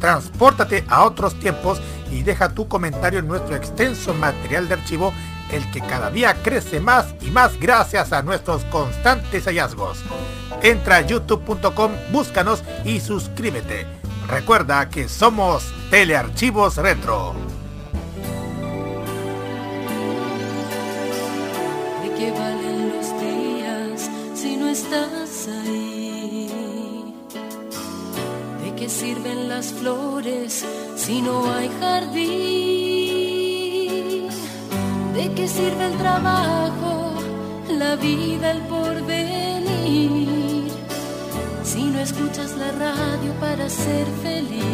Transpórtate a otros tiempos y deja tu comentario en nuestro extenso material de archivo, el que cada día crece más y más gracias a nuestros constantes hallazgos. Entra a youtube.com, búscanos y suscríbete. Recuerda que somos Telearchivos Retro. ¿De qué sirven las flores si no hay jardín? ¿De qué sirve el trabajo, la vida, el porvenir? Si no escuchas la radio para ser feliz.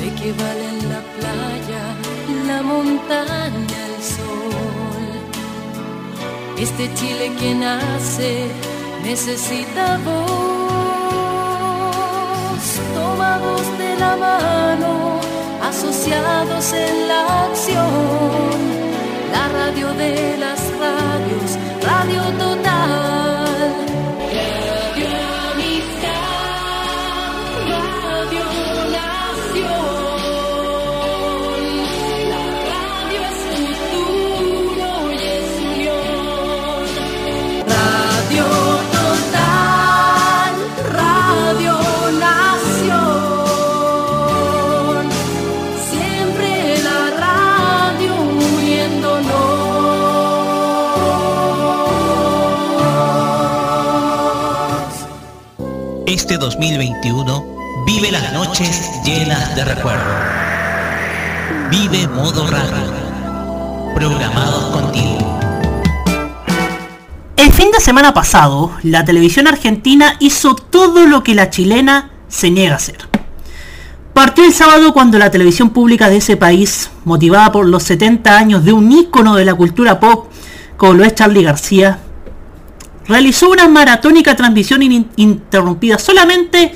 ¿De qué valen la playa, la montaña, el sol? Este Chile que nace necesita voz, tomados de la mano, asociados en la acción. La radio de las radios, Radio Total. Este 2021 vive las noches llenas de recuerdo. Vive modo radio. Programados contigo. El fin de semana pasado, la televisión argentina hizo todo lo que la chilena se niega a hacer. Partió el sábado cuando la televisión pública de ese país, motivada por los 70 años de un ícono de la cultura pop, como lo es Charlie García, realizó una maratónica transmisión ininterrumpida solamente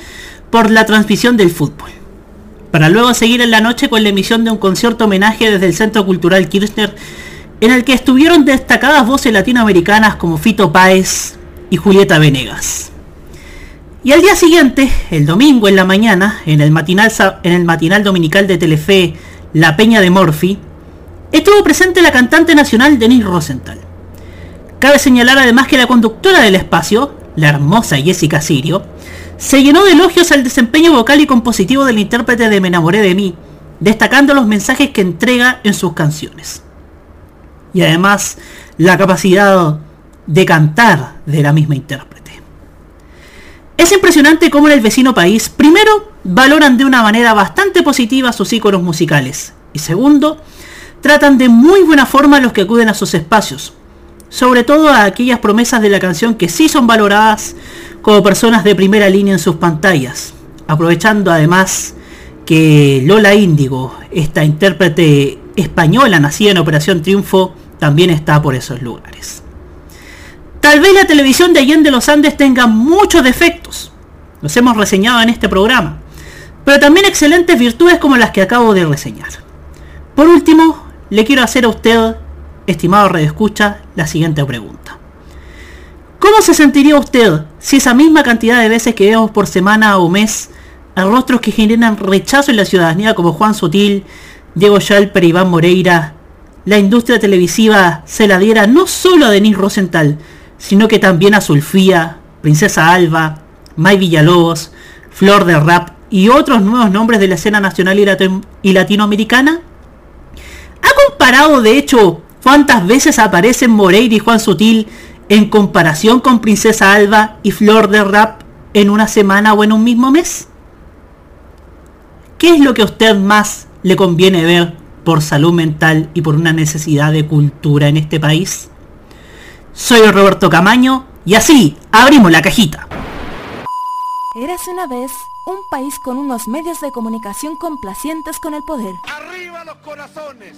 por la transmisión del fútbol, para luego seguir en la noche con la emisión de un concierto homenaje desde el Centro Cultural Kirchner, en el que estuvieron destacadas voces latinoamericanas como Fito Páez y Julieta Venegas. Y al día siguiente, el domingo en la mañana, en el matinal, en el matinal dominical de Telefe La Peña de Morphy, estuvo presente la cantante nacional Denise Rosenthal. Cabe señalar además que la conductora del espacio, la hermosa Jessica Sirio, se llenó de elogios al desempeño vocal y compositivo del intérprete de Me enamoré de mí, destacando los mensajes que entrega en sus canciones. Y además la capacidad de cantar de la misma intérprete. Es impresionante cómo en el vecino país, primero, valoran de una manera bastante positiva sus íconos musicales, y segundo, tratan de muy buena forma a los que acuden a sus espacios, sobre todo a aquellas promesas de la canción que sí son valoradas como personas de primera línea en sus pantallas, aprovechando además que Lola Índigo, esta intérprete española nacida en Operación Triunfo, también está por esos lugares. Tal vez la televisión de Allende los Andes tenga muchos defectos, los hemos reseñado en este programa, pero también excelentes virtudes como las que acabo de reseñar. Por último, le quiero hacer a usted, estimado redescucha, la siguiente pregunta. ¿Cómo se sentiría usted si esa misma cantidad de veces que vemos por semana o mes a rostros que generan rechazo en la ciudadanía como Juan Sutil, Diego Schalper, Iván Moreira, la industria televisiva se la diera no solo a Denise Rosenthal, sino que también a Sulfía, Princesa Alba, May Villalobos, Flor de Rap y otros nuevos nombres de la escena nacional y, latinoamericana? ¿Ha comparado de hecho cuántas veces aparecen Moreira y Juan Sutil en comparación con Princesa Alba y Flor de Rap en una semana o en un mismo mes? ¿Qué es lo que a usted más le conviene ver por salud mental y por una necesidad de cultura en este país? Soy Roberto Camaño y así abrimos la cajita. Eras una vez un país con unos medios de comunicación complacientes con el poder. ¡Arriba los corazones!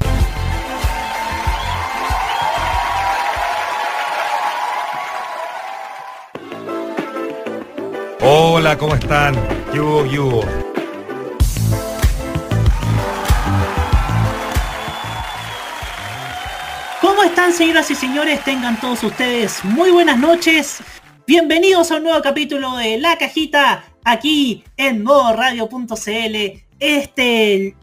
Hola, ¿cómo están? Yugo, yugo. ¿Cómo están señoras y señores? Tengan todos ustedes muy buenas noches. Bienvenidos a un nuevo capítulo de La Cajita aquí en modoradio.cl este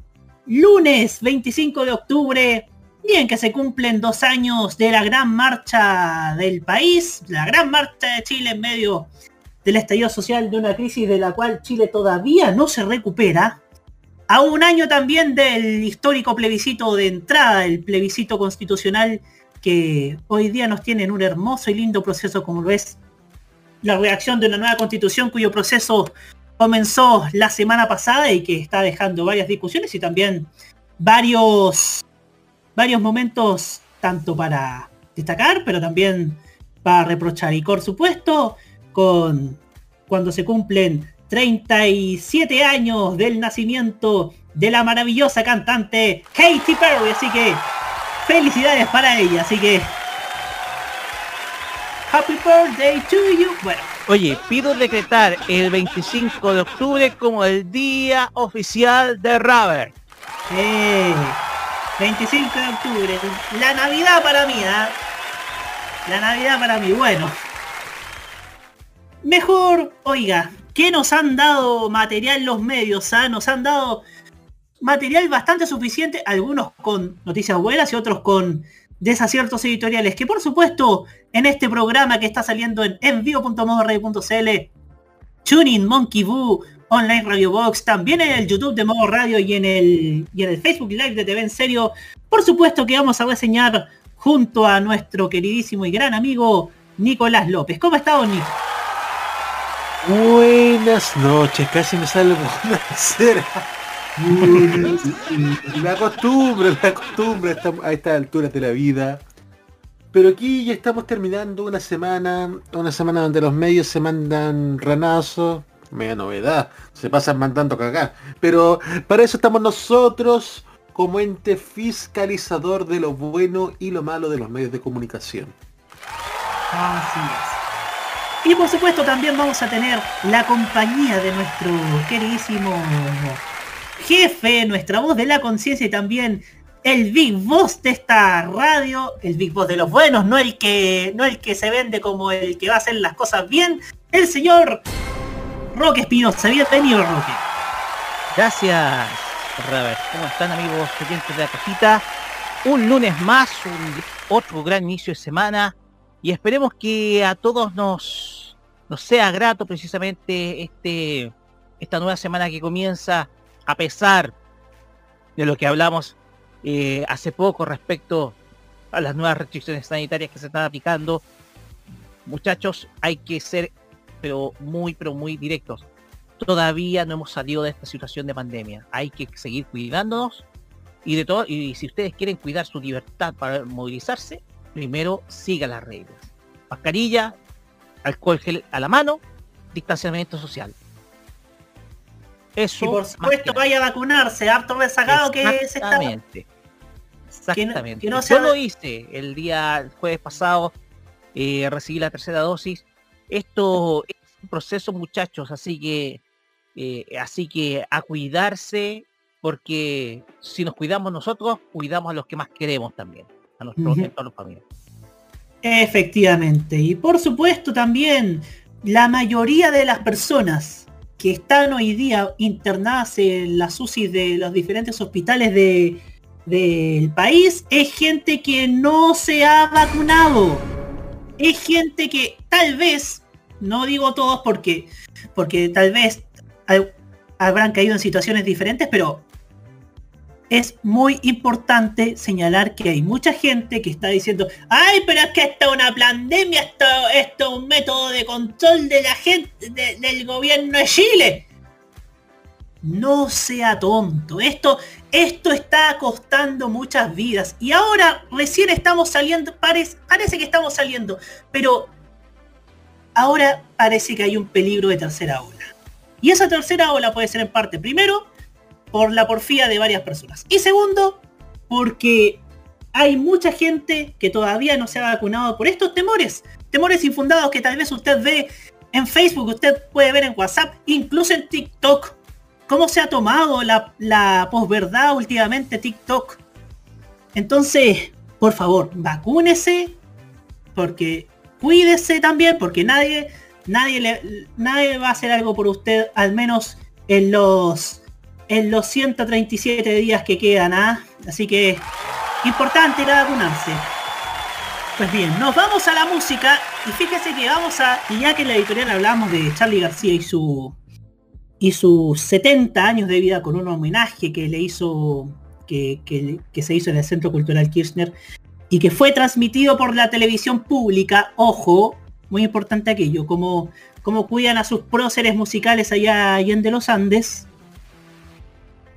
lunes 25 de octubre, bien que se cumplen dos años de la gran marcha del país, la gran marcha de Chile en medio del estallido social de una crisis de la cual Chile todavía no se recupera, a un año también del histórico plebiscito de entrada, el plebiscito constitucional que hoy día nos tiene en un hermoso y lindo proceso como lo es la reacción de una nueva constitución cuyo proceso comenzó la semana pasada y que está dejando varias discusiones y también varios, varios momentos tanto para destacar, pero también para reprochar. Y por supuesto, con cuando se cumplen 37 años del nacimiento de la maravillosa cantante Katy Perry. Así que felicidades para ella. Así que Happy Birthday to you. Bueno. Oye, pido decretar el 25 de octubre como el día oficial de Rubber. 25 de octubre. La Navidad para mí, ¿eh? La Navidad para mí. Bueno, Mejor, oiga, ¿qué nos han dado material los medios? Ah? Nos han dado material bastante suficiente, algunos con noticias buenas y otros con desaciertos editoriales, que por supuesto en este programa que está saliendo en envío.modoradio.cl, Tuning, Monkey Boo, Online Radio Box, también en el YouTube de Modo Radio y en el, y en el Facebook Live de TV en serio, por supuesto que vamos a reseñar junto a nuestro queridísimo y gran amigo Nicolás López. ¿Cómo está, Nico? Buenas noches, casi me sale hacer La costumbre, la costumbre a estas alturas de la vida. Pero aquí ya estamos terminando una semana, una semana donde los medios se mandan ranazos, media novedad, se pasan mandando cagar. Pero para eso estamos nosotros como ente fiscalizador de lo bueno y lo malo de los medios de comunicación. Así es. Y por supuesto también vamos a tener la compañía de nuestro queridísimo jefe, nuestra voz de la conciencia y también el Big Boss de esta radio, el Big Boss de los buenos, no el que no el que se vende como el que va a hacer las cosas bien, el señor Roque Espinosa. Bienvenido, Roque. Gracias, Robert. ¿Cómo están amigos oyentes de la cajita? Un lunes más, un otro gran inicio de semana y esperemos que a todos nos, nos sea grato precisamente este, esta nueva semana que comienza a pesar de lo que hablamos eh, hace poco respecto a las nuevas restricciones sanitarias que se están aplicando. Muchachos, hay que ser pero muy, pero muy directos. todavía no hemos salido de esta situación de pandemia. Hay que seguir cuidándonos y de todo, y si ustedes quieren cuidar su libertad para movilizarse, primero sigan las reglas. Mascarilla, alcohol gel a la mano, distanciamiento social. Eso. Y por supuesto vaya a vacunarse, harto rezagado que está. Exactamente. Exactamente. Que no, Yo lo hice el día el jueves pasado, eh, recibí la tercera dosis. Esto es un proceso, muchachos, así que eh, así que a cuidarse, porque si nos cuidamos nosotros, cuidamos a los que más queremos también, a nuestros uh familiares. Efectivamente. Y por supuesto también la mayoría de las personas que están hoy día internadas en las UCI de los diferentes hospitales de, del país es gente que no se ha vacunado. Es gente que tal vez, no digo todos porque, porque tal vez habrán caído en situaciones diferentes, pero es muy importante señalar que hay mucha gente que está diciendo, ay, pero es que esto es una pandemia, esto, esto es un método de control de la gente, del gobierno de Chile. No sea tonto, esto, esto está costando muchas vidas. Y ahora recién estamos saliendo, parece, parece que estamos saliendo, pero ahora parece que hay un peligro de tercera ola. Y esa tercera ola puede ser en parte, primero, por la porfía de varias personas. Y segundo, porque hay mucha gente que todavía no se ha vacunado por estos temores. Temores infundados que tal vez usted ve en Facebook, usted puede ver en WhatsApp, incluso en TikTok. Cómo se ha tomado la, la posverdad últimamente TikTok. Entonces, por favor, vacúnese. Porque cuídese también, porque nadie, nadie, le, nadie va a hacer algo por usted, al menos en los en los 137 días que quedan, ¿ah? Así que importante ir a vacunarse. Pues bien, nos vamos a la música y fíjese que vamos a, y ya que en la editorial hablamos de Charlie García y su y sus 70 años de vida con un homenaje que le hizo, que, que se hizo en el Centro Cultural Kirchner y que fue transmitido por la televisión pública, ojo, muy importante aquello, como, como cuidan a sus próceres musicales allá, allá en de los Andes,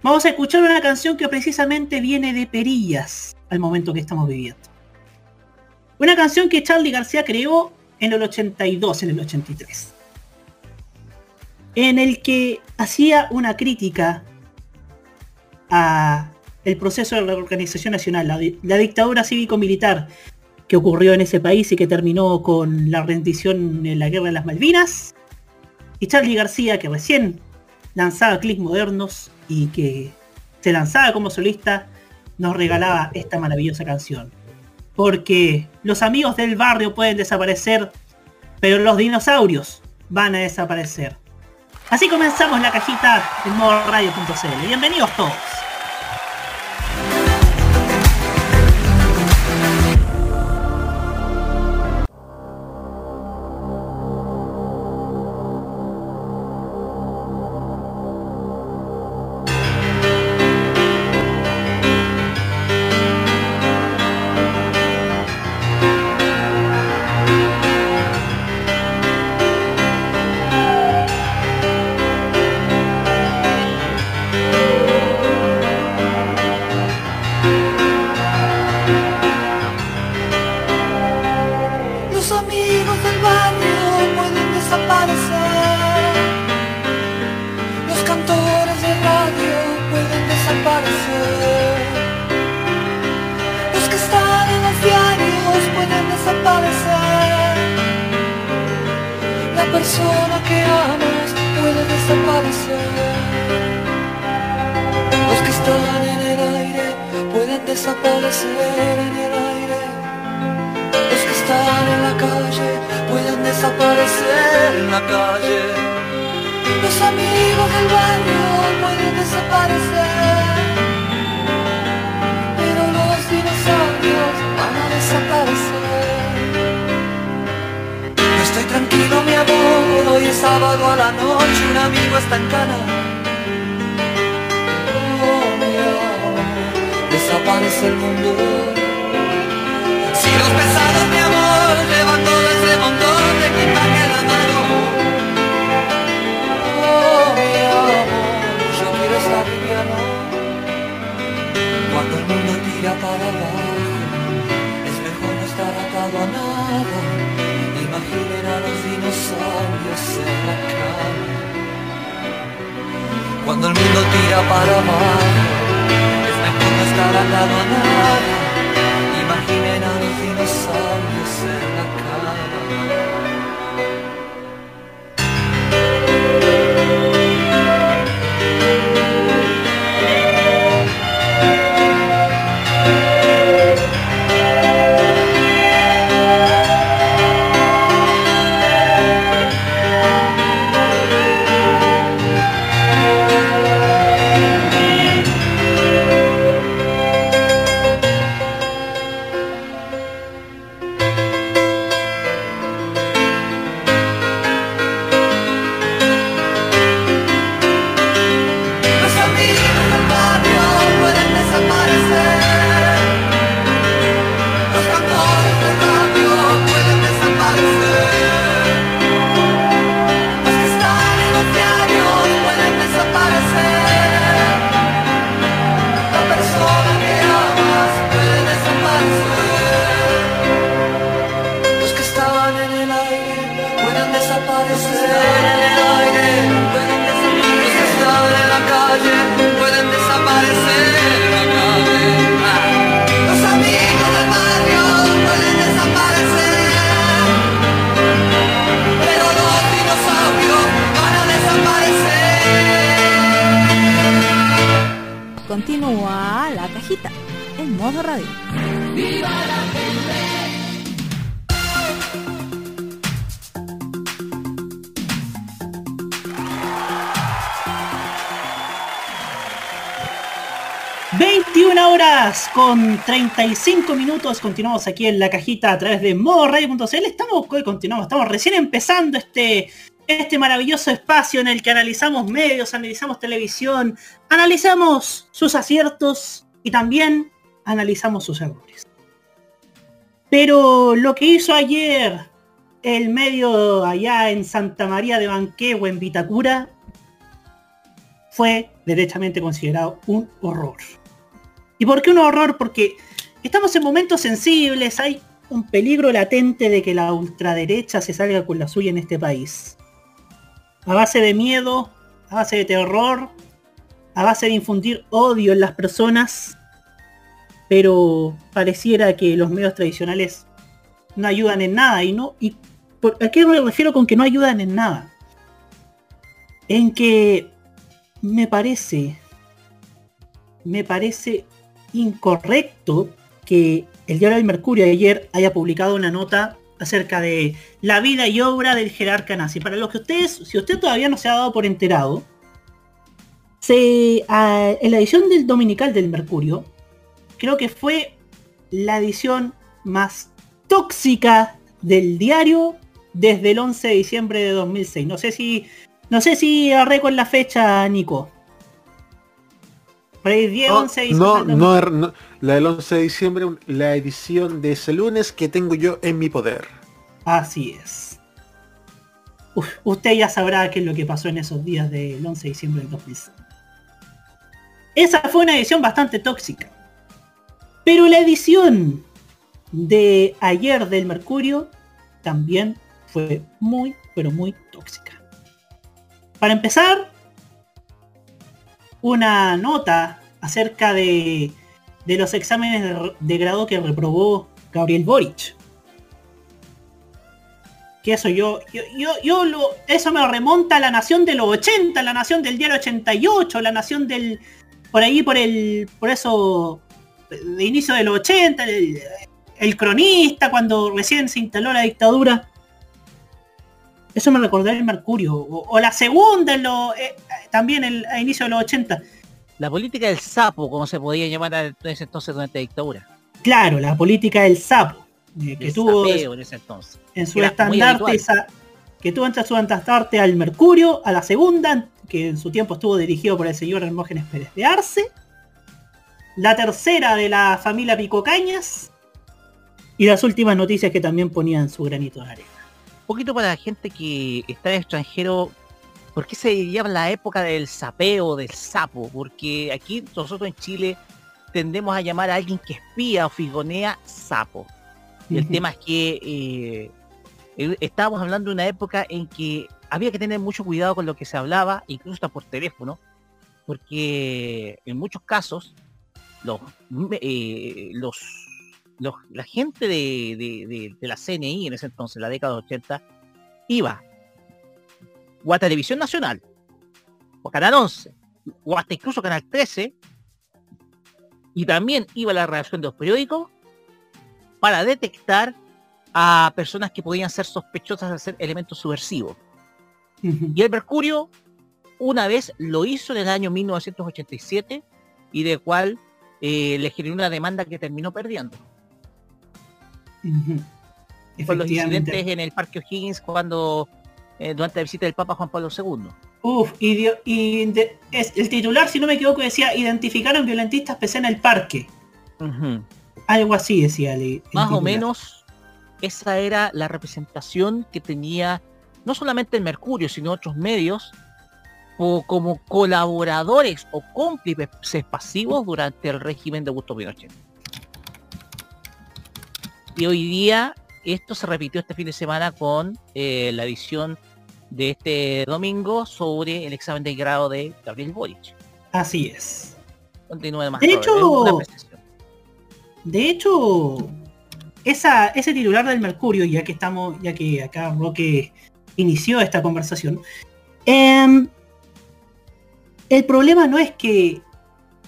Vamos a escuchar una canción que precisamente viene de perillas al momento que estamos viviendo. Una canción que Charlie García creó en el 82, en el 83. En el que hacía una crítica a el proceso de reorganización nacional, la, la dictadura cívico-militar que ocurrió en ese país y que terminó con la rendición en la guerra de las Malvinas. Y Charlie García, que recién lanzaba clics modernos y que se lanzaba como solista, nos regalaba esta maravillosa canción. Porque los amigos del barrio pueden desaparecer, pero los dinosaurios van a desaparecer. Así comenzamos la cajita en modo radio.cl. Bienvenidos todos. Con 35 minutos. Continuamos aquí en la cajita a través de modoradio.cl. Estamos, hoy continuamos, estamos recién empezando este, este maravilloso espacio en el que analizamos medios, analizamos televisión, analizamos sus aciertos y también analizamos sus errores. Pero lo que hizo ayer el medio allá en Santa María de Banqueo, en Vitacura, fue derechamente considerado un horror. ¿Y por qué un horror? Porque estamos en momentos sensibles, hay un peligro latente de que la ultraderecha se salga con la suya en este país. A base de miedo, a base de terror, a base de infundir odio en las personas, pero pareciera que los medios tradicionales no ayudan en nada y no y ¿a qué me refiero con que no ayudan en nada? En que me parece me parece incorrecto que el diario del Mercurio de ayer haya publicado una nota acerca de la vida y obra del jerarca nazi. Para los que ustedes, si usted todavía no se ha dado por enterado, se, a- en la edición del Dominical del Mercurio, creo que fue la edición más tóxica del diario desde el 11 de diciembre de 2006. No sé si, no sé si arreglo en la fecha, Nico. Por ahí 10, No, 11 de no, diciembre. no, no, la del 11 de diciembre, la edición de ese lunes que tengo yo en mi poder. Así es. Uf, usted ya sabrá qué es lo que pasó en esos días del 11 de diciembre del 2006. Esa fue una edición bastante tóxica. Pero la edición de ayer del Mercurio también fue muy, pero muy tóxica. Para empezar, una nota acerca de, de los exámenes de, grado que reprobó Gabriel Boric. Que eso yo, yo, yo, lo, eso me remonta a la nación de los 80, la nación del diario 88, la nación del, por ahí por el, por eso, de inicio de los 80, el, el cronista, cuando recién se instaló la dictadura. Eso me recordó el Mercurio. O, o la segunda, en lo, eh, también el, a inicio de los 80. La política del sapo, como se podía llamar en ese entonces durante la dictadura. Claro, la política del sapo. eh, que El tuvo sapeo en ese entonces. en su Era estandarte esa- que tuvo entre su estandarte al Mercurio, a la segunda, que en su tiempo estuvo dirigido por el señor Hermógenes Pérez de Arce, la tercera de la familia Picocañas, y las últimas noticias que también ponían su granito de arena. Un poquito para la gente que está en extranjero, ¿por qué se llama la época del sapeo, del sapo? Porque aquí nosotros en Chile tendemos a llamar a alguien que espía o figonea sapo. Y el tema es que eh, Eh, Estábamos hablando de una época en que había que tener mucho cuidado con lo que se hablaba, incluso hasta por teléfono, porque en muchos casos los, eh, los, los- la gente de, de- de- de la CNI en ese entonces, la década de 80, iba o a Televisión Nacional, o a Canal 11, o hasta incluso Canal 13, y también iba a la redacción de los periódicos para detectar a personas que podían ser sospechosas de ser elementos subversivos. Y el Mercurio una vez lo hizo en el año 1987 y de cual eh, le generó una demanda que terminó perdiendo. Por los incidentes en el Parque O'Higgins cuando eh, durante la visita del Papa Juan Pablo II. Uf, y, dio- y de- es- el titular, si no me equivoco, decía identificaron violentistas PC en el parque. Algo así decía el, el Más o menos esa era la representación que tenía no solamente el Mercurio, sino otros medios o como colaboradores o cómplices pasivos durante el régimen de Augusto Pinochet. Y hoy día esto se repitió este fin de semana con eh, la edición de este domingo sobre el examen de grado de Gabriel Boric. Así es. Continúa más. De hecho-. De hecho, esa, ese titular del Mercurio, ya que estamos, ya que acá Roque inició esta conversación, em, el problema no es que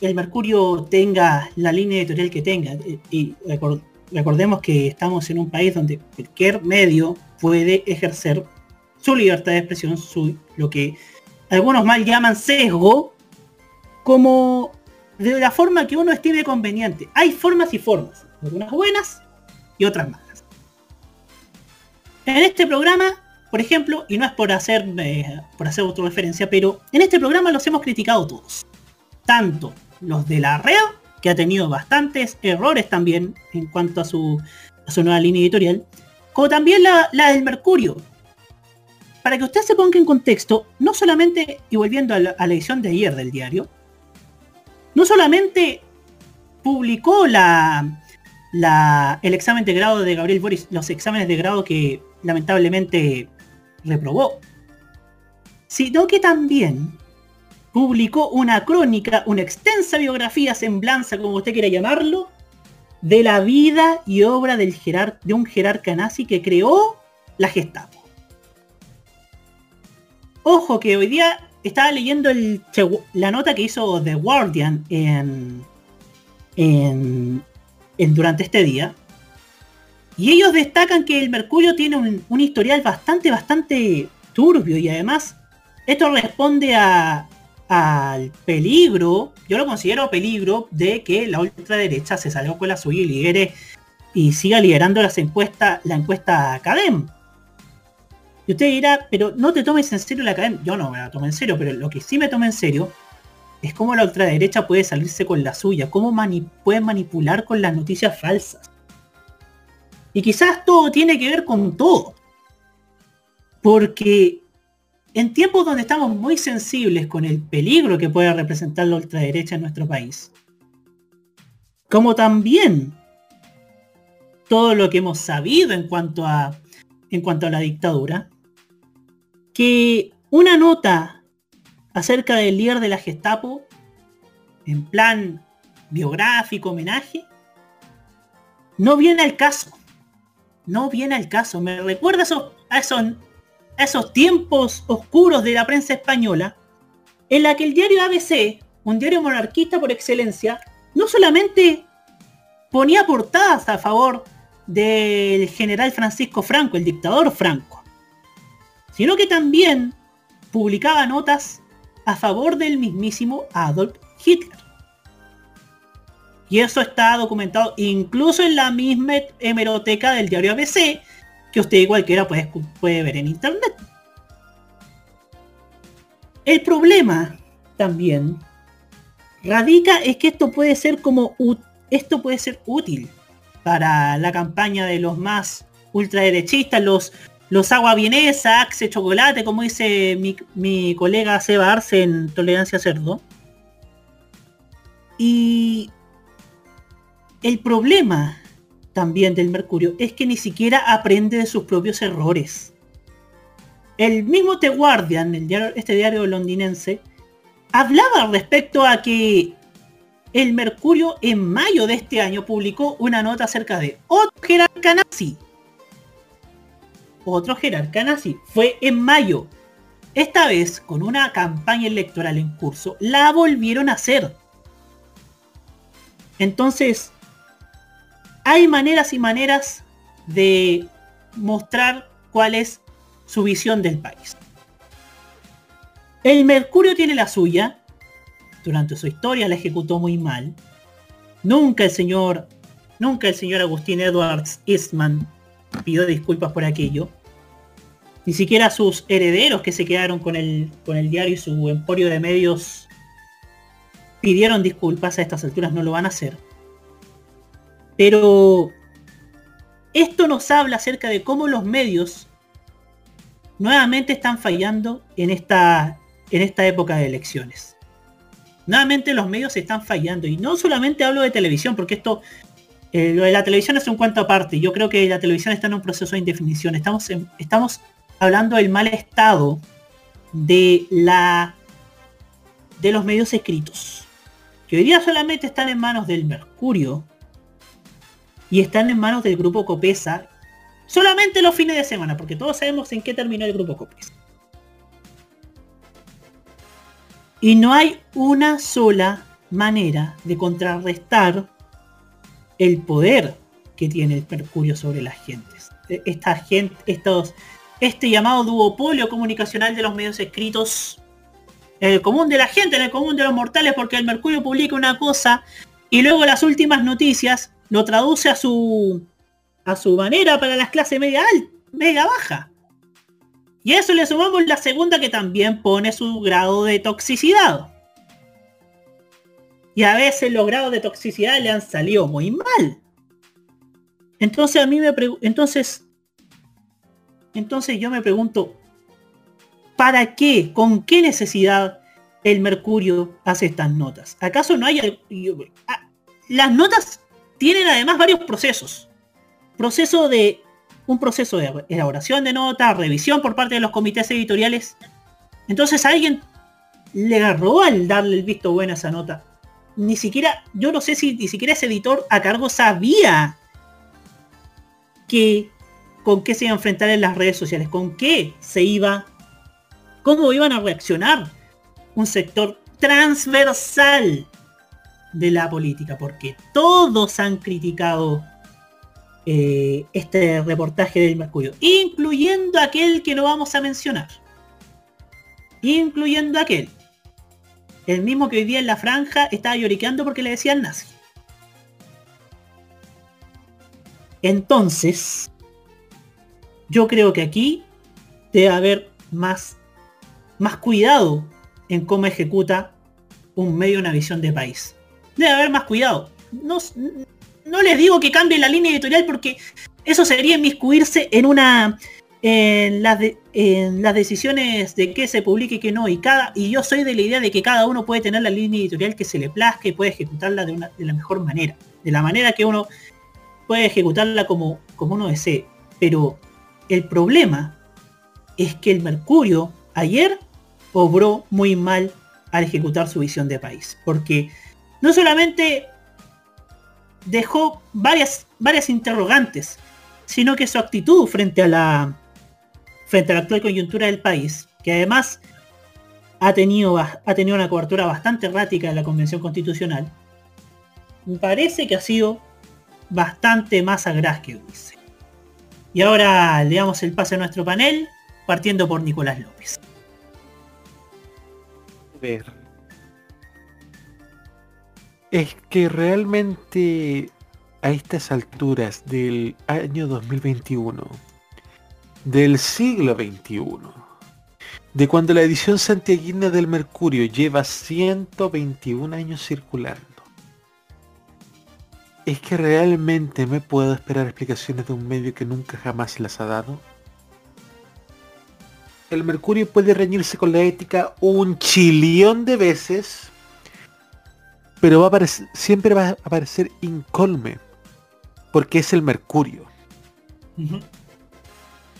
el Mercurio tenga la línea editorial que tenga, eh, y recor- recordemos que estamos en un país donde cualquier medio puede ejercer su libertad de expresión, su, lo que algunos mal llaman sesgo, como de la forma que uno estime conveniente. Hay formas y formas, algunas buenas y otras malas. En este programa, por ejemplo, y no es por hacer eh, por hacer autorreferencia, pero en este programa los hemos criticado todos. Tanto los de la red, que ha tenido bastantes errores también en cuanto a su, su nueva línea editorial, como también la, del Mercurio. Para que usted se ponga en contexto, no solamente, y volviendo a la, edición de ayer del diario, no solamente publicó el examen de grado de Gabriel Boris, los exámenes de grado que lamentablemente reprobó, sino que también publicó una crónica, una extensa biografía, semblanza, como usted quiera llamarlo, de la vida y obra de un jerarca nazi que creó la Gestapo. Ojo que hoy día estaba leyendo la nota que hizo The Guardian en, durante este día. Y ellos destacan que el Mercurio tiene un historial bastante, bastante turbio y además esto responde a- al peligro, yo lo considero peligro, de que la ultraderecha se salga con la suya y lidere y siga liderando las encuestas, la encuesta Academ. Y usted dirá, pero no te tomes en serio la academia. Yo no me la tomo en serio, pero lo que sí me tomo en serio es cómo la ultraderecha puede salirse con la suya, cómo mani- puede manipular con las noticias falsas. Y quizás todo tiene que ver con todo. Porque en tiempos donde estamos muy sensibles con el peligro que puede representar la ultraderecha en nuestro país, como también todo lo que hemos sabido en cuanto a en cuanto a la dictadura, que una nota acerca del líder de la Gestapo, en plan biográfico, homenaje, no viene al caso. No viene al caso. Me recuerda a a esos, a esos tiempos oscuros de la prensa española, en la que el diario ABC, un diario monarquista por excelencia, no solamente ponía portadas a favor del general Francisco Franco, el dictador Franco, sino que también publicaba notas a favor del mismísimo Adolf Hitler. Y eso está documentado incluso en la misma hemeroteca del diario ABC, que usted cualquiera puede, escu- puede ver en internet. El problema también radica es que esto puede ser como esto puede ser útil para la campaña de los más ultraderechistas, los, los agua vienesa, Axe Chocolate, como dice mi, mi colega Seba Arce en Tolerancia Cerdo. Y el problema también del Mercurio es que ni siquiera aprende de sus propios errores. El mismo The Guardian, el diario, este diario londinense, hablaba respecto a que el Mercurio en mayo de este año publicó una nota acerca de otro jerarca nazi. Otro jerarca nazi. Fue en mayo. Esta vez, con una campaña electoral en curso, la volvieron a hacer. Entonces, hay maneras y maneras de mostrar cuál es su visión del país. El Mercurio tiene la suya. Durante su historia la ejecutó muy mal. Nunca el señor, nunca el señor Agustín Edwards Eastman pidió disculpas por aquello. Ni siquiera sus herederos que se quedaron con el, con el diario y su emporio de medios pidieron disculpas. A estas alturas no lo van a hacer. Pero esto nos habla acerca de cómo los medios nuevamente están fallando en esta, en esta época de elecciones. Nuevamente los medios están fallando. Y no solamente hablo de televisión, porque esto, eh, lo de la televisión es un cuento aparte. Yo creo que la televisión está en un proceso de indefinición. Estamos, estamos hablando del mal estado de la de los medios escritos. Que hoy día solamente están en manos del Mercurio, y están en manos del grupo Copesa solamente los fines de semana, porque todos sabemos en qué terminó el grupo Copesa. Y no hay una sola manera de contrarrestar el poder que tiene el Mercurio sobre las gentes. E, esta gente, estos, este llamado duopolio comunicacional de los medios escritos en el común de la gente, en el común de los mortales, porque el Mercurio publica una cosa y luego las últimas noticias lo traduce a su a su manera para las clases media alta, media baja. Y a eso le sumamos la segunda que también pone su grado de toxicidad. Y a veces los grados de toxicidad le han salido muy mal. Entonces a mí me entonces entonces yo me pregunto ¿para qué? ¿Con qué necesidad el Mercurio hace estas notas? ¿Acaso no hay ah, las notas tienen además varios procesos. Proceso de un proceso de elaboración de notas, revisión por parte de los comités editoriales. Entonces alguien le agarró al darle el visto bueno a esa nota. Ni siquiera, yo no sé si ni siquiera ese editor a cargo sabía que con qué se iba a enfrentar en las redes sociales, con qué se iba, cómo iban a reaccionar un sector transversal de la política, porque todos han criticado eh, este reportaje del Mercurio, incluyendo aquel que no vamos a mencionar. Incluyendo aquel. El mismo que hoy día en la franja estaba lloriqueando porque le decían nazi. Entonces, yo creo que aquí debe haber más, más cuidado en cómo ejecuta un medio una visión de país debe haber más cuidado. No, les digo que cambien la línea editorial porque eso sería inmiscuirse en una en las, en las decisiones de qué se publique y qué no. Y cada y yo soy de la idea de que cada uno puede tener la línea editorial que se le plazca y puede ejecutarla de, una, de la mejor manera. De la manera que uno puede ejecutarla como, como uno desee. Pero el problema es que el Mercurio ayer obró muy mal al ejecutar su visión de país. Porque no solamente dejó varias, varias interrogantes, sino que su actitud frente a la frente a la actual coyuntura del país, que además ha tenido, ha tenido una cobertura bastante errática en la Convención Constitucional, me parece que ha sido bastante más agraz que dice. Y ahora le damos el pase a nuestro panel, partiendo por Nicolás López. Es que realmente a estas alturas del año 2021, del siglo XXI, de cuando la edición santiaguina del Mercurio lleva 121 años circulando, ¿es que realmente me puedo esperar explicaciones de un medio que nunca jamás las ha dado? El Mercurio puede reñirse con la ética un chillón de veces, pero va a siempre va a aparecer incolme. porque es el mercurio.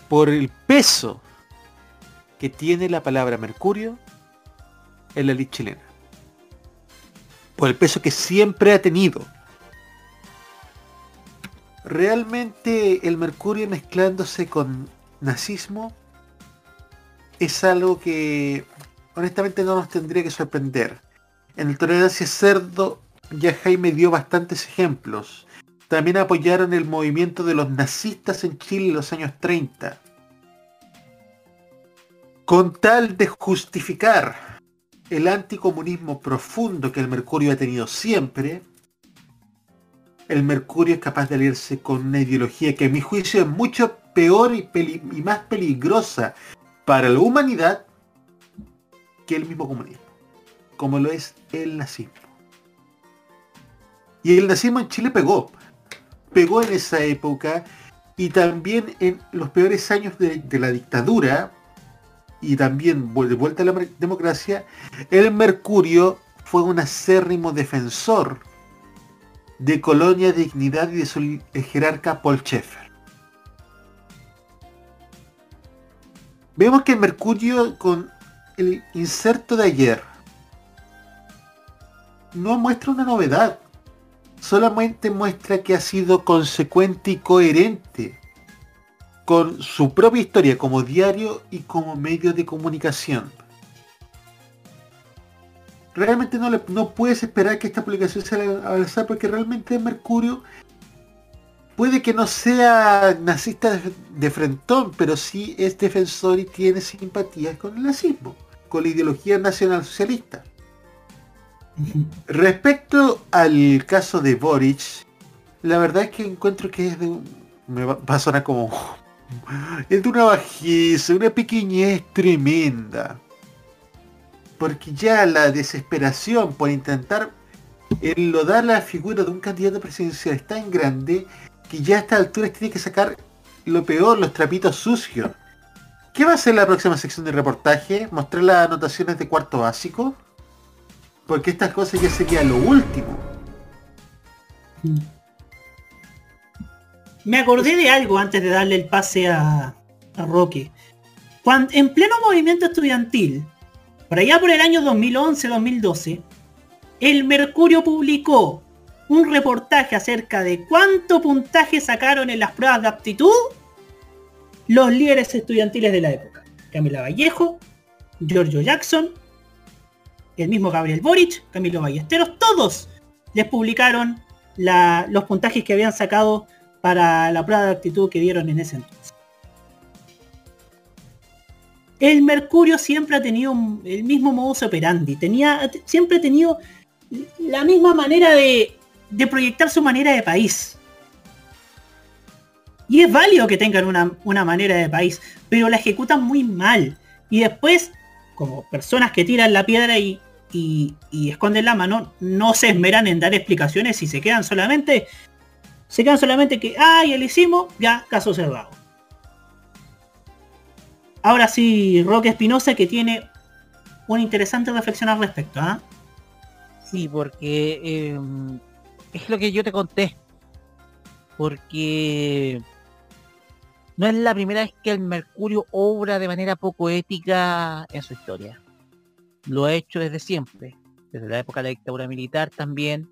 Por el peso que tiene la palabra mercurio en la ley chilena. Por el peso que siempre ha tenido. Realmente el mercurio mezclándose con nazismo es algo que honestamente no nos tendría que sorprender. En el Tolerancia Cerdo ya Jaime dio bastantes ejemplos. También apoyaron el movimiento de los nazistas en Chile en los años 30. Con tal de justificar el anticomunismo profundo que el Mercurio ha tenido siempre, el Mercurio es capaz de aliarse con una ideología que a mi juicio es mucho peor y, y más peligrosa para la humanidad que el mismo comunismo, como lo es el nazismo. Y el nazismo en Chile pegó, pegó en esa época y también en los peores años de, la dictadura y también de vuelta a la democracia, el Mercurio fue un acérrimo defensor de Colonia Dignidad y de su jerarca Paul Schaeffer. Vemos que Mercurio con el inserto de ayer no muestra una novedad, solamente muestra que ha sido consecuente y coherente con su propia historia como diario y como medio de comunicación. Realmente no, le, no puedes esperar que esta publicación sea avanzada porque realmente Mercurio puede que no sea nazista de, frentón, pero sí es defensor y tiene simpatías con el nazismo, con la ideología nacional socialista. Respecto al caso de Boric, la verdad es que encuentro que es de un, me va, a sonar como es de una bajeza, una pequeñez tremenda. Porque ya la desesperación por intentar enlodar la figura de un candidato presidencial es tan grande que ya a esta altura tiene que sacar lo peor, los trapitos sucios. ¿Qué va a ser la próxima sección de reportaje? ¿Mostrar las anotaciones de cuarto básico? Porque estas cosas ya sería lo último. Me acordé de algo antes de darle el pase a, Roque. En pleno movimiento estudiantil, por allá por el año 2011-2012, el Mercurio publicó un reportaje acerca de cuánto puntaje sacaron en las pruebas de aptitud los líderes estudiantiles de la época. Camila Vallejo, Giorgio Jackson, el mismo Gabriel Boric, Camilo Ballesteros, todos les publicaron la, los puntajes que habían sacado para la prueba de actitud que dieron en ese entonces. El Mercurio siempre ha tenido el mismo modus operandi, tenía, siempre ha tenido la misma manera de, de proyectar su manera de país. Y es válido que tengan una, una, manera de país, pero la ejecutan muy mal. Y después, como personas que tiran la piedra y, y, y, esconden la mano, no se esmeran en dar explicaciones y se quedan solamente se quedan solamente que, ya lo hicimos, ya, caso cerrado. Ahora sí, Roque Espinosa que tiene una interesante reflexión al respecto, ¿ah? Sí, porque eh, es lo que yo te conté. Porque no es la primera vez que el Mercurio obra de manera poco ética en su historia. Lo ha hecho desde siempre, desde la época de la dictadura militar también,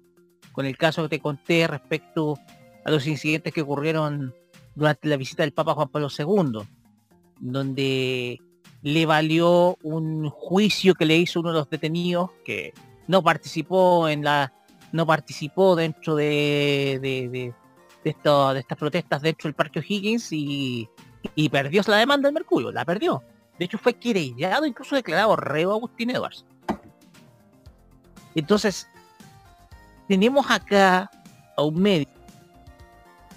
con el caso que te conté respecto a los incidentes que ocurrieron durante la visita del Papa Juan Pablo II, donde le valió un juicio que le hizo uno de los detenidos que no participó en la no participó dentro de, de, de, de, esto, de estas protestas dentro del Parque O'Higgins y, y, perdió la demanda del Mercurio, la perdió. De hecho fue querellado, incluso declarado reo Agustín Edwards. Entonces, tenemos acá a un médico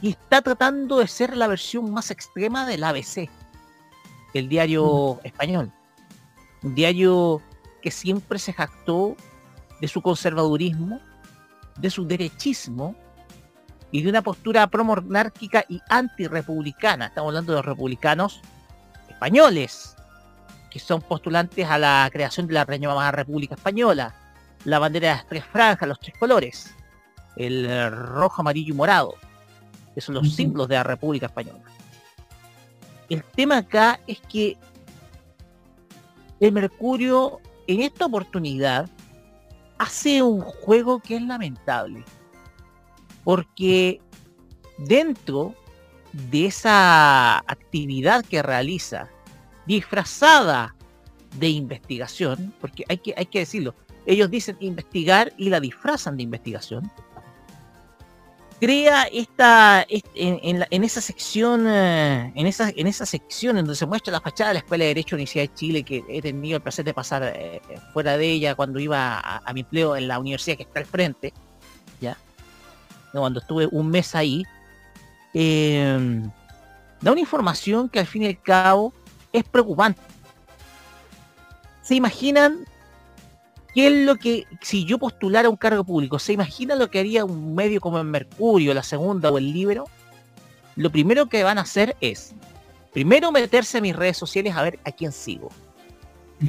y está tratando de ser la versión más extrema del ABC, el diario mm. español. Un diario que siempre se jactó de su conservadurismo, de su derechismo y de una postura promonárquica y antirepublicana. Estamos hablando de los republicanos españoles, que son postulantes a la creación de la llamada República Española, la bandera de las tres franjas, los tres colores, el rojo, amarillo y morado que son los símbolos de la República Española. El tema acá es que el Mercurio en esta oportunidad hace un juego que es lamentable. Porque dentro de esa actividad que realiza, disfrazada de investigación, porque hay que, hay que decirlo, ellos dicen investigar y la disfrazan de investigación, crea esta, en, esa sección, eh, en esa, en esa sección en donde se muestra la fachada de la Escuela de Derecho de Universidad de Chile, que he tenido el placer de pasar eh, fuera de ella cuando iba a, mi empleo en la universidad que está al frente, cuando estuve un mes ahí, eh, da una información que al fin y al cabo es preocupante. ¿Se imaginan ¿Qué es lo que, si yo postulara un cargo público, se imagina lo que haría un medio como el Mercurio, la Segunda o el Libro? Lo primero que van a hacer es, primero meterse en mis redes sociales a ver a quién sigo.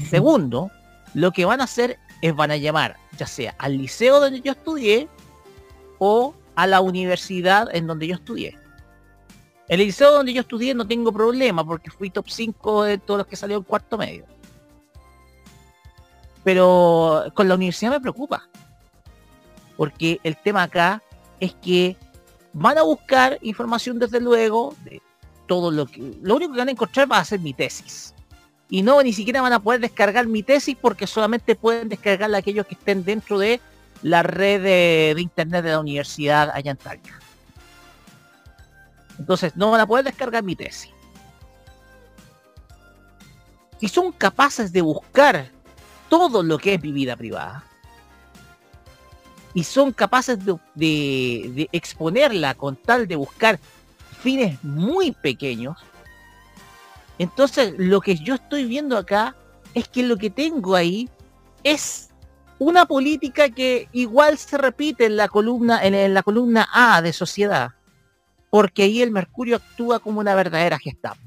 Segundo, lo que van a hacer es van a llamar ya sea al liceo donde yo estudié o a la universidad en donde yo estudié. El liceo donde yo estudié no tengo problema porque fui top 5 de todos los que salieron cuarto medio. Pero con la universidad me preocupa. Porque el tema acá es que van a buscar información desde luego de todo lo que... Lo único que van a encontrar va a ser mi tesis. Y no, ni siquiera van a poder descargar mi tesis porque solamente pueden descargarla aquellos que estén dentro de la red de, internet de la universidad allá en Talca. Entonces, no van a poder descargar mi tesis. Si son capaces de buscar todo lo que es mi vida privada y son capaces de, exponerla con tal de buscar fines muy pequeños, entonces lo que yo estoy viendo acá es que lo que tengo ahí es una política que igual se repite en la columna, en, la columna A de sociedad, porque ahí el Mercurio actúa como una verdadera Gestapo.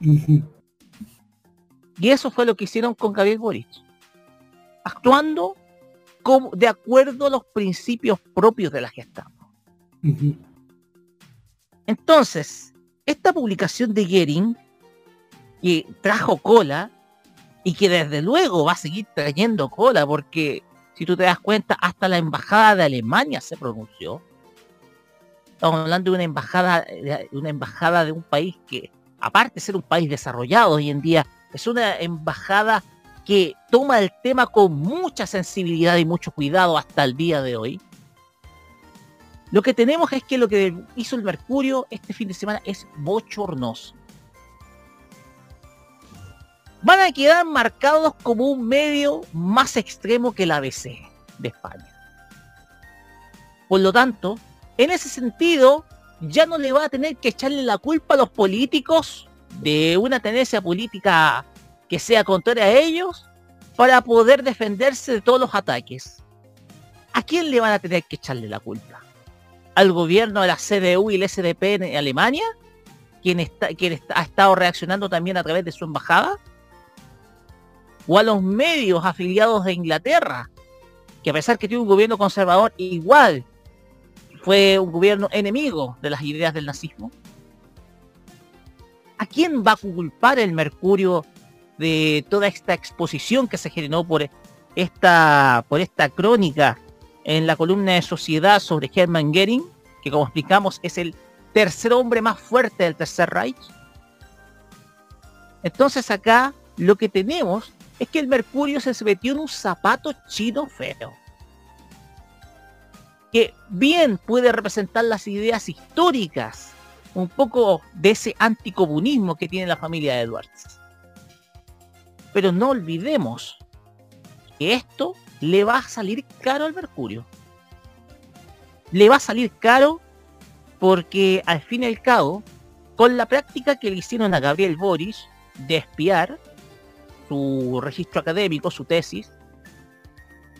Y eso fue lo que hicieron con Gabriel Boric. Actuando como, de acuerdo a los principios propios de la Gestapo. Entonces, esta publicación de Gering, que trajo cola, y que desde luego va a seguir trayendo cola, porque si tú te das cuenta, hasta la embajada de Alemania se pronunció. Estamos hablando de una embajada, de una embajada de un país que, aparte de ser un país desarrollado hoy en día, es una embajada que toma el tema con mucha sensibilidad y mucho cuidado hasta el día de hoy. Lo que tenemos es que lo que hizo el Mercurio este fin de semana es bochornoso. Van a quedar marcados como un medio más extremo que la ABC de España. Por lo tanto, en ese sentido, ya no le va a tener que echarle la culpa a los políticos de una tendencia política que sea contraria a ellos para poder defenderse de todos los ataques. ¿A quién le van a tener que echarle la culpa? ¿Al gobierno de la CDU y el SDP en Alemania? ¿Quien, está, quien ha estado reaccionando también a través de su embajada? ¿O a los medios afiliados de Inglaterra? Que a pesar que tiene un gobierno conservador, igual fue un gobierno enemigo de las ideas del nazismo. ¿A quién va a culpar el Mercurio de toda esta exposición que se generó por esta, por esta crónica en la columna de Sociedad sobre Hermann Goering, que como explicamos es el tercer hombre más fuerte del Tercer Reich? Entonces acá lo que tenemos es que el Mercurio se metió en un zapato chino feo. Que bien puede representar las ideas históricas un poco de ese anticomunismo que tiene la familia Edwards. Pero no olvidemos que esto le va a salir caro al Mercurio. Le va a salir caro porque al fin y al cabo, con la práctica que le hicieron a Gabriel Boris de espiar su registro académico, su tesis,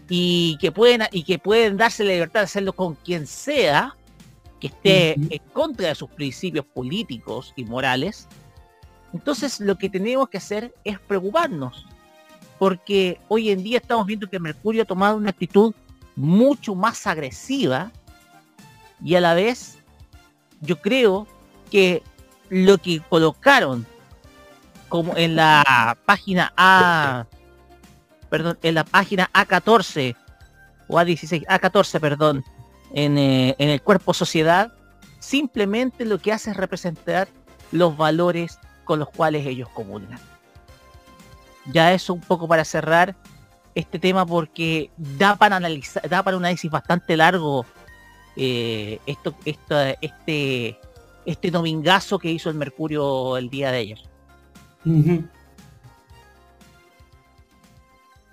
y que pueden, y que pueden darse la libertad de hacerlo con quien sea, que esté en contra de sus principios políticos y morales, entonces lo que tenemos que hacer es preocuparnos, porque hoy en día estamos viendo que Mercurio ha tomado una actitud mucho más agresiva y a la vez yo creo que lo que colocaron como en la página A, perdón, en la página A14 o A16, A14, perdón, en, eh, en el cuerpo sociedad, simplemente lo que hace es representar los valores con los cuales ellos comulgan. Ya eso un poco para cerrar este tema porque da para analizar, da para un análisis bastante largo eh, esto, este, este domingazo que hizo el Mercurio el día de ayer.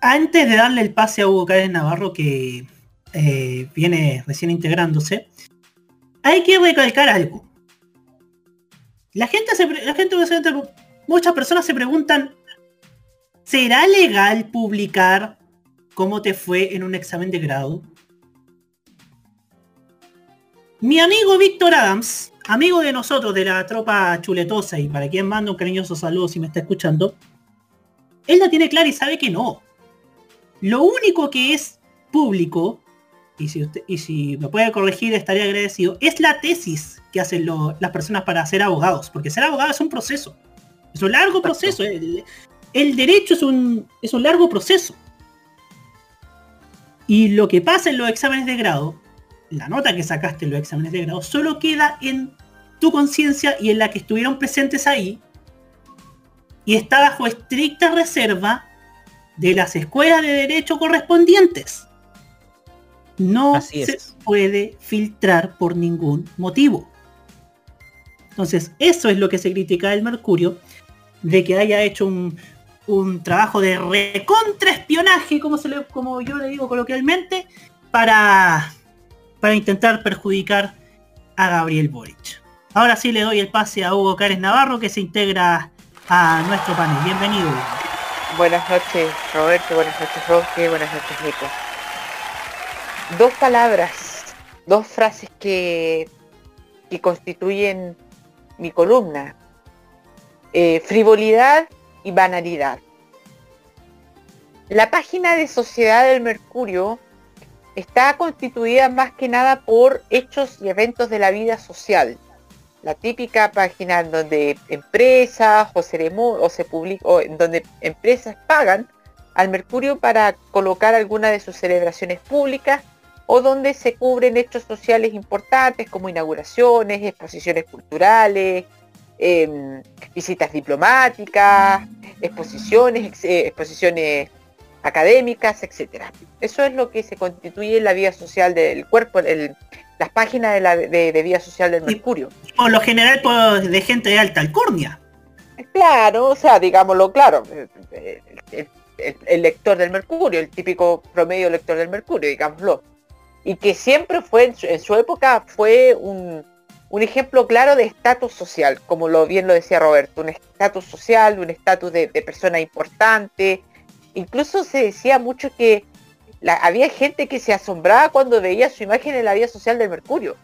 Antes de darle el pase a Hugo Cárez Navarro, que eh, viene recién integrándose, hay que recalcar algo. La gente, la gente, muchas personas se preguntan, ¿será legal publicar cómo te fue en un examen de grado? Mi amigo Víctor Adams, amigo de nosotros, de la tropa chuletosa, y para quien manda un cariñoso saludo si me está escuchando, él la tiene clara y sabe que no. Lo único que es público, y si, usted, y si me puede corregir estaría agradecido, es la tesis que hacen las personas para ser abogados, porque ser abogado es un proceso. Es un largo proceso. El, el, derecho es un, es un largo proceso. Y lo que pasa en los exámenes de grado la nota que sacaste en los exámenes de grado solo queda en tu conciencia y en la que estuvieron presentes ahí y está bajo estricta reserva de las escuelas de derecho correspondientes. No se puede filtrar por ningún motivo. Entonces, eso es lo que se critica del Mercurio, de que haya hecho un, un trabajo de recontraespionaje, como, se le, como yo le digo coloquialmente, para para intentar perjudicar a Gabriel Boric. Ahora sí le doy el pase a Hugo Cárez Navarro que se integra a nuestro panel. Bienvenido. Buenas noches Roberto, buenas noches Roque, buenas noches Nico. Dos palabras, dos frases que, que constituyen mi columna. Eh, frivolidad y banalidad. La página de Sociedad del Mercurio está constituida más que nada por hechos y eventos de la vida social. La típica página en donde empresas o, o se publica, o en donde empresas pagan al Mercurio para colocar alguna de sus celebraciones públicas o donde se cubren hechos sociales importantes como inauguraciones, exposiciones culturales, em, visitas diplomáticas, exposiciones, eh, exposiciones académicas, etcétera. Eso es lo que se constituye la vida social del cuerpo, el, las páginas de, la, de, vida social del Mercurio. por lo general de gente de alta alcurnia. Claro, o sea, digámoslo claro, el, lector del Mercurio, el típico promedio lector del Mercurio, digámoslo. Y que siempre fue, en su, época, fue un, un, ejemplo claro de estatus social, como lo bien lo decía Roberto, un estatus social, un estatus de, de persona importante, Incluso se decía mucho que había gente que se asombraba cuando veía su imagen en la vida social del Mercurio.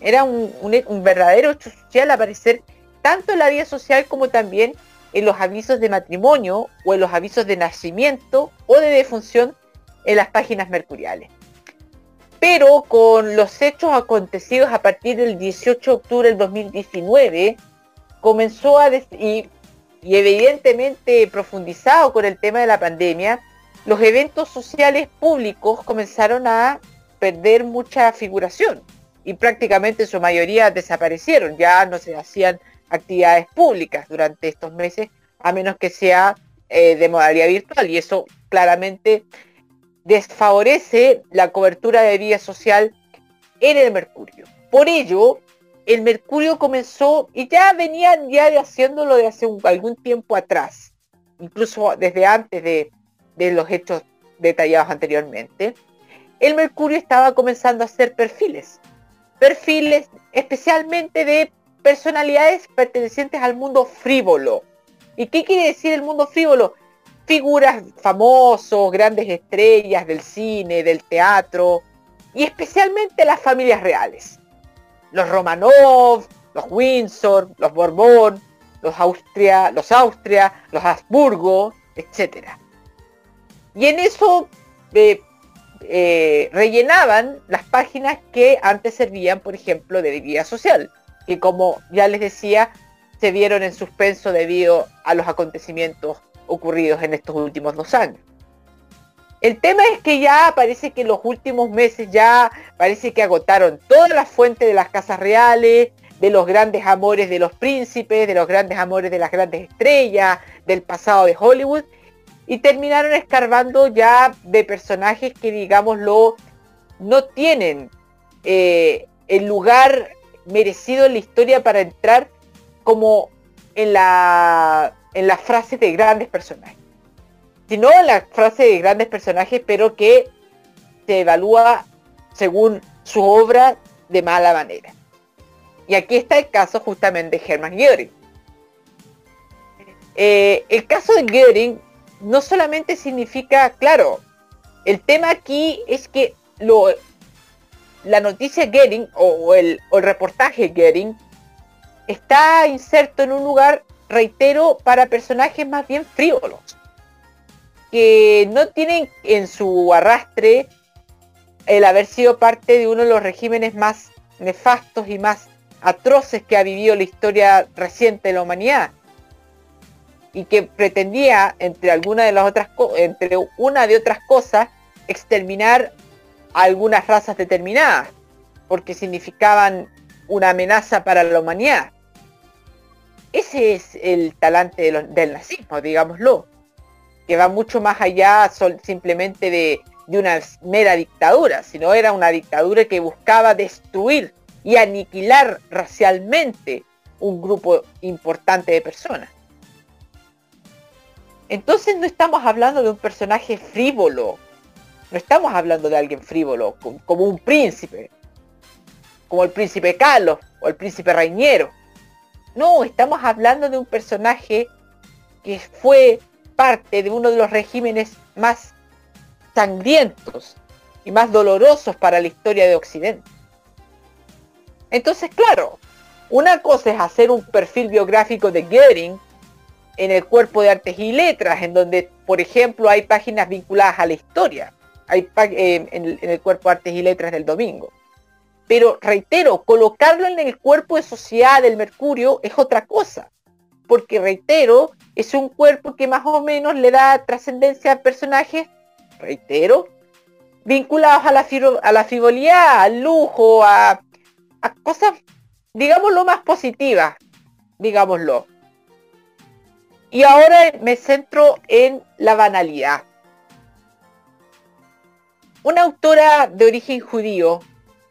Era un, verdadero hecho social aparecer tanto en la vida social como también en los avisos de matrimonio o en los avisos de nacimiento o de defunción en las páginas mercuriales. Pero con los hechos acontecidos a partir del 18 de octubre del 2019, comenzó a, y y evidentemente profundizado con el tema de la pandemia, los eventos sociales públicos comenzaron a perder mucha figuración y prácticamente su mayoría desaparecieron, ya no se hacían actividades públicas durante estos meses, a menos que sea eh, de modalidad virtual y eso claramente desfavorece la cobertura de vida social en el Mercurio. Por ello, el Mercurio comenzó y ya venían ya de haciéndolo de hace algún tiempo atrás, incluso desde antes de, los hechos detallados anteriormente. El Mercurio estaba comenzando a hacer perfiles, perfiles especialmente de personalidades pertenecientes al mundo frívolo. ¿Y qué quiere decir el mundo frívolo? Figuras famosos, grandes estrellas del cine, del teatro y especialmente las familias reales los Romanov, los Windsor, los Borbón, los Austria, los Austria, los Habsburgo, etc. Y en eso eh, eh, rellenaban las páginas que antes servían, por ejemplo, de vida social. que como ya les decía, se vieron en suspenso debido a los acontecimientos ocurridos en estos últimos dos años. El tema es que ya parece que en los últimos meses ya parece que agotaron todas las fuentes de las casas reales, de los grandes amores de los príncipes, de los grandes amores de las grandes estrellas, del pasado de Hollywood, y terminaron escarbando ya de personajes que digámoslo no tienen eh, el lugar merecido en la historia para entrar como en la en las frases de grandes personajes sino la frase de grandes personajes pero que se evalúa según su obra de mala manera. Y aquí está el caso justamente de Hermann Göring. Eh, el caso de Göring no solamente significa claro el tema aquí es que la noticia Getting o, el, reportaje Getting está inserto en un lugar, reitero, para personajes más bien frívolos, que no tienen en su arrastre el haber sido parte de uno de los regímenes más nefastos y más atroces que ha vivido la historia reciente de la humanidad y que pretendía entre alguna de las otras entre una de otras cosas exterminar algunas razas determinadas, porque significaban una amenaza para la humanidad. Ese es el talante del nazismo, digámoslo, que va mucho más allá simplemente de, una mera dictadura, sino era una dictadura que buscaba destruir y aniquilar racialmente un grupo importante de personas. Entonces no estamos hablando de un personaje frívolo, no estamos hablando de alguien frívolo, como un príncipe, como el príncipe Carlos o el príncipe Reñero. No, estamos hablando de un personaje que fue parte de uno de los regímenes más sangrientos y más dolorosos para la historia de Occidente. Entonces, claro, una cosa es hacer un perfil biográfico de Goering en el cuerpo de artes y letras, en donde, por ejemplo, hay páginas vinculadas a la historia hay, eh, en, el cuerpo Artes y Letras del domingo. Pero reitero, colocarlo en el cuerpo de sociedad del Mercurio es otra cosa. Porque reitero, es un cuerpo que más o menos le da trascendencia a personajes, reitero, vinculados a la, a frivolidad, al lujo, a, a cosas, digámoslo, más positivas, digámoslo. Y ahora me centro en la banalidad. Una autora de origen judío,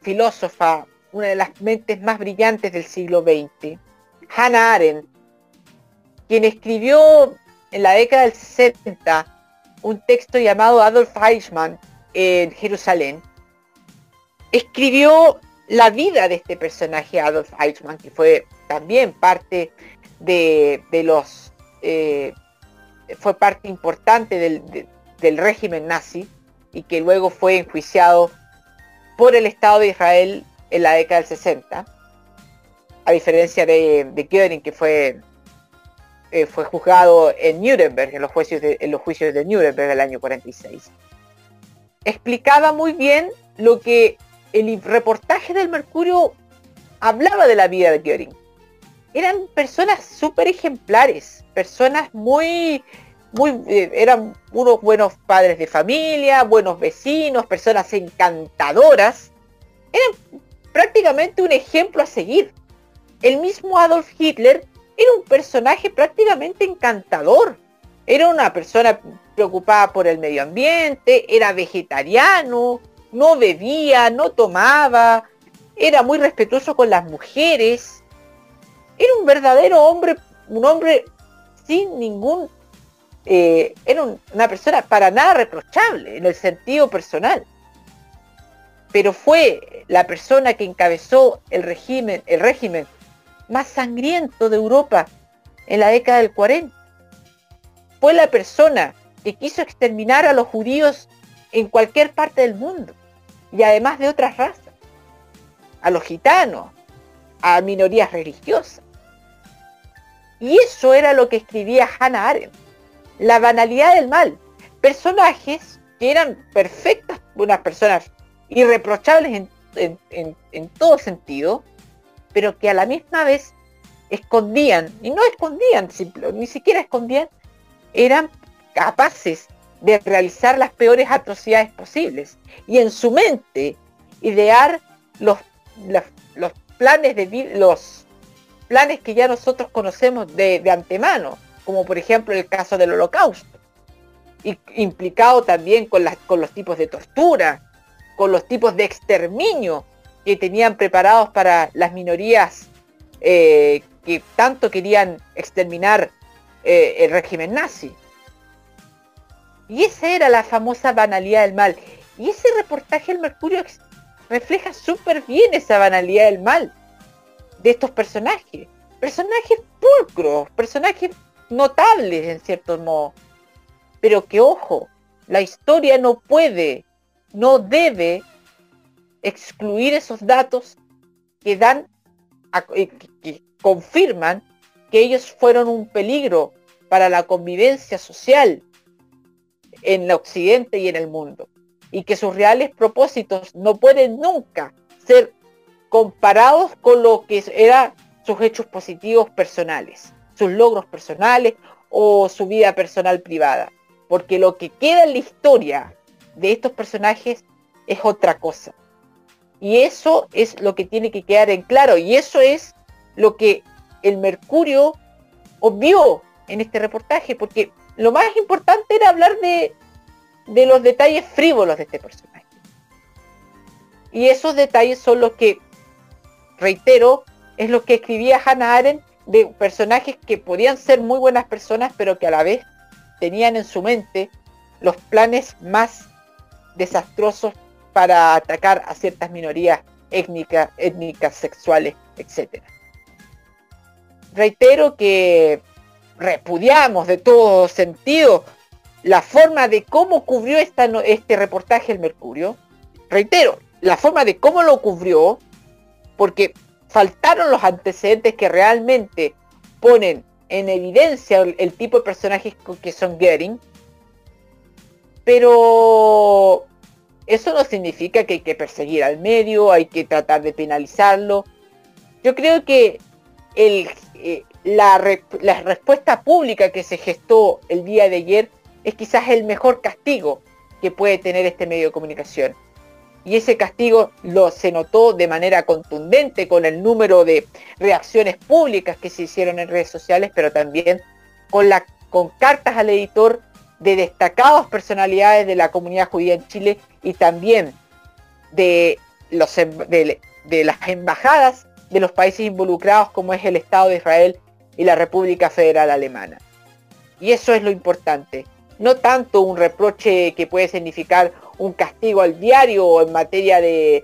filósofa, una de las mentes más brillantes del siglo XX, Hannah Arendt, quien escribió en la década del 60 un texto llamado Adolf Eichmann en Jerusalén, escribió la vida de este personaje Adolf Eichmann, que fue también parte de, los, eh, fue parte importante del régimen nazi, y que luego fue enjuiciado por el Estado de Israel en la década del 60, a diferencia de, de que fue, eh, fue juzgado en Nuremberg, en los, juicios de, en los juicios de Nuremberg del año 46. Explicaba muy bien lo que el reportaje del Mercurio hablaba de la vida de Göring. Eran personas súper ejemplares, personas muy muy, eh, eran unos buenos padres de familia, buenos vecinos, personas encantadoras. Eran prácticamente un ejemplo a seguir. El mismo Adolf Hitler era un personaje prácticamente encantador. Era una persona preocupada por el medio ambiente, era vegetariano, no bebía, no tomaba, era muy respetuoso con las mujeres. Era un verdadero hombre, un hombre sin ningún eh, era una persona para nada reprochable en el sentido personal. Pero fue la persona que encabezó el régimen, el régimen más sangriento de Europa en la década del 40. Fue la persona que quiso exterminar a los judíos en cualquier parte del mundo y además de otras razas, a los gitanos, a minorías religiosas. Y eso era lo que escribía Hannah Arendt la banalidad del mal. Personajes que eran perfectas, unas personas irreprochables en, todo sentido, pero que a la misma vez escondían, y no escondían, ni siquiera escondían, eran capaces de realizar las peores atrocidades posibles. Y en su mente, idear los, los, planes de los planes que ya nosotros conocemos de, antemano, como por ejemplo el caso del holocausto, y, implicado también con, con los tipos de tortura, con los tipos de exterminio que tenían preparados para las minorías eh, que tanto querían exterminar eh, el régimen nazi. Y esa era la famosa banalidad del mal. Y ese reportaje del Mercurio refleja súper bien esa banalidad del mal de estos personajes. Personajes pulcros, personajes notables en cierto modo. Pero que ojo, la historia no puede, no debe excluir esos datos que dan, eh, que confirman que ellos fueron un peligro para la convivencia social en el occidente y en el mundo. Y que sus reales propósitos no pueden nunca ser comparados con lo que eran sus hechos positivos personales, sus logros personales o su vida personal privada. Porque lo que queda en la historia de estos personajes es otra cosa. Y eso es lo que tiene que quedar en claro. Y eso es lo que el Mercurio obvió en este reportaje, porque lo más importante era hablar de, de los detalles frívolos de este personaje. Y esos detalles son los que, reitero, es lo que escribía Hannah Arendt de personajes que podían ser muy buenas personas, pero que a la vez tenían en su mente los planes más desastrosos para atacar a ciertas minorías étnicas, étnicas sexuales, etc reitero que repudiamos de todo sentido la forma de cómo cubrió este reportaje el Mercurio. Reitero, la forma de cómo lo cubrió, porque faltaron los antecedentes que realmente ponen en evidencia el, tipo de personajes que son Goering. Pero eso no significa que hay que perseguir al medio, hay que tratar de penalizarlo. Yo creo que eh, la, respuesta pública que se gestó el día de ayer es quizás el mejor castigo que puede tener este medio de comunicación. Y ese castigo lo se notó de manera contundente con el número de reacciones públicas que se hicieron en redes sociales, pero también con cartas al editor de destacadas personalidades de la comunidad judía en Chile y también em, de las embajadas de los países involucrados como es el Estado de Israel y la República Federal Alemana. Y eso es lo importante. No tanto un reproche que puede significar un castigo al diario o en materia de,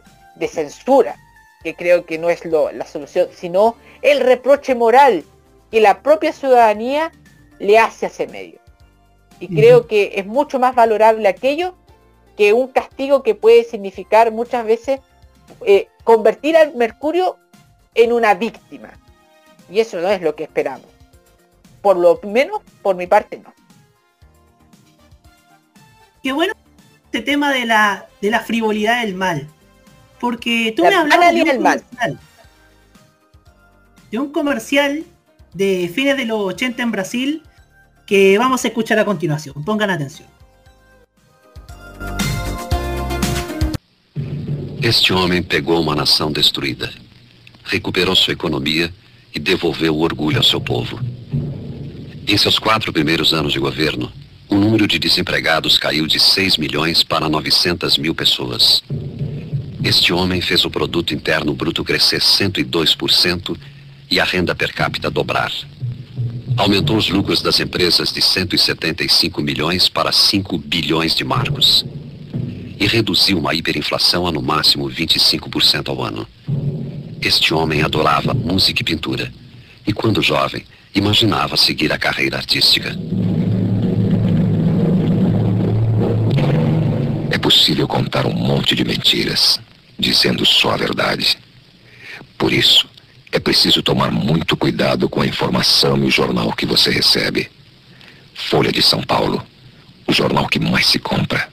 censura, que creo que no es la solución, sino el reproche moral que la propia ciudadanía le hace a ese medio. Y creo que es mucho más valorable aquello que un castigo que puede significar muchas veces eh, convertir al Mercurio en una víctima. Y eso no es lo que esperamos. Por lo menos, por mi parte, no. Qué bueno este tema de la, de la frivolidad del mal. Porque tú me hablas de un, comercial, de un comercial de fines de los 80 en Brasil que vamos a escuchar a continuación. Pongan atención. Este homem pegou uma nação destruída, recuperou sua economia e devolveu o orgulho ao seu povo. Em seus quatro primeiros anos de governo, o número de desempregados caiu de 6 milhões para 900 mil pessoas. Este homem fez o produto interno bruto crescer 102% e a renda per capita dobrar. Aumentou os lucros das empresas de 175 milhões para 5 bilhões de marcos. E reduziu uma hiperinflação a no máximo 25% ao ano. Este homem adorava música e pintura. E quando jovem, imaginava seguir a carreira artística. É possível contar um monte de mentiras, dizendo só a verdade. Por isso, é preciso tomar muito cuidado com a informação e o jornal que você recebe. Folha de São Paulo, o jornal que mais se compra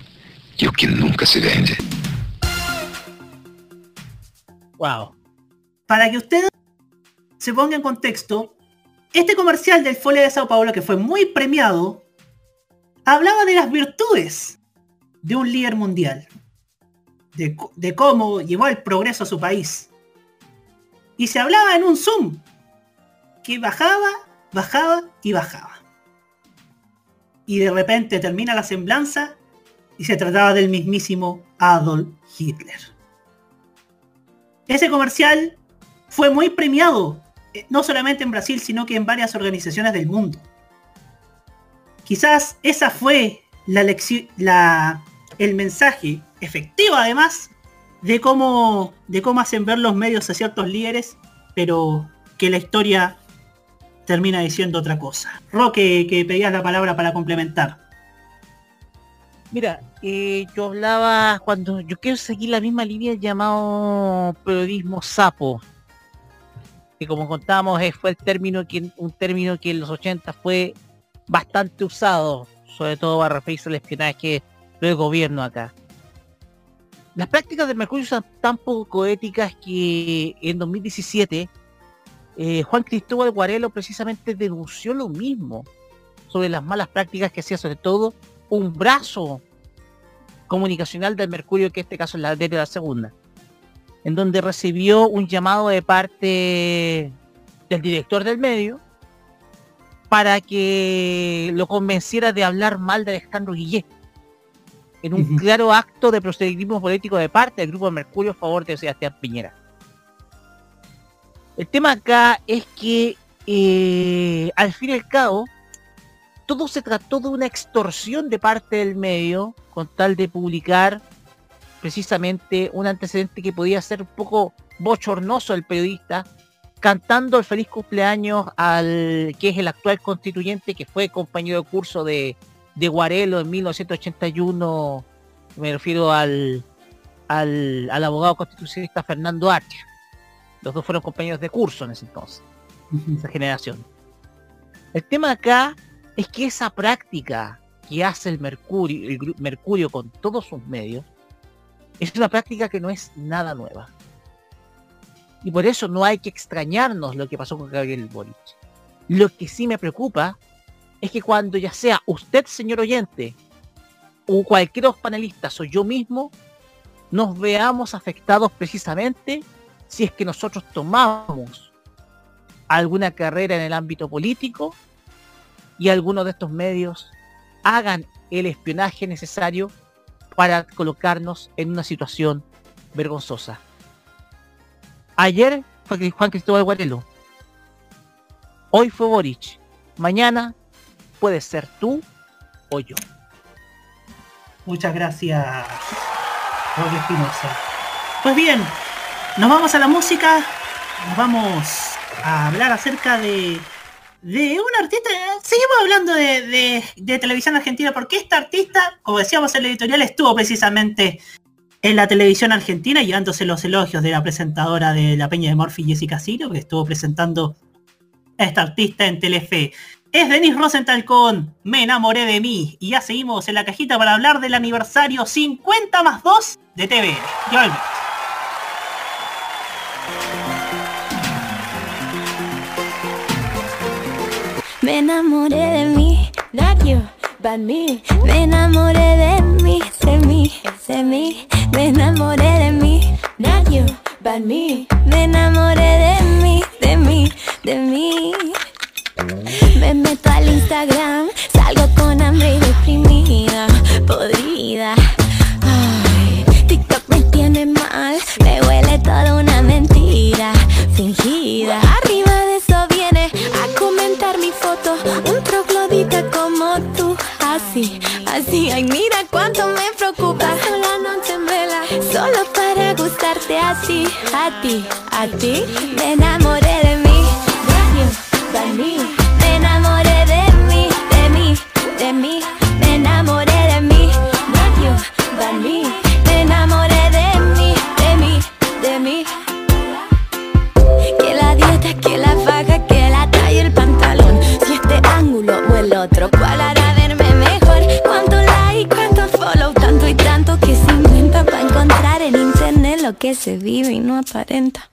e o que nunca se vende. Wow. para que ustedes se ponga en contexto, este comercial del Fole de Sao Paulo, que fue muy premiado, hablaba de las virtudes de un líder mundial, de, de cómo llevó el progreso a su país. Y se hablaba en un Zoom, que bajaba, bajaba y bajaba. Y de repente termina la semblanza y se trataba del mismísimo Adolf Hitler. Ese comercial fue muy premiado, eh, no solamente en Brasil, sino que en varias organizaciones del mundo. Quizás esa fue la el mensaje efectivo además de cómo, de cómo hacen ver los medios a ciertos líderes, pero que la historia termina diciendo otra cosa. Roque, que pedías la palabra para complementar. Mira, eh, yo hablaba cuando yo quiero seguir la misma línea llamado periodismo sapo, que como contábamos eh, fue el término un término que en los 80 fue bastante usado, sobre todo para referirse al espionaje del gobierno acá. Las prácticas del Mercurio son tan poco éticas que en 2017 eh, Juan Cristóbal Guarelo precisamente denunció lo mismo sobre las malas prácticas que hacía sobre todo un brazo comunicacional del Mercurio, que en este caso es la de la segunda, en donde recibió un llamado de parte del director del medio para que lo convenciera de hablar mal de Alejandro Guillé, en un claro acto de proselitismo político de parte del grupo de Mercurio a favor de Sebastián Piñera. El tema acá es que eh, al fin y al cabo, todo se trató de una extorsión de parte del medio con tal de publicar precisamente un antecedente que podía ser un poco bochornoso el periodista, cantando el feliz cumpleaños al que es el actual constituyente, que fue compañero de curso de, de Guarelo en 1981, me refiero al, al, al abogado constitucionalista Fernando Archer. Los dos fueron compañeros de curso en ese entonces, esa generación. El tema acá es que esa práctica que hace el Mercurio, el Mercurio con todos sus medios, es una práctica que no es nada nueva. Y por eso no hay que extrañarnos lo que pasó con Gabriel Boric. Lo que sí me preocupa es que cuando ya sea usted, señor oyente, o cualquier panelista, o yo mismo, nos veamos afectados precisamente si es que nosotros tomamos alguna carrera en el ámbito político y algunos de estos medios hagan el espionaje necesario para colocarnos en una situación vergonzosa. Ayer fue Juan Cristóbal Guarelo. Hoy fue Boric. Mañana puede ser tú o yo. Muchas gracias, Roque Espinosa. Pues bien, nos vamos a la música, nos vamos a hablar acerca de, de un artista, seguimos hablando de, de, televisión argentina, porque esta artista, como decíamos en la editorial, estuvo precisamente en la televisión argentina, llevándose los elogios de la presentadora de La Peña de Morphy, Jessica Ciro, que estuvo presentando a esta artista en Telefe. Es Denise Rosenthal con Me enamoré de mí. Y ya seguimos en la cajita para hablar del aniversario 50 más 2 de TV. Ya Me enamoré de mí, not you, but me. Me enamoré de mí, de mí, de mí. Me enamoré de mí, not you, but me. Me enamoré de mí, de mí, de mí. Me meto al Instagram, salgo con hambre y deprimida, podrida. Ay, TikTok me tiene mal, me huele toda una mentira fingida. Arriba de eso viene a comentar mi foto, un troglodita como tú, así, así. Ay, mira cuánto me preocupa la noche en vela, solo para gustarte así, a ti, a ti. Me enamoré que se vive y no aparenta.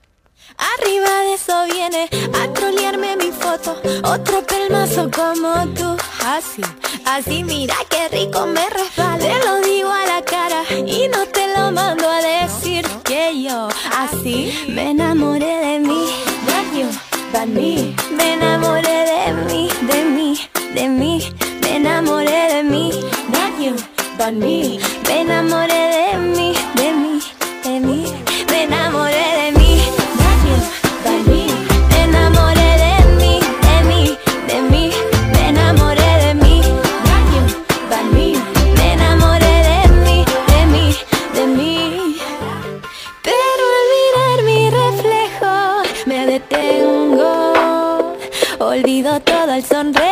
Arriba de eso viene a trolearme mi foto. Otro pelmazo como tú. Así, así mira qué rico me resbala. Te lo digo a la cara y no te lo mando a decir que yo así me enamoré de mí. Not you, but me. Me enamoré de mí, de mí, de mí. Me enamoré de mí. Not you, but me. Me enamoré de mí, al sonreír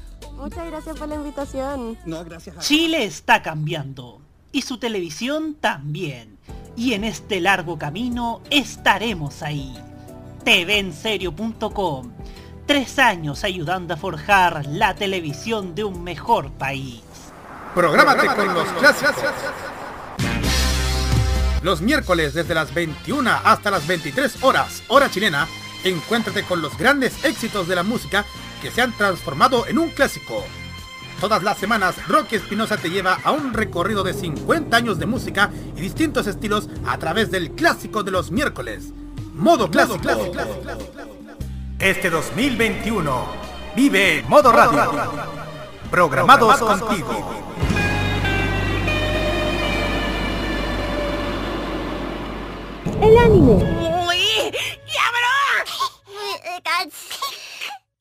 Muchas gracias por la invitación. No, gracias a Chile está cambiando y su televisión también. Y en este largo camino estaremos ahí. TVenserio.com. Tres años ayudando a forjar la televisión de un mejor país. Prográmate con los clásicos. Los miércoles desde las 21 hasta las 23 horas, hora chilena, encuéntrate con los grandes éxitos de la música que se han transformado en un clásico. Todas las semanas, Rocky Espinosa te lleva a un recorrido de 50 años de música y distintos estilos a través del clásico de los miércoles. Modo clásico. Este 2021, vive Modo Radio. Programados contigo. El anime,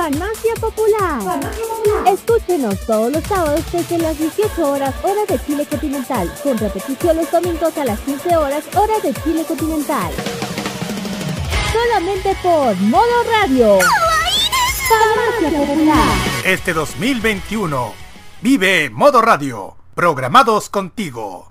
Farmacia Popular. Escúchenos todos los sábados desde las 18 horas hora de Chile continental, con repetición los domingos a las 15 horas hora de Chile continental. Solamente por Modo Radio. Farmacia Popular. Este 2021, vive Modo Radio. Programados contigo.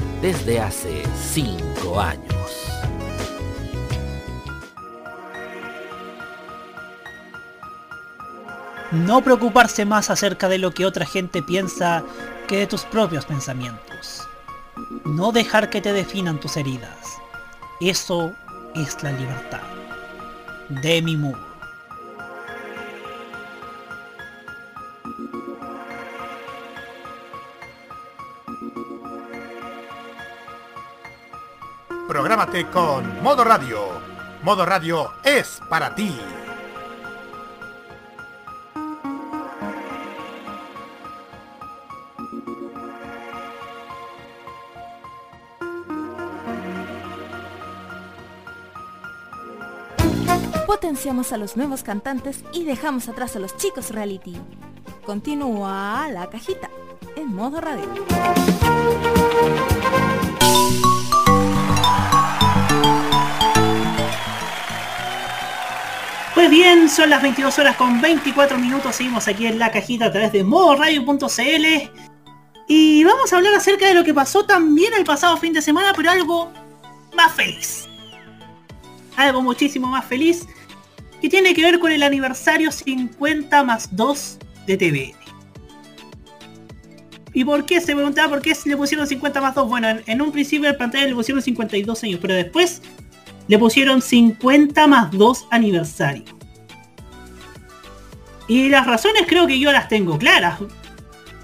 desde hace 5 años. No preocuparse más acerca de lo que otra gente piensa que de tus propios pensamientos. No dejar que te definan tus heridas. Eso es la libertad. Demi Moore. prográmate con Modo Radio. Modo Radio es para ti. Potenciamos a los nuevos cantantes y dejamos atrás a los chicos reality. Continúa la cajita en modo radio. Pues bien, son las 22 horas con 24 minutos, seguimos aquí en la cajita a través de modoradio.cl y vamos a hablar acerca de lo que pasó también el pasado fin de semana, pero algo más feliz. Algo muchísimo más feliz que tiene que ver con el aniversario 50 más 2 de TVN. ¿Y por qué? Se preguntaba por qué le pusieron 50 más 2. Bueno, en, en un principio en pantalla le pusieron 52 años, pero después le pusieron 50 más 2 aniversario. Y las razones creo que yo las tengo claras.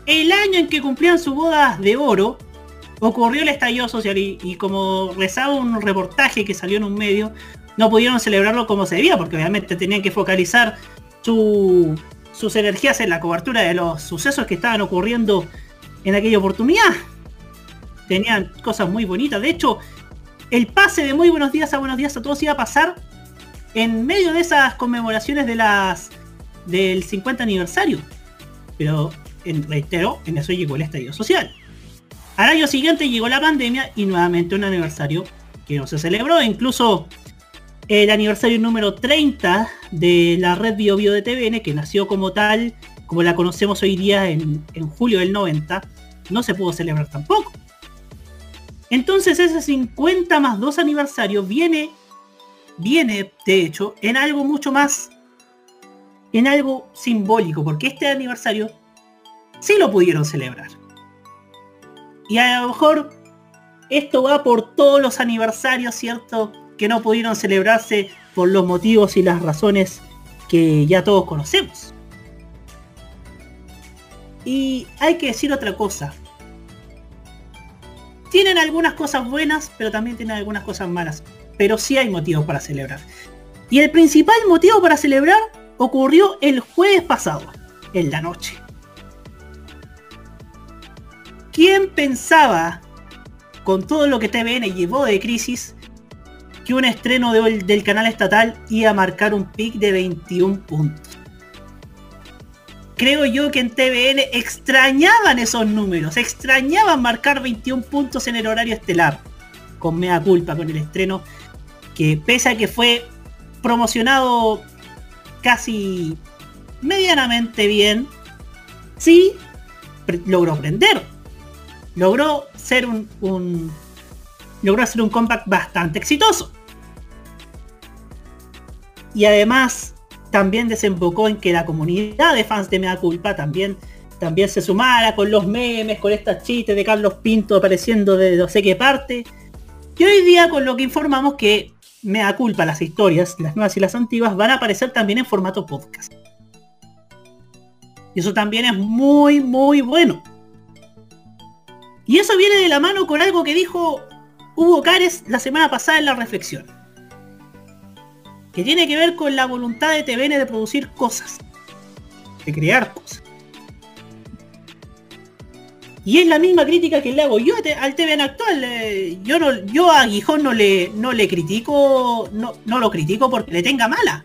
El año en que cumplían su boda de oro, ocurrió el estallido social y, como rezaba un reportaje que salió en un medio, no pudieron celebrarlo como se debía, porque obviamente tenían que focalizar su, sus energías en la cobertura de los sucesos que estaban ocurriendo en aquella oportunidad. Tenían cosas muy bonitas. De hecho, el pase de muy buenos días a buenos días a todos iba a pasar en medio de esas conmemoraciones de las del 50 aniversario. Pero en, reitero, en eso llegó el estallido social. Al año siguiente llegó la pandemia y nuevamente un aniversario que no se celebró. Incluso el aniversario número 30 de la red Bio Bio de TVN, que nació como tal, como la conocemos hoy día en julio del 90, no se pudo celebrar tampoco. Entonces ese 50 más 2 aniversario viene, viene de hecho en algo mucho más, en algo simbólico, porque este aniversario sí lo pudieron celebrar. Y a lo mejor esto va por todos los aniversarios, ¿cierto? Que no pudieron celebrarse por los motivos y las razones que ya todos conocemos. Y hay que decir otra cosa. Tienen algunas cosas buenas, pero también tienen algunas cosas malas. Pero sí hay motivos para celebrar. Y el principal motivo para celebrar ocurrió el jueves pasado, en la noche. ¿Quién pensaba, con todo lo que TVN llevó de crisis, que un estreno de, del canal estatal iba a marcar un pic de 21 puntos? Creo yo que en TVN extrañaban esos números, extrañaban marcar 21 puntos en el horario estelar, con mea culpa, con el estreno, que pese a que fue promocionado casi medianamente bien, sí logró prender. Logró ser un, logró hacer un compact bastante exitoso. Y además también desembocó en que la comunidad de fans de Mea Culpa también, también se sumara con los memes, con estas chistes de Carlos Pinto apareciendo de no sé qué parte. Y hoy día con lo que informamos que Mea Culpa, las historias, las nuevas y las antiguas, van a aparecer también en formato podcast. Y eso también es muy, muy bueno. Y eso viene de la mano con algo que dijo Hugo Cares la semana pasada en la reflexión. Que tiene que ver con la voluntad de TVN de producir cosas. De crear cosas. Y es la misma crítica que le hago yo al TVN actual. Eh, yo no, yo a Guijón no le, no le critico, no, no lo critico porque le tenga mala.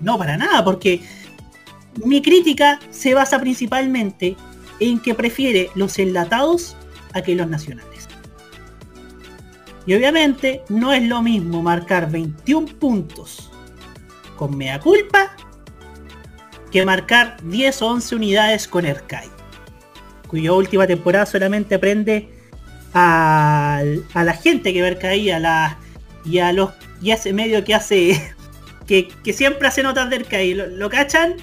No, para nada, porque mi crítica se basa principalmente en que prefiere los enlatados a que los nacionales. Y obviamente no es lo mismo marcar 21 puntos con mea culpa que marcar 10 o 11 unidades con Erkai, cuya última temporada solamente prende a, a la gente que ve Erkai a la, y a los y a ese medio que hace que, que siempre hace notas de Erkai. ¿Lo, ¿Lo cachan?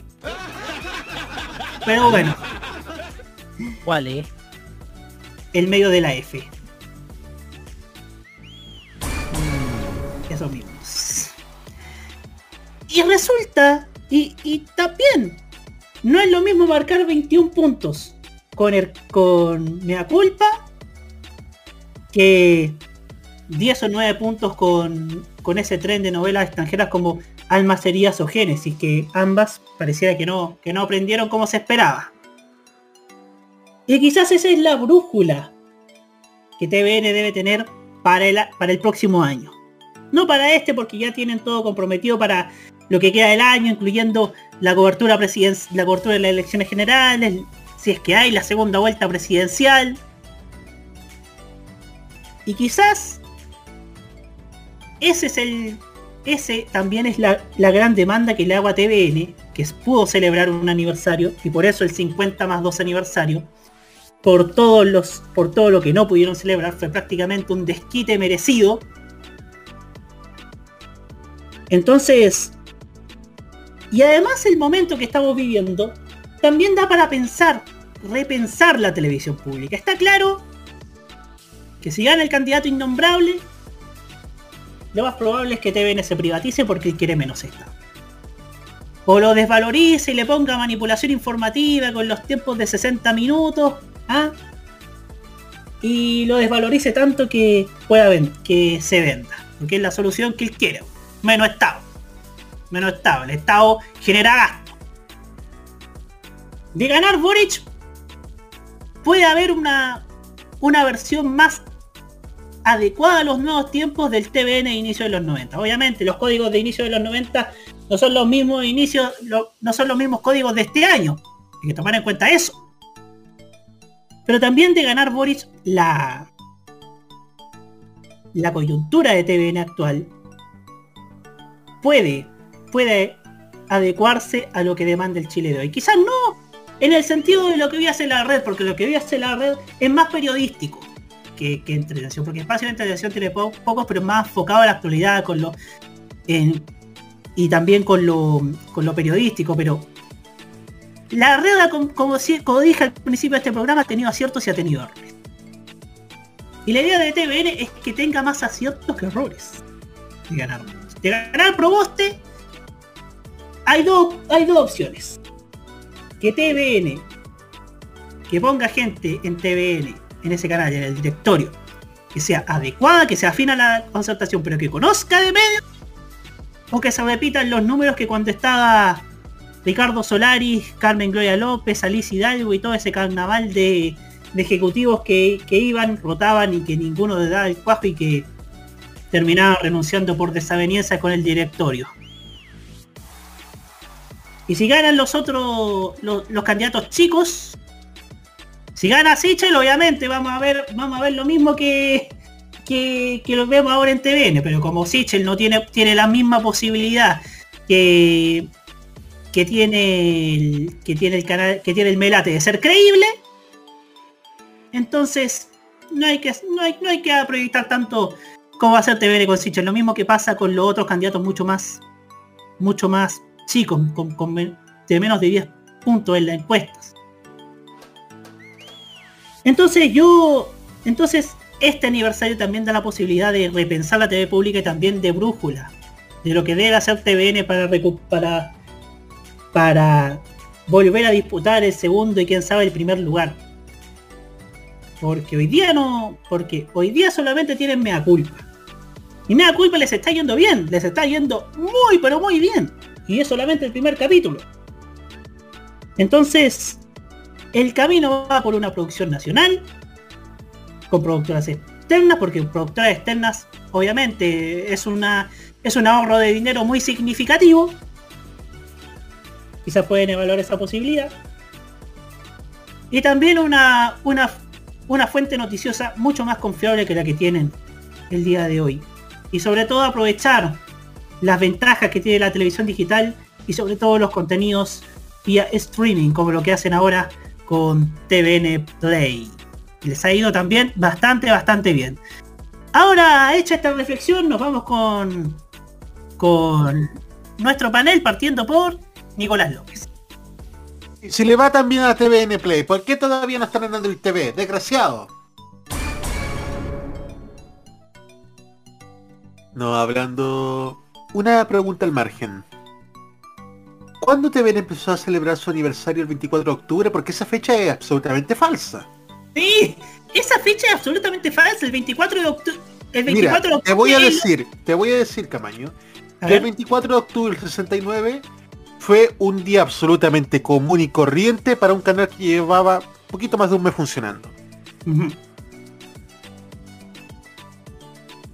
Pero bueno. ¿Cuál es? El medio de la F. Esos mismos. Y resulta, y, y también, no es lo mismo marcar 21 puntos con, el, con Mea Culpa que 10 o 9 puntos con, con ese tren de novelas extranjeras como Almas Heridas o Génesis, que ambas pareciera que no, que no aprendieron como se esperaba. Y quizás esa es la brújula que TVN debe tener para el, para el próximo año. No para este porque ya tienen todo comprometido para lo que queda del año, incluyendo la cobertura la cobertura de las elecciones generales, si es que hay la segunda vuelta presidencial. Y quizás ese es el ese también es la, la, gran demanda que le hago a TVN, que pudo celebrar un aniversario, y por eso el 50 más 2 aniversario, por todos los. por todo lo que no pudieron celebrar, fue prácticamente un desquite merecido. Entonces. Y además el momento que estamos viviendo también da para pensar, repensar la televisión pública. Está claro que si gana el candidato innombrable, lo más probable es que TVN se privatice porque quiere menos Estado. O lo desvalorice y le ponga manipulación informativa con los tiempos de 60 minutos. ¿ah? Y lo desvalorice tanto que pueda que se venda. Porque es la solución que él quiere. Menos Estado. Menos Estado. El Estado genera gasto. De ganar Boric puede haber una, una versión más adecuada a los nuevos tiempos del TVN de inicio de los 90. Obviamente los códigos de inicio de los 90 no son los mismos inicios, no son los mismos códigos de este año. Hay que tomar en cuenta eso. Pero también de ganar Boris la, la coyuntura de TVN actual puede, puede adecuarse a lo que demanda el Chile de hoy. Quizás no en el sentido de lo que voy a hacer la red, porque lo que voy a hacer la red es más periodístico que, que entretención, porque espacio de entretención tiene pocos, pero más enfocado a la actualidad con lo y también con lo, con lo periodístico, pero la red, como, como, dije al principio de este programa, ha tenido aciertos y ha tenido errores. Y la idea de TVN es que tenga más aciertos que errores. De ganar. De ganar Proboste, hay dos, hay dos opciones. Que TVN, que ponga gente en TVN, en ese canal, en el directorio, que sea adecuada, que sea afina a la concertación, pero que conozca de medio, o que se repitan los números que cuando estaba Ricardo Solari, Carmen Gloria López, Alice Hidalgo y todo ese carnaval de, ejecutivos que, iban, rotaban y que ninguno le daba el cuajo y que terminaba renunciando por desaveniencia con el directorio. Y si ganan los otros, los, candidatos chicos, si gana Sichel, obviamente vamos a ver, vamos a ver lo mismo que, que, lo vemos ahora en TVN, pero como Sichel no tiene, tiene la misma posibilidad que, que tiene el, que tiene el canal, que tiene el melate de ser creíble, entonces no hay que, no hay, no hay que proyectar tanto como va a ser TVN con Sichel. Lo mismo que pasa con los otros candidatos mucho más, mucho más chicos, con, de menos de 10 puntos en las encuestas. Entonces yo, entonces este aniversario también da la posibilidad de repensar la TV pública y también de brújula, de lo que debe hacer TVN para, para para volver a disputar el segundo y quién sabe el primer lugar. Porque hoy día no, porque hoy día solamente tienen mea culpa. Y mea culpa les está yendo bien, les está yendo muy pero muy bien. Y es solamente el primer capítulo. Entonces, el camino va por una producción nacional, con productoras externas, porque productoras externas obviamente es una es un ahorro de dinero muy significativo quizás pueden evaluar esa posibilidad. Y también una, una, una fuente noticiosa mucho más confiable que la que tienen el día de hoy. Y sobre todo aprovechar las ventajas que tiene la televisión digital y sobre todo los contenidos vía streaming, como lo que hacen ahora con TVN Play. Les ha ido también bastante, bastante bien. Ahora, hecha esta reflexión, nos vamos con, con nuestro panel partiendo por Nicolás López. Si le va también a TVN Play, ¿por qué todavía no están en Android TV? Desgraciado. No, hablando... Una pregunta al margen. ¿Cuándo TVN empezó a celebrar su aniversario el 24 de octubre? Porque esa fecha es absolutamente falsa. Sí, esa fecha es absolutamente falsa. El 24 de octubre... El 24 de octubre te voy a decir, te voy a decir, Camaño, el 24 de octubre del 69 fue un día absolutamente común y corriente para un canal que llevaba poquito más de un mes funcionando.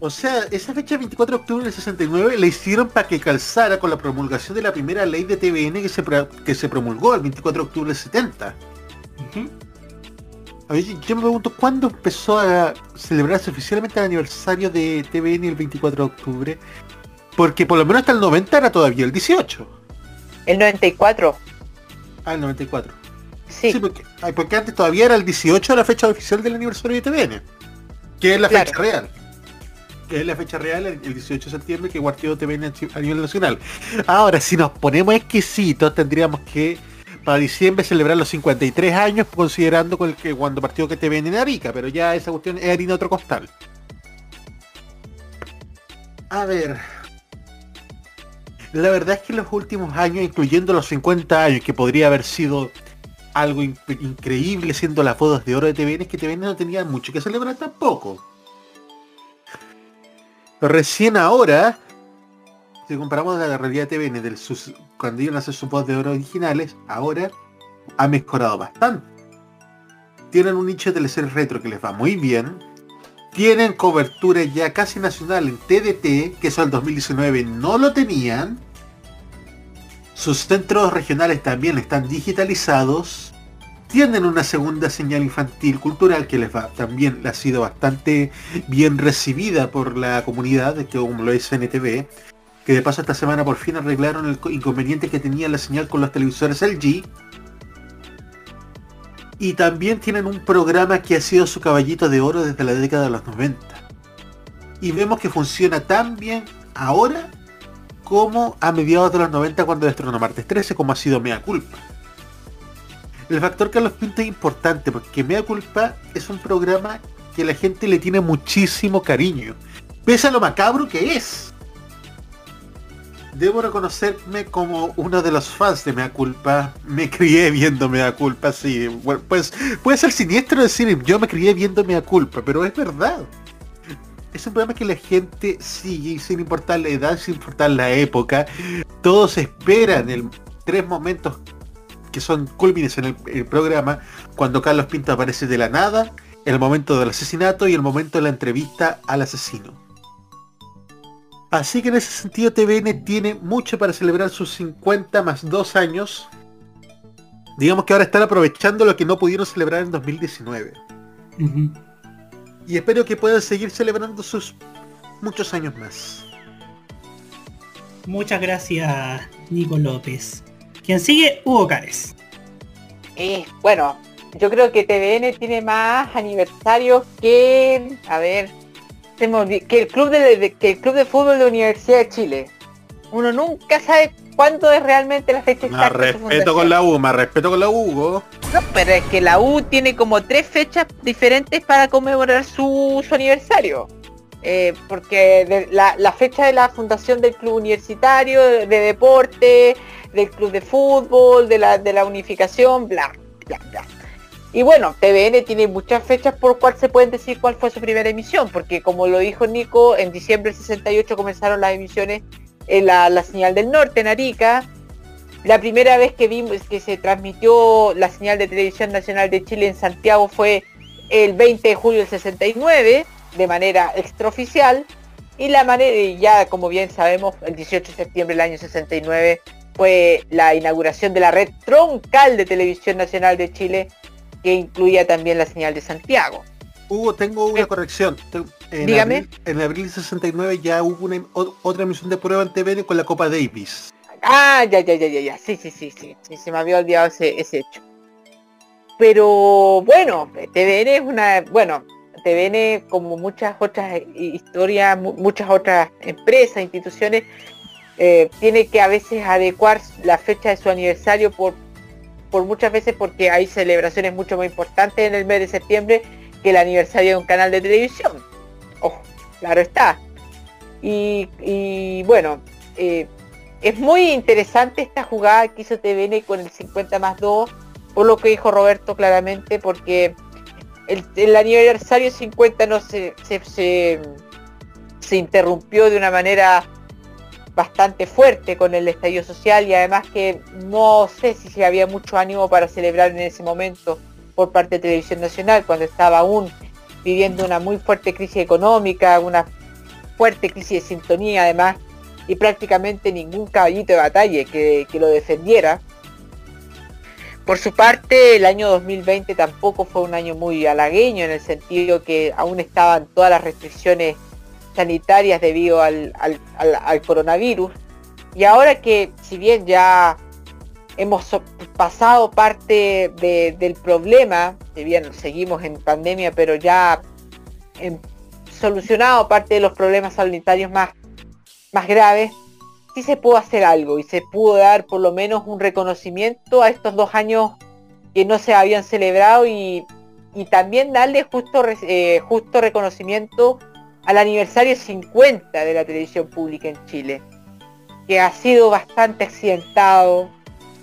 O sea, esa fecha 24 de octubre del 69 la hicieron para que calzara con la promulgación de la primera ley de TVN que se, que se promulgó el 24 de octubre del 70. A ver, yo me pregunto, ¿cuándo empezó a celebrarse oficialmente el aniversario de TVN el 24 de octubre? Porque por lo menos hasta el 90 era todavía el 18. El 94. Ah, el 94. Sí. porque, ay, porque antes todavía era el 18 la fecha oficial del aniversario de TVN. Que es la Claro. fecha real. Es la fecha real, el el 18 de septiembre, que partió TVN a nivel nacional. Ahora, si nos ponemos exquisitos, tendríamos que para diciembre celebrar los 53 años, considerando con el que cuando partió que TVN en Arica, pero ya esa cuestión es harina otro costal. A ver. La verdad es que los últimos años, incluyendo los 50 años, que podría haber sido algo in- increíble siendo las bodas de oro de TVN, es que TVN no tenía mucho que celebrar tampoco. Recién ahora, si comparamos la realidad de TVN sus- cuando iban a hacer sus bodas de oro originales, ahora ha mejorado bastante. Tienen un nicho de teleseries retro que les va muy bien. Tienen cobertura ya casi nacional en TDT, que eso el 2019 no lo tenían. Sus centros regionales también están digitalizados. Tienen una segunda señal infantil cultural que les va también ha sido bastante bien recibida por la comunidad, que como lo es NTV. Que de paso esta semana por fin arreglaron el co- inconveniente que tenía la señal con los televisores LG. Y también tienen un programa que ha sido su caballito de oro desde la década de los 90. Y vemos que funciona tan bien ahora como a mediados de los 90 cuando estrenó Martes 13, como ha sido Mea Culpa. El factor Carlos Pinto es importante porque Mea Culpa es un programa que la gente le tiene muchísimo cariño. Pese a lo macabro que es. Debo reconocerme como uno de los fans de Mea Culpa. Me crié viendo Mea Culpa, sí. Pues puede ser siniestro decir yo me crié viendo Mea Culpa, pero es verdad. Es un programa que la gente sigue sin importar la edad, sin importar la época. Todos esperan el tres momentos que son culmines en el, el programa cuando Carlos Pinto aparece de la nada, el momento del asesinato y el momento de la entrevista al asesino. Así que en ese sentido TVN tiene mucho para celebrar sus 50 más 2 años. Digamos que ahora están aprovechando lo que no pudieron celebrar en 2019. Y espero que puedan seguir celebrando sus muchos años más. Muchas gracias, Nico López. Quien sigue, Hugo Cares. Eh, bueno, yo creo que TVN tiene más aniversarios que, a ver, que el club de, de- que el club de fútbol de la Universidad de Chile. Uno nunca sabe cuándo es realmente la fecha Más exacta. de su respeto con la U, más respeto con la Hugo. No, pero es que la U tiene como tres fechas diferentes para conmemorar su, su aniversario. Eh, porque de- la, la fecha de la fundación del club universitario, de, de deporte, del club de fútbol, de la, de la unificación, bla, bla, bla. Y bueno, TVN tiene muchas fechas por cual se pueden decir cuál fue su primera emisión, porque como lo dijo Nico, en diciembre del 68 comenzaron las emisiones en la, la señal del norte, en Arica, la primera vez que vimos que se transmitió la señal de televisión nacional de Chile en Santiago fue el 20 de julio del 69, de manera extraoficial, y la manera, ya como bien sabemos, el 18 de septiembre del año 69 fue la inauguración de la red troncal de televisión nacional de Chile, que incluía también la señal de Santiago. Hugo, tengo una corrección. Te- En Dígame. Abril, en abril 69 ya hubo una, otra emisión de prueba en TVN con la Copa Davis. Ah, ya, ya, ya, ya, ya. Sí, sí, sí, sí. sí, se me había olvidado ese, ese hecho. Pero bueno, TVN es una, bueno, TVN como muchas otras hi- historias, mu- muchas otras empresas, instituciones, eh, tiene que a veces adecuar la fecha de su aniversario por, por muchas veces porque hay celebraciones mucho más importantes en el mes de septiembre que el aniversario de un canal de televisión. Ojo, claro está. Y, y bueno, eh, es muy interesante esta jugada que hizo TVN con el 50 más 2, por lo que dijo Roberto claramente, porque el, el aniversario 50 no se, se, se interrumpió de una manera bastante fuerte con el estallido social y además que no sé si había mucho ánimo para celebrar en ese momento por parte de Televisión Nacional cuando estaba aún viviendo una muy fuerte crisis económica, una fuerte crisis de sintonía además y prácticamente ningún caballito de batalla que, que lo defendiera. Por su parte, el año 2020 tampoco fue un año muy halagueño en el sentido que aún estaban todas las restricciones sanitarias debido al, al- al- al coronavirus. Y ahora que si bien ya hemos pasado parte de- del problema, si bien seguimos en pandemia, pero ya solucionado parte de los problemas sanitarios más, más graves, sí se pudo hacer algo y se pudo dar por lo menos un reconocimiento a estos dos años que no se habían celebrado y, y también darle justo, eh, justo reconocimiento al aniversario 50 de la televisión pública en Chile, que ha sido bastante accidentado,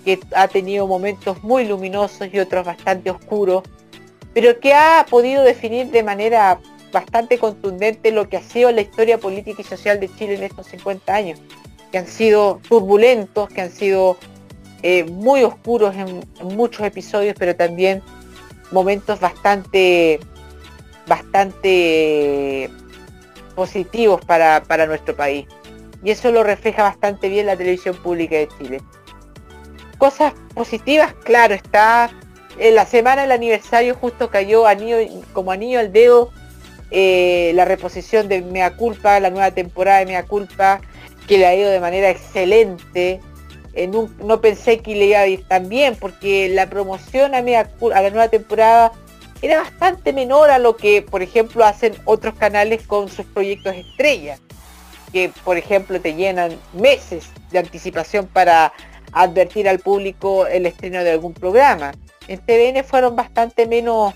que ha tenido momentos muy luminosos y otros bastante oscuros, pero que ha podido definir de manera bastante contundente lo que ha sido la historia política y social de Chile en estos 50 años, que han sido turbulentos, que han sido eh, muy oscuros en, en muchos episodios, pero también momentos bastante, bastante positivos para, para nuestro país. Y eso lo refleja bastante bien la televisión pública de Chile. Cosas positivas, claro, está en la semana del aniversario justo cayó anillo, como anillo al dedo eh, la reposición de Mea Culpa, la nueva temporada de Mea Culpa, que le ha ido de manera excelente. Eh, no, pensé que le iba a ir tan bien, porque la promoción a, Mea a la nueva temporada era bastante menor a lo que, por ejemplo, hacen otros canales con sus proyectos estrella, que, por ejemplo, te llenan meses de anticipación para advertir al público el estreno de algún programa. En TVN fueron bastante menos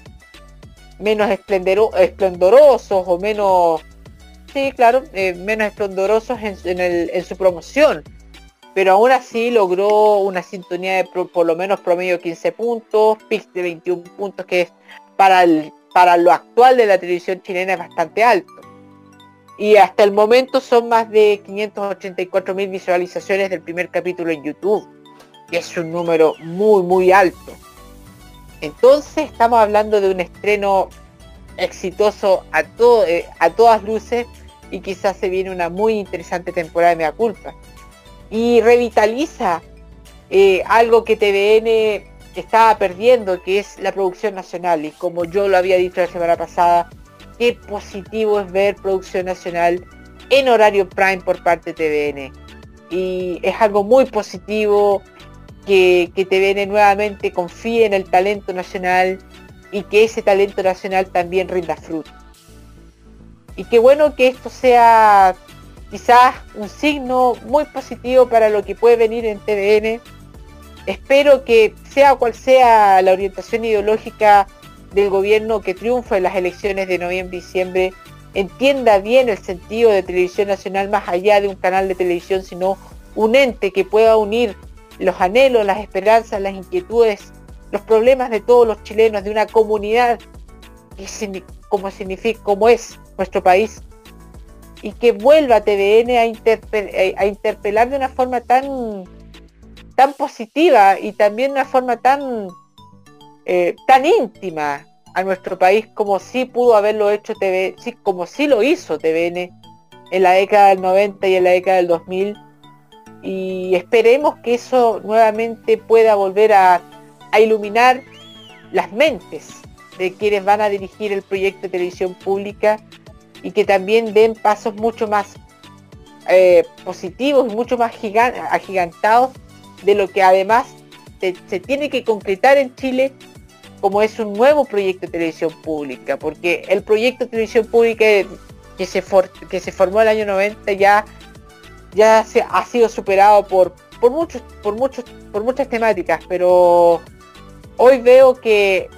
menos esplendorosos o menos sí claro eh, menos esplendorosos en, su- promoción pero aún así logró una sintonía de por lo menos promedio 15 puntos pics de 21 puntos que es para el para lo actual de la televisión chilena es bastante alto y hasta el momento son más de 584 mil visualizaciones del primer capítulo en YouTube que es un número muy muy alto entonces estamos hablando de un estreno exitoso a, eh, a todas luces y quizás se viene una muy interesante temporada de Mea Culpa. Y revitaliza eh, algo que TVN estaba perdiendo, que es la producción nacional. Y como yo lo había dicho la semana pasada, qué positivo es ver producción nacional en horario prime por parte de TVN. Y es algo muy positivo que, que TVN nuevamente confíe en el talento nacional y que ese talento nacional también rinda fruto. Y qué bueno que esto sea quizás un signo muy positivo para lo que puede venir en TVN. Espero que sea cual sea la orientación ideológica del gobierno que triunfa en las elecciones de noviembre y diciembre, entienda bien el sentido de televisión nacional más allá de un canal de televisión, sino un ente que pueda unir los anhelos, las esperanzas, las inquietudes, los problemas de todos los chilenos, de una comunidad que como es nuestro país, y que vuelva a TVN a interpelar de una forma tan tan positiva y también una forma tan eh, tan íntima a nuestro país como sí pudo haberlo hecho TV, sí, como sí lo hizo TVN en la década del 90 y en la década del 2000 y esperemos que eso nuevamente pueda volver a, a iluminar las mentes de quienes van a dirigir el proyecto de televisión pública y que también den pasos mucho más eh, positivos, mucho más gigan- agigantados de lo que además se, tiene que concretar en Chile como es un nuevo proyecto de televisión pública, porque el proyecto de televisión pública que se, que se formó el año 90 ya, ya ha sido superado por, por, muchos, por, muchos, por muchas temáticas, pero hoy veo que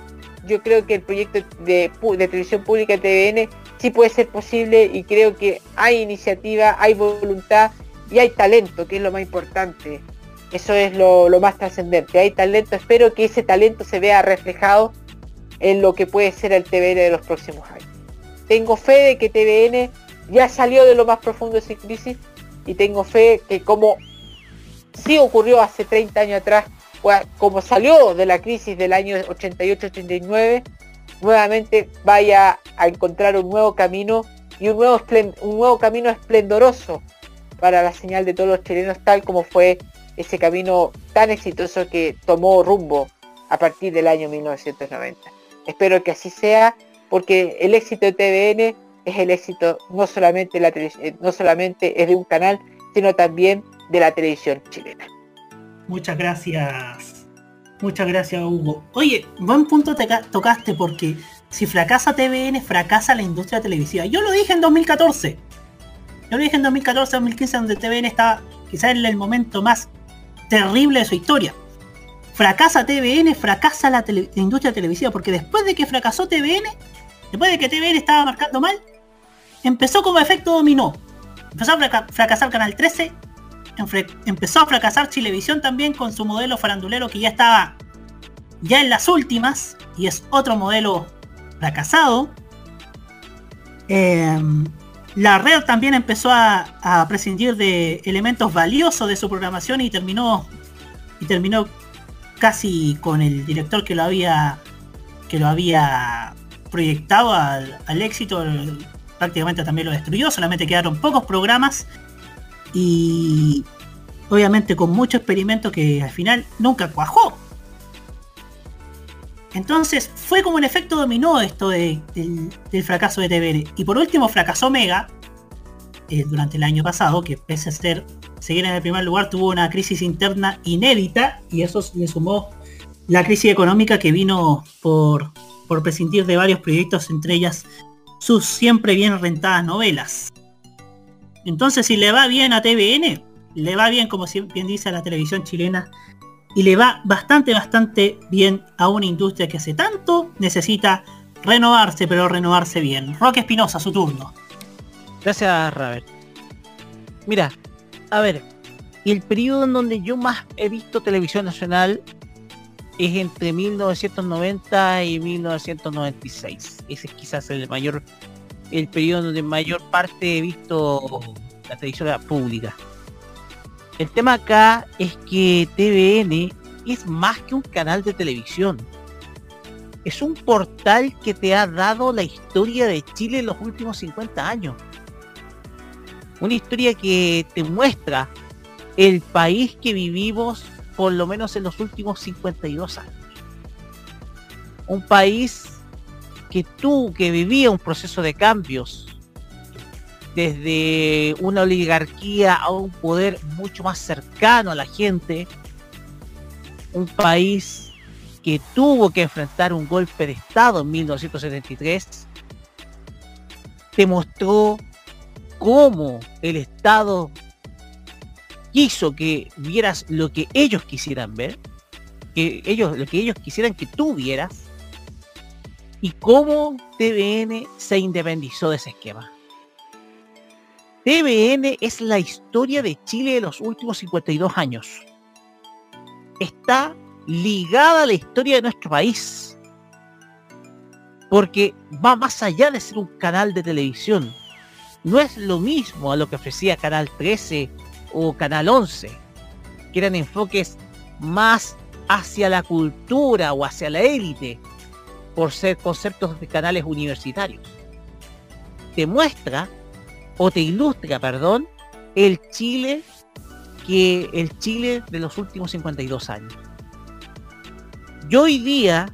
yo creo que el proyecto de, de televisión pública TVN sí puede ser posible y creo que hay iniciativa, hay voluntad y hay talento, que es lo más importante. Eso es lo, más trascendente. Hay talento, espero que ese talento se vea reflejado en lo que puede ser el TVN de los próximos años. Tengo fe de que TVN ya salió de lo más profundo de esa crisis y tengo fe que como sí ocurrió hace 30 años atrás, como salió de la crisis del año 88-89, nuevamente vaya a encontrar un nuevo camino y un nuevo, un nuevo camino esplendoroso para la señal de todos los chilenos, tal como fue ese camino tan exitoso que tomó rumbo a partir del año 1990. Espero que así sea, porque el éxito de TVN es el éxito no solamente, la eh, no solamente es de un canal, sino también de la televisión chilena. Muchas gracias. Muchas gracias, Hugo. Oye, buen punto te tocaste porque si fracasa TVN, fracasa la industria televisiva. Yo lo dije en 2014. Yo lo dije en 2014-2015 donde TVN estaba quizás en el momento más terrible de su historia. Fracasa TVN, fracasa la, industria televisiva, porque después de que fracasó TVN, después de que TVN estaba marcando mal, empezó como efecto dominó. Empezó a fracasar Canal 13, empezó a fracasar Chilevisión también con su modelo farandulero que ya estaba ya en las últimas y es otro modelo fracasado. Em, la red también empezó a, prescindir de elementos valiosos de su programación y terminó y terminó casi con el director que lo había que lo había proyectado al, al éxito. Prácticamente también lo destruyó solamente quedaron pocos programas. Y obviamente con mucho experimento que al final nunca cuajó entonces fue como un efecto dominó esto del, fracaso de TVN. Y por último fracasó Mega eh, durante el año pasado, que pese a ser, seguir en el primer lugar, tuvo una crisis interna inédita y eso le sumó la crisis económica que vino por, por prescindir de varios proyectos, entre ellas sus siempre bien rentadas novelas. Entonces si le va bien a TVN, le va bien como bien dice a la televisión chilena y le va bastante, bastante bien a una industria que hace tanto necesita renovarse, pero renovarse bien. Roque Espinosa, su turno. Gracias, Robert. Mira, a ver, el periodo en donde yo más he visto televisión nacional es entre 1990 y 1996. Ese es quizás el mayor, el periodo donde mayor parte he visto la televisión pública. El tema acá es que TVN es más que un canal de televisión. Es un portal que te ha dado la historia de Chile en los últimos 50 años. Una historia que te muestra el país que vivimos por lo menos en los últimos 52 años. Un país que tú, que vivía un proceso de cambios, desde una oligarquía a un poder mucho más cercano a la gente, un país que tuvo que enfrentar un golpe de Estado en 1973, demostró cómo el Estado quiso que vieras lo que ellos quisieran ver, que ellos, lo que ellos quisieran que tú vieras, y cómo TVN se independizó de ese esquema. TVN es la historia de Chile de los últimos 52 años. Está ligada a la historia de nuestro país. Porque va más allá de ser un canal de televisión. No es lo mismo a lo que ofrecía Canal 13 o Canal 11, que eran enfoques más hacia la cultura o hacia la élite, por ser conceptos de canales universitarios. Demuestra o te ilustra, perdón, el Chile que el Chile de los últimos 52 años. Yo hoy día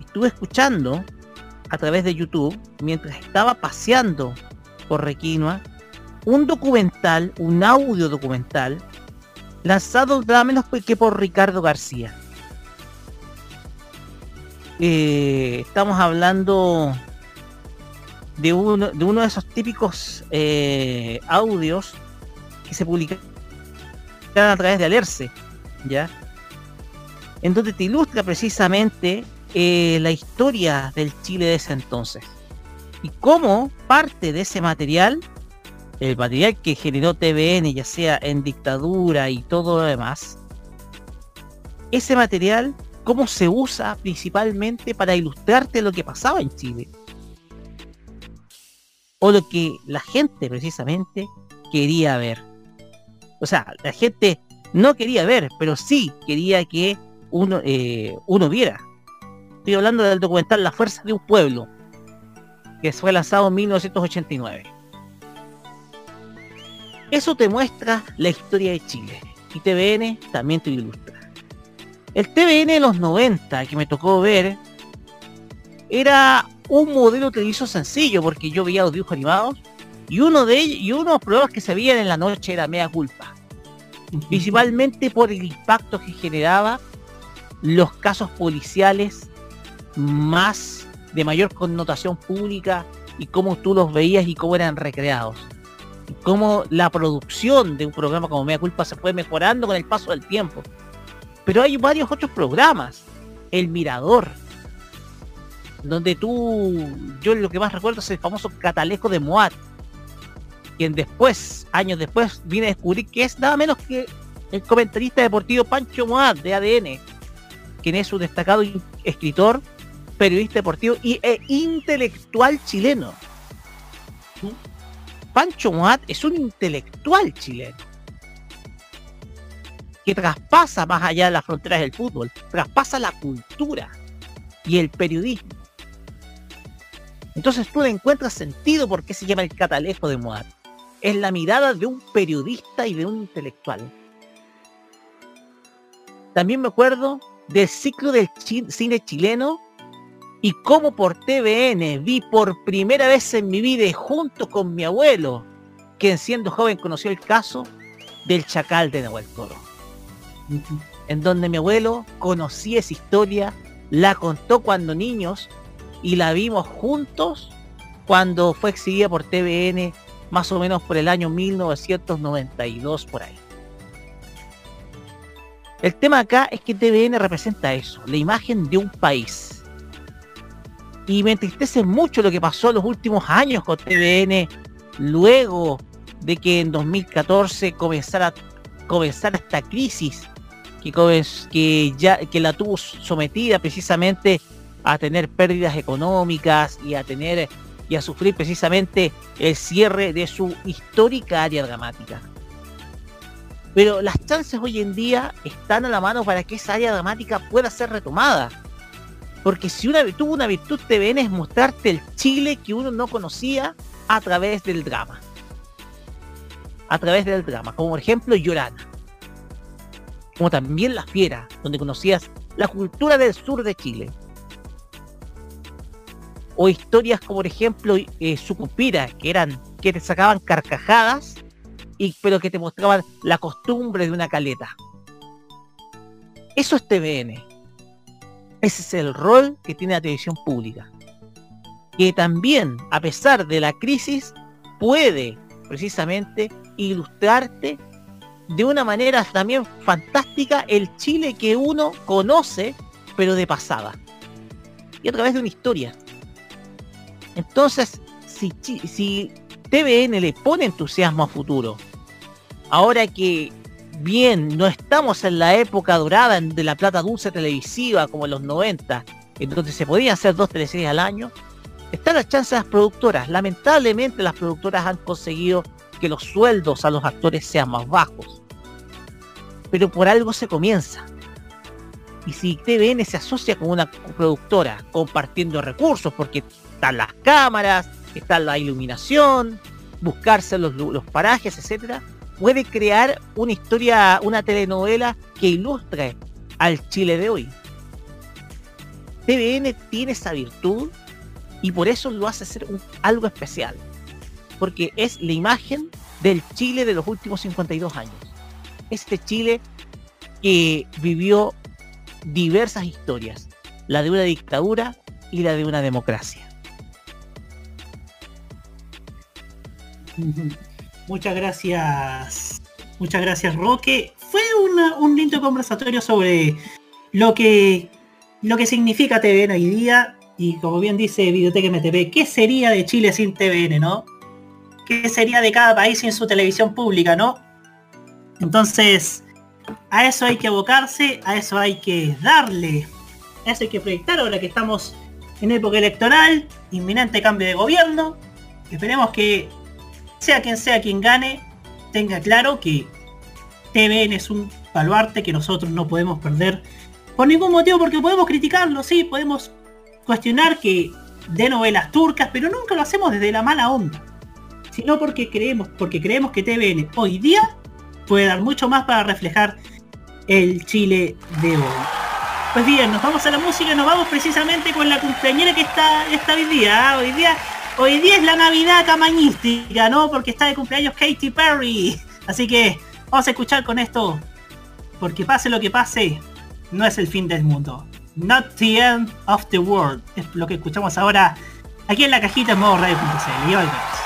estuve escuchando a través de YouTube, mientras estaba paseando por Requinoa, un documental, un audio documental, lanzado nada menos que por Ricardo García. Eh, estamos hablando de uno de, uno de esos típicos eh, audios que se publican a través de Alerce, ¿ya? En donde te ilustra precisamente eh, la historia del Chile de ese entonces. Y cómo parte de ese material, el material que generó TVN, ya sea en dictadura y todo lo demás, ese material, cómo se usa principalmente para ilustrarte lo que pasaba en Chile o lo que la gente precisamente quería ver. O sea, la gente no quería ver, pero sí quería que uno, eh, uno viera. Estoy hablando del documental La Fuerza de un Pueblo, que fue lanzado en 1989. Eso te muestra la historia de Chile. Y TVN también te ilustra. El TVN de los 90 que me tocó ver era un modelo televiso sencillo porque yo veía los dibujos animados y uno de ellos y uno de los programas que se veían en la noche era Mea Culpa. Principalmente por el impacto que generaba los casos policiales más de mayor connotación pública y cómo tú los veías y cómo eran recreados. Y cómo la producción de un programa como Mea Culpa se fue mejorando con el paso del tiempo. Pero hay varios otros programas. El Mirador. Donde tú, yo lo que más recuerdo es el famoso catalejo de Moat. Quien después, años después, viene a descubrir que es nada menos que el comentarista deportivo Pancho Moat de ADN. Quien es un destacado escritor, periodista deportivo y, e intelectual chileno. Pancho Moat es un intelectual chileno que traspasa más allá de las fronteras del fútbol, traspasa la cultura y el periodismo. Entonces tú le encuentras sentido por qué se llama el catalejo de Moat. Es la mirada de un periodista y de un intelectual. También me acuerdo del ciclo del cine chileno y cómo por TVN vi por primera vez en mi vida junto con mi abuelo, quien siendo joven conoció el caso del chacal de Nahuel Toro. En donde mi abuelo conocía esa historia, la contó cuando niños y la vimos juntos cuando fue exhibida por TVN más o menos por el año 1992 por ahí. El tema acá es que TVN representa eso, la imagen de un país. Y me entristece mucho lo que pasó en los últimos años con TVN, luego de que en 2014 comenzara, comenzara esta crisis que, que, ya, que la tuvo sometida precisamente a tener pérdidas económicas y a tener y a sufrir precisamente el cierre de su histórica área dramática. Pero las chances hoy en día están a la mano para que esa área dramática pueda ser retomada. Porque si una tuvo una virtud TVN es mostrarte el Chile que uno no conocía a través del drama. A través del drama. Como por ejemplo Llorana. Como también La Fiera, donde conocías la cultura del sur de Chile o historias como por ejemplo eh, Sucupira, que eran que te sacaban carcajadas y pero que te mostraban la costumbre de una caleta. Eso es TVN. Ese es el rol que tiene la televisión pública. Que también, a pesar de la crisis, puede precisamente ilustrarte de una manera también fantástica el Chile que uno conoce, pero de pasada. Y a través de una historia. Entonces, si, si TVN le pone entusiasmo a futuro, ahora que bien, no estamos en la época dorada de la plata dulce televisiva como en los 90, en donde se podían hacer dos teleseries al año, están las chances de las productoras. Lamentablemente las productoras han conseguido que los sueldos a los actores sean más bajos. Pero por algo se comienza. Y si TVN se asocia con una productora compartiendo recursos, porque están las cámaras, está la iluminación, buscarse los, parajes, etcétera, puede crear una historia, una telenovela que ilustre al Chile de hoy. TVN tiene esa virtud y por eso lo hace ser algo especial. Porque es la imagen del Chile de los últimos 52 años. Este Chile que vivió diversas historias. La de una dictadura y la de una democracia. Muchas gracias. Muchas gracias, Roque. Fue un lindo conversatorio sobre lo que, lo que significa TVN hoy día. Y como bien dice Videoteca MTV, ¿qué sería de Chile sin TVN, no? ¿Qué sería de cada país sin su televisión pública, no? Entonces, a eso hay que abocarse, a eso hay que darle, a eso hay que proyectar ahora que estamos en época electoral, inminente cambio de gobierno. Esperemos que sea quien sea quien gane, tenga claro que TVN es un baluarte que nosotros no podemos perder por ningún motivo, porque podemos criticarlo, sí, podemos cuestionar que de novelas turcas, pero nunca lo hacemos desde la mala onda. sino porque creemos, porque creemos que TVN hoy día puede dar mucho más para reflejar el Chile de hoy. Pues bien, nos vamos a la música, nos vamos precisamente con la cumpleañera que está, está hoy día. ¿ah? Hoy día hoy día es la Navidad camañística, ¿no? Porque está de cumpleaños Katy Perry. Así que vamos a escuchar con esto. Porque pase lo que pase, no es el fin del mundo. Not the end of the world. Es lo que escuchamos ahora aquí en la cajita en modo radio.cl.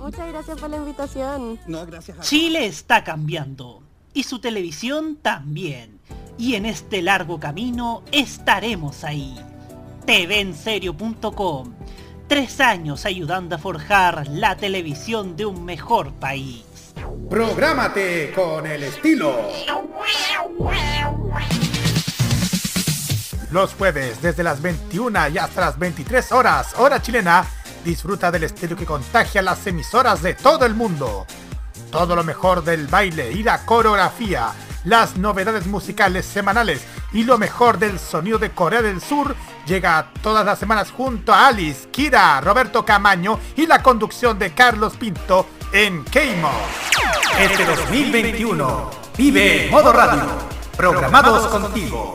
Muchas gracias por la invitación. No, gracias a Chile está cambiando y su televisión también. Y en este largo camino estaremos ahí. TVenserio.com. Tres años ayudando a forjar la televisión de un mejor país. Prográmate con el estilo. Los jueves desde las 21 y hasta las 23 horas, hora chilena, disfruta del estilo que contagia las emisoras de todo el mundo. Todo lo mejor del baile y la coreografía, las novedades musicales semanales y lo mejor del sonido de Corea del Sur llega todas las semanas junto a Alice, Kira, Roberto Camaño y la conducción de Carlos Pinto en Keimo. Este 2021 vive modo radio, programados contigo.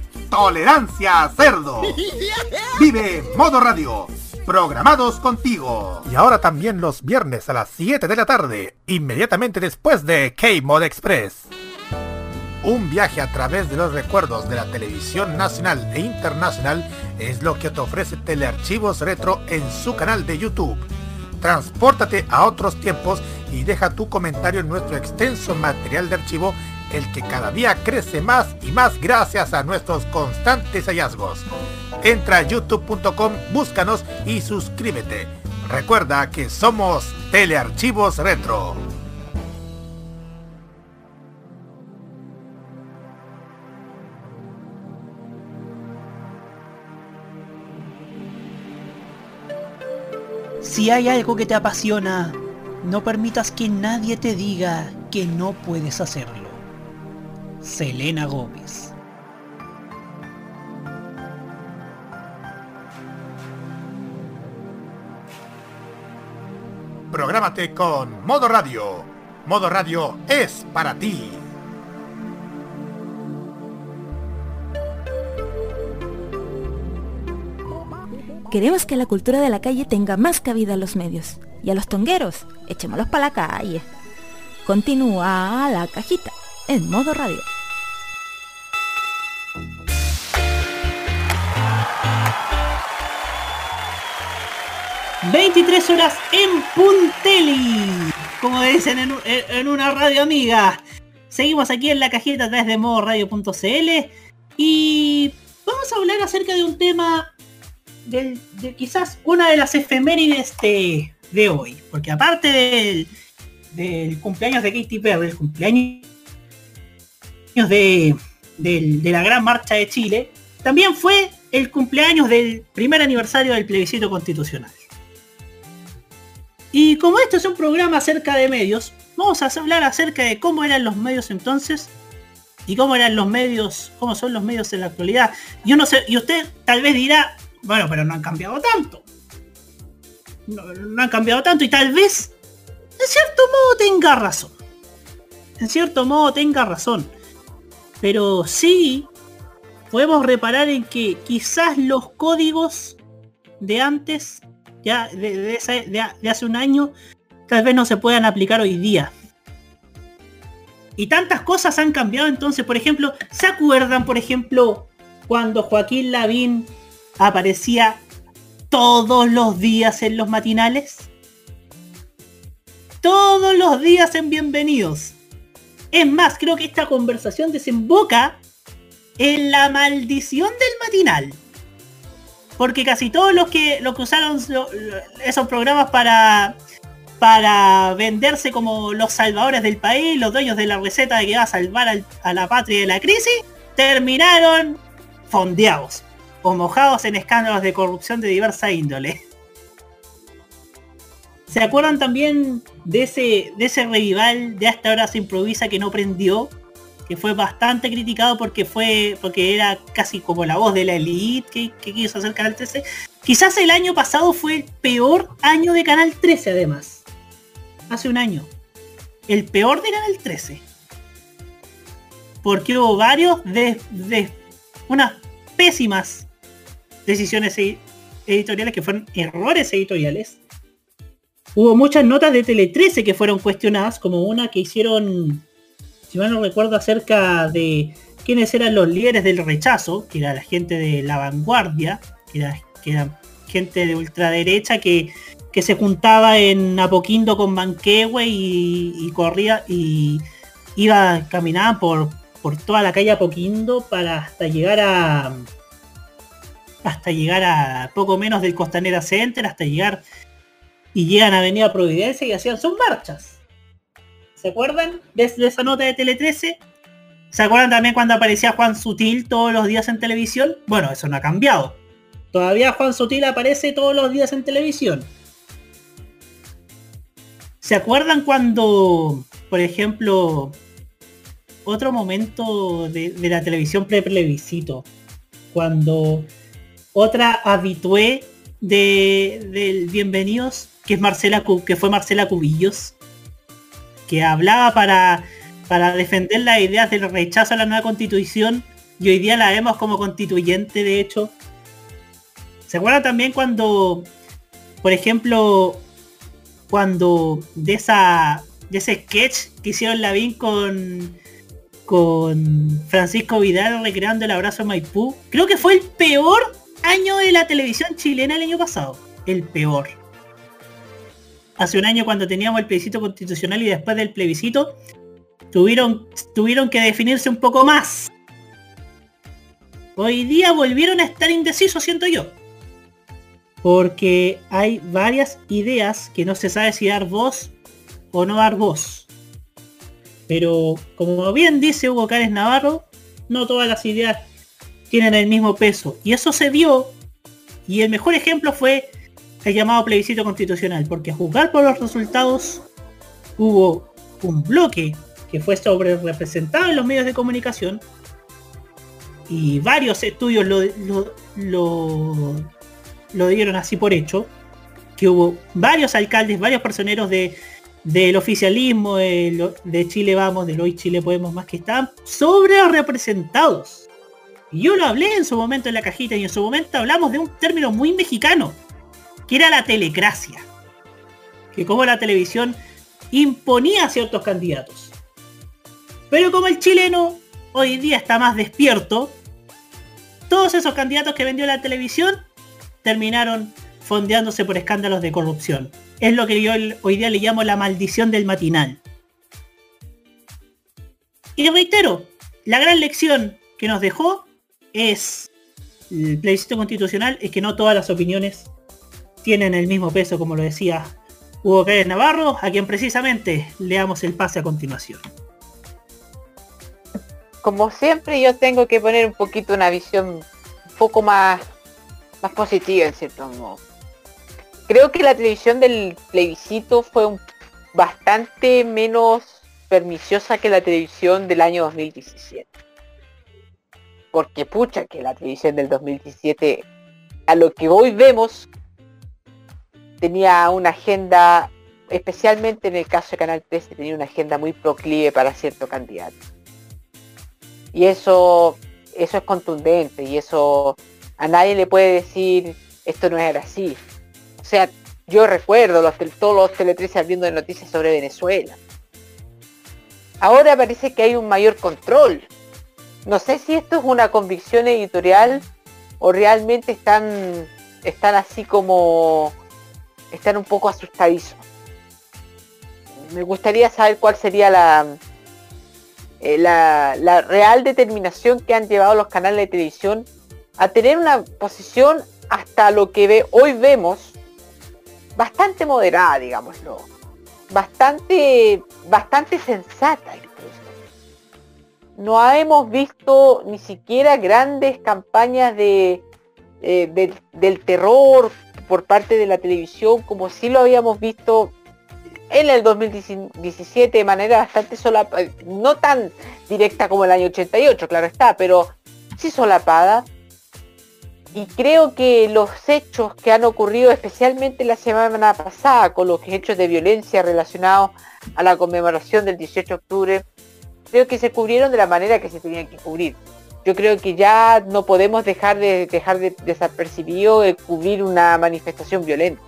Tolerancia Cerdo. Vive Modo Radio programados contigo. Y ahora también los viernes a las 7 de la tarde, inmediatamente después de K-Mod Express. Un viaje a través de los recuerdos de la televisión nacional e internacional es lo que te ofrece Telearchivos Retro en su canal de YouTube. Transpórtate a otros tiempos y deja tu comentario en nuestro extenso material de archivo, el que cada día crece más y más gracias a nuestros constantes hallazgos. Entra a youtube.com, búscanos y suscríbete. Recuerda que somos Telearchivos Retro. Si hay algo que te apasiona, no permitas que nadie te diga que no puedes hacerlo. Selena Gómez Prográmate con Modo Radio. Modo Radio es para ti. Queremos que la cultura de la calle tenga más cabida en los medios. Y a los tongueros, echémoslos para la calle. Continúa la cajita en modo radio. 23 horas en Punteli, como dicen en, una radio amiga. Seguimos aquí en la cajita desde modoradio.cl y vamos a hablar acerca de un tema de quizás una de las efemérides de, de hoy. Porque aparte del, cumpleaños de Katy Perry, el cumpleaños de, de la Gran Marcha de Chile, también fue el cumpleaños del primer aniversario del plebiscito constitucional. Y como esto es un programa acerca de medios, vamos a hablar acerca de cómo eran los medios entonces y cómo eran los medios, cómo son los medios en la actualidad. Yo no sé, y usted tal vez dirá, bueno, pero no han cambiado tanto. No han cambiado tanto y tal vez, en cierto modo, tenga razón. En cierto modo, tenga razón. Pero sí, podemos reparar en que quizás los códigos de antes ya de, hace un año, tal vez no se puedan aplicar hoy día. Y tantas cosas han cambiado entonces, por ejemplo, ¿se acuerdan, por ejemplo, cuando Joaquín Lavín aparecía todos los días en los matinales? Todos los días en Bienvenidos. Es más, creo que esta conversación desemboca en la maldición del matinal porque casi todos los que, los que usaron esos programas para, para venderse como los salvadores del país, los dueños de la receta de que va a salvar a la patria de la crisis, terminaron fondeados o mojados en escándalos de corrupción de diversa índole. ¿Se acuerdan también de ese, de ese revival de hasta ahora se improvisa que no prendió? que fue bastante criticado porque fue porque era casi como la voz de la elite que, quiso hacer Canal 13. Quizás el año pasado fue el peor año de Canal 13 además. Hace un año. El peor de Canal 13. Porque hubo varios de, de unas pésimas decisiones editoriales que fueron errores editoriales. Hubo muchas notas de Tele 13 que fueron cuestionadas, como una que hicieron si mal no recuerdo, acerca de quiénes eran los líderes del rechazo, que era la gente de la vanguardia, que era, gente de ultraderecha que, se juntaba en Apoquindo con Manquehue y, corría y iba caminando por, por toda la calle Apoquindo para hasta llegar a hasta llegar a poco menos del Costanera Center, hasta llegar y llegan a Avenida Providencia y hacían sus marchas. ¿Se acuerdan de, esa nota de Tele 13? ¿Se acuerdan también cuando aparecía Juan Sutil todos los días en televisión? Bueno, eso no ha cambiado. Todavía Juan Sutil aparece todos los días en televisión. ¿Se acuerdan cuando, por ejemplo, otro momento de, la televisión pre-plebiscito, cuando otra habitué de, del Bienvenidos, que es Marcela que fue Marcela Cubillos, que hablaba para, para defender las ideas del rechazo a la nueva constitución y hoy día la vemos como constituyente de hecho. ¿Se acuerdan también cuando, por ejemplo, cuando de esa de ese sketch que hicieron Lavín con con Francisco Vidal recreando el abrazo en Maipú? Creo que fue el peor año de la televisión chilena el año pasado. El peor. Hace un año cuando teníamos el plebiscito constitucional y después del plebiscito tuvieron, tuvieron que definirse un poco más. Hoy día volvieron a estar indecisos, siento yo. Porque hay varias ideas que no se sabe si dar voz o no dar voz. Pero como bien dice Hugo Cárez Navarro, no todas las ideas tienen el mismo peso. Y eso se vio, y el mejor ejemplo fue el llamado plebiscito constitucional, porque a juzgar por los resultados hubo un bloque que fue sobre representado en los medios de comunicación y varios estudios lo, lo, dieron así por hecho, que hubo varios alcaldes, varios personeros de, del oficialismo, de, de Chile Vamos, del Hoy Chile Podemos Más, que estaban sobre representados. Yo lo hablé en su momento en la cajita y en su momento hablamos de un término muy mexicano, que era la telecracia. Que como la televisión imponía a ciertos candidatos. Pero como el chileno hoy día está más despierto, todos esos candidatos que vendió la televisión terminaron fondeándose por escándalos de corrupción. Es lo que yo hoy día le llamo la maldición del matinal. Y reitero, la gran lección que nos dejó es el plebiscito constitucional, es que no todas las opiniones tienen el mismo peso, como lo decía Hugo Pérez Navarro, a quien precisamente le damos el pase a continuación. como siempre yo tengo que poner un poquito una visión un poco más, más positiva en cierto modo. Creo que la televisión del plebiscito fue bastante menos perniciosa que la televisión del año 2017. Porque pucha que la televisión del 2017, a lo que hoy vemos, tenía una agenda, especialmente en el caso de Canal 13, tenía una agenda muy proclive para cierto candidato. Y eso, eso es contundente y eso a nadie le puede decir esto no era así. O sea, yo recuerdo los, todos los Tele 13 abriendo noticias sobre Venezuela. Ahora parece que hay un mayor control. No sé si esto es una convicción editorial o realmente están, están así como están un poco asustadizos. Me gustaría saber cuál sería la, eh, la, la real determinación que han llevado los canales de televisión a tener una posición hasta lo que hoy vemos bastante moderada, digámoslo. Bastante, bastante sensata incluso. No hemos visto ni siquiera grandes campañas de, eh, del- del terror por parte de la televisión como si lo habíamos visto en el 2017 de manera bastante solapada, no tan directa como el año 88, claro está, pero sí solapada. Y creo que los hechos que han ocurrido especialmente la semana pasada con los hechos de violencia relacionados a la conmemoración del 18 de octubre, creo que se cubrieron de la manera que se tenían que cubrir. Yo creo que ya no podemos dejar de dejar de desapercibido el cubrir una manifestación violenta,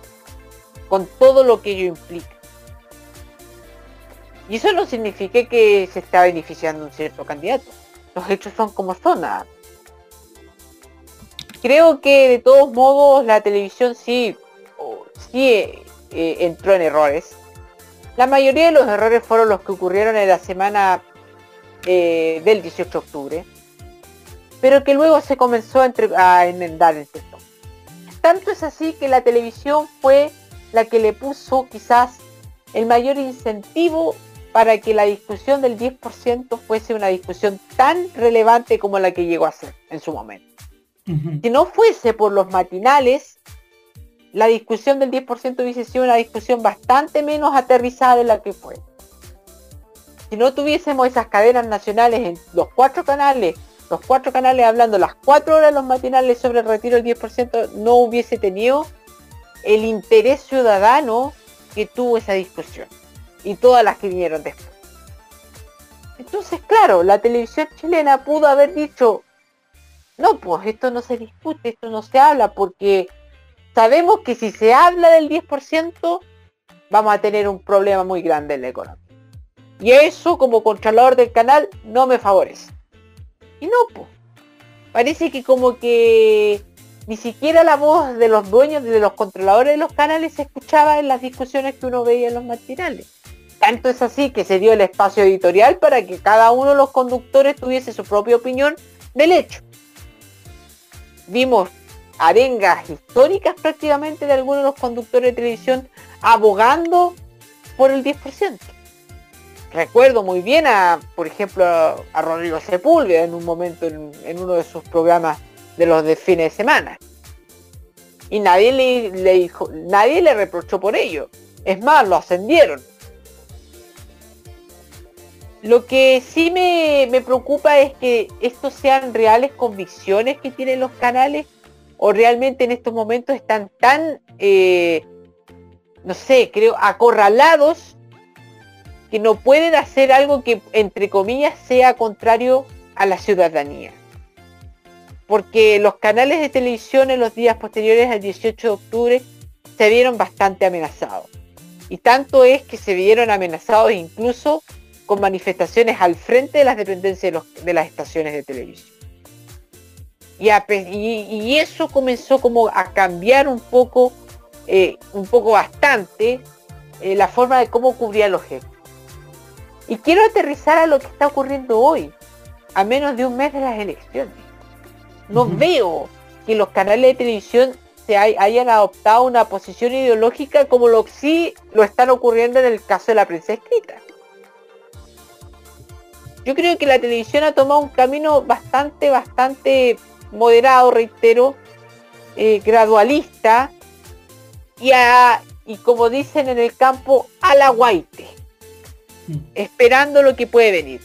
con todo lo que ello implica. Y eso no significa que se está beneficiando un cierto candidato. Los hechos son como son. Creo que de todos modos la televisión sí, sí eh, eh, entró en errores. La mayoría de los errores fueron los que ocurrieron en la semana eh, del 18 de octubre, pero que luego se comenzó a, entre- a enmendar en cierto. Tanto es así que la televisión fue la que le puso quizás el mayor incentivo para que la discusión del 10% fuese una discusión tan relevante como la que llegó a ser en su momento. Si no fuese por los matinales, la discusión del 10% hubiese sido una discusión bastante menos aterrizada de la que fue. Si no tuviésemos esas cadenas nacionales en los cuatro canales, los cuatro canales hablando las cuatro horas los matinales sobre el retiro del 10%, no hubiese tenido el interés ciudadano que tuvo esa discusión y todas las que vinieron después. Entonces, claro, la televisión chilena pudo haber dicho, no, pues esto no se discute, esto no se habla, porque sabemos que si se habla del 10%, vamos a tener un problema muy grande en la economía. Y eso, como controlador del canal, no me favorece. Y no, pues. Parece que como que ni siquiera la voz de los dueños, de los controladores de los canales se escuchaba en las discusiones que uno veía en los matinales. Tanto es así que se dio el espacio editorial para que cada uno de los conductores tuviese su propia opinión del hecho. Vimos arengas históricas prácticamente de algunos de los conductores de televisión abogando por el 10%. Recuerdo muy bien a, por ejemplo, a Rodrigo Sepúlveda en un momento en, uno de sus programas de los de fines de semana. Y nadie le, le dijo, nadie le reprochó por ello. Es más, lo ascendieron. Lo que sí me, me preocupa es que estos sean reales convicciones que tienen los canales o realmente en estos momentos están tan, eh, no sé, creo, acorralados que no pueden hacer algo que, entre comillas, sea contrario a la ciudadanía. Porque los canales de televisión en los días posteriores al 18 de octubre se vieron bastante amenazados. Y tanto es que se vieron amenazados incluso con manifestaciones al frente de las dependencias de, las estaciones de televisión. Y, eso comenzó como a cambiar un poco, eh, un poco bastante, eh, la forma de cómo cubría los hechos. Y quiero aterrizar a lo que está ocurriendo hoy, a menos de un mes de las elecciones. No uh -huh. veo que los canales de televisión se hay, hayan adoptado una posición ideológica como lo sí lo están ocurriendo en el caso de la prensa escrita. Yo creo que la televisión ha tomado un camino bastante, bastante moderado, reitero, eh, gradualista y, a, y como dicen en el campo, a la guaite, mm. esperando lo que puede venir.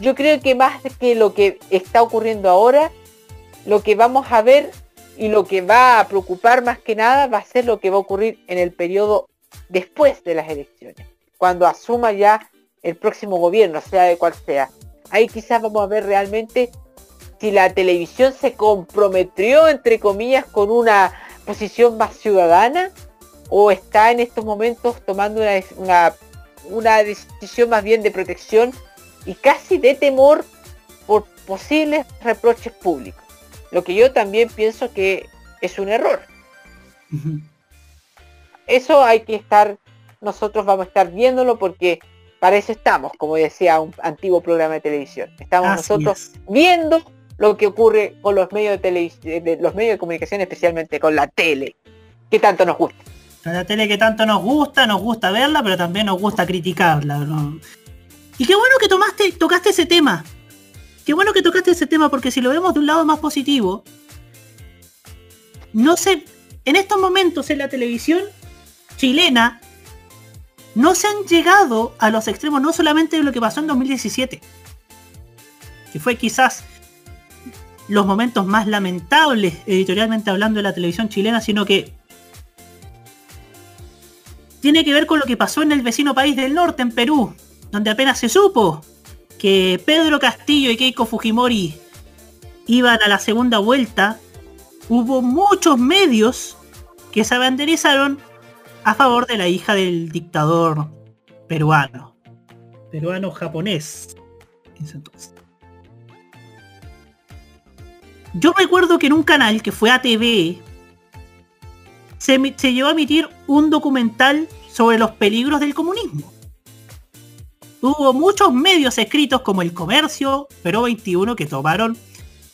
Yo creo que más que lo que está ocurriendo ahora, lo que vamos a ver y lo que va a preocupar más que nada va a ser lo que va a ocurrir en el periodo después de las elecciones, cuando asuma ya el próximo gobierno, sea de cual sea. Ahí quizás vamos a ver realmente si la televisión se comprometió, entre comillas, con una posición más ciudadana o está en estos momentos tomando una, una, una decisión más bien de protección y casi de temor por posibles reproches públicos. Lo que yo también pienso que es un error. Uh -huh. Eso hay que estar, nosotros vamos a estar viéndolo porque para eso estamos, como decía un antiguo programa de televisión. Estamos Así nosotros es. viendo lo que ocurre con los medios de, de, los medios de comunicación, especialmente con la tele, que tanto nos gusta. La tele que tanto nos gusta, nos gusta verla, pero también nos gusta criticarla. Y qué bueno que tocaste ese tema. Qué bueno que tocaste ese tema, porque si lo vemos de un lado más positivo, no sé, en estos momentos en la televisión chilena, no se han llegado a los extremos, no solamente de lo que pasó en 2017, que fue quizás los momentos más lamentables editorialmente hablando de la televisión chilena, sino que tiene que ver con lo que pasó en el vecino país del norte, en Perú, donde apenas se supo que Pedro Castillo y Keiko Fujimori iban a la segunda vuelta, hubo muchos medios que se banderizaron a favor de la hija del dictador peruano, peruano-japonés. Yo recuerdo que en un canal que fue ATV se, se llevó a emitir un documental sobre los peligros del comunismo. Hubo muchos medios escritos como El Comercio, Pero 21 que tomaron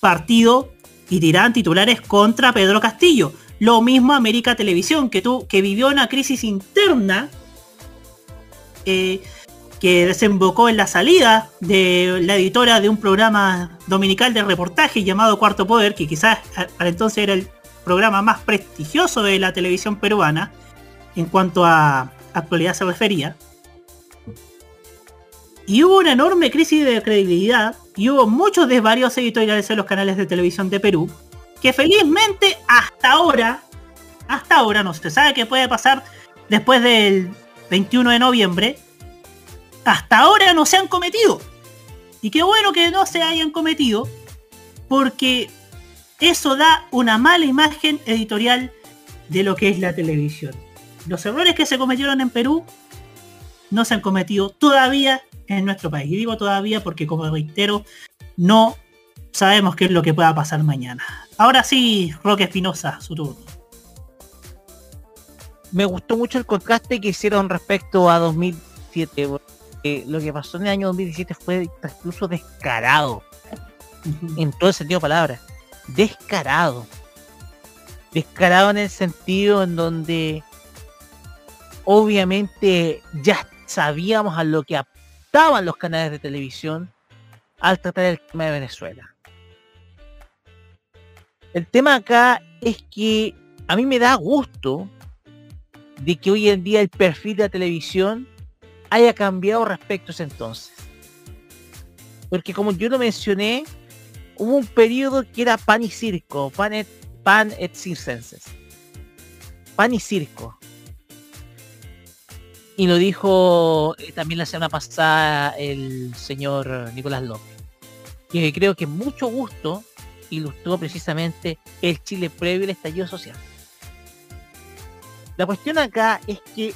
partido y tiraron titulares contra Pedro Castillo. Lo mismo América Televisión, que, tu, que vivió una crisis interna eh, que desembocó en la salida de la editora de un programa dominical de reportaje llamado Cuarto Poder, que quizás para entonces era el programa más prestigioso de la televisión peruana en cuanto a actualidad se refería. Y hubo una enorme crisis de credibilidad y hubo muchos desvarios editoriales en los canales de televisión de Perú, que felizmente hasta ahora, hasta ahora no se sabe qué puede pasar después del 21 de noviembre, hasta ahora no se han cometido. Y qué bueno que no se hayan cometido, porque eso da una mala imagen editorial de lo que es la televisión. Los errores que se cometieron en Perú no se han cometido todavía en nuestro país. Y digo todavía porque, como reitero, no sabemos qué es lo que pueda pasar mañana. Ahora sí, Roque Espinosa, su turno. Me gustó mucho el contraste que hicieron respecto a 2007. lo que pasó en el año 2017 fue incluso descarado. En todo el sentido de palabra. Descarado. Descarado en el sentido en donde obviamente ya sabíamos a lo que estaban los canales de televisión al tratar el tema de Venezuela. El tema acá es que a mí me da gusto de que hoy en día el perfil de la televisión haya cambiado respecto a ese entonces. Porque como yo lo mencioné, hubo un periodo que era pan y circo, pan et, circenses. Pan y circo y lo dijo eh, también la semana pasada el señor Nicolás López, que creo que mucho gusto ilustró precisamente el Chile previo al estallido social. La cuestión acá es que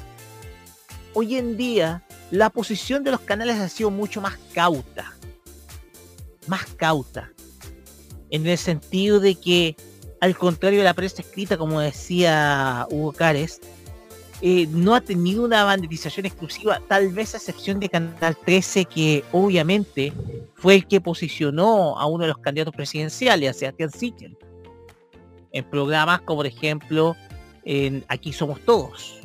hoy en día la posición de los canales ha sido mucho más cauta. Más cauta. En el sentido de que, al contrario de la prensa escrita, como decía Hugo Cárez, eh, no ha tenido una banderización exclusiva, tal vez a excepción de Canal 13, que obviamente fue el que posicionó a uno de los candidatos presidenciales, a Sebastián Sichel, en programas como por ejemplo en Aquí Somos Todos.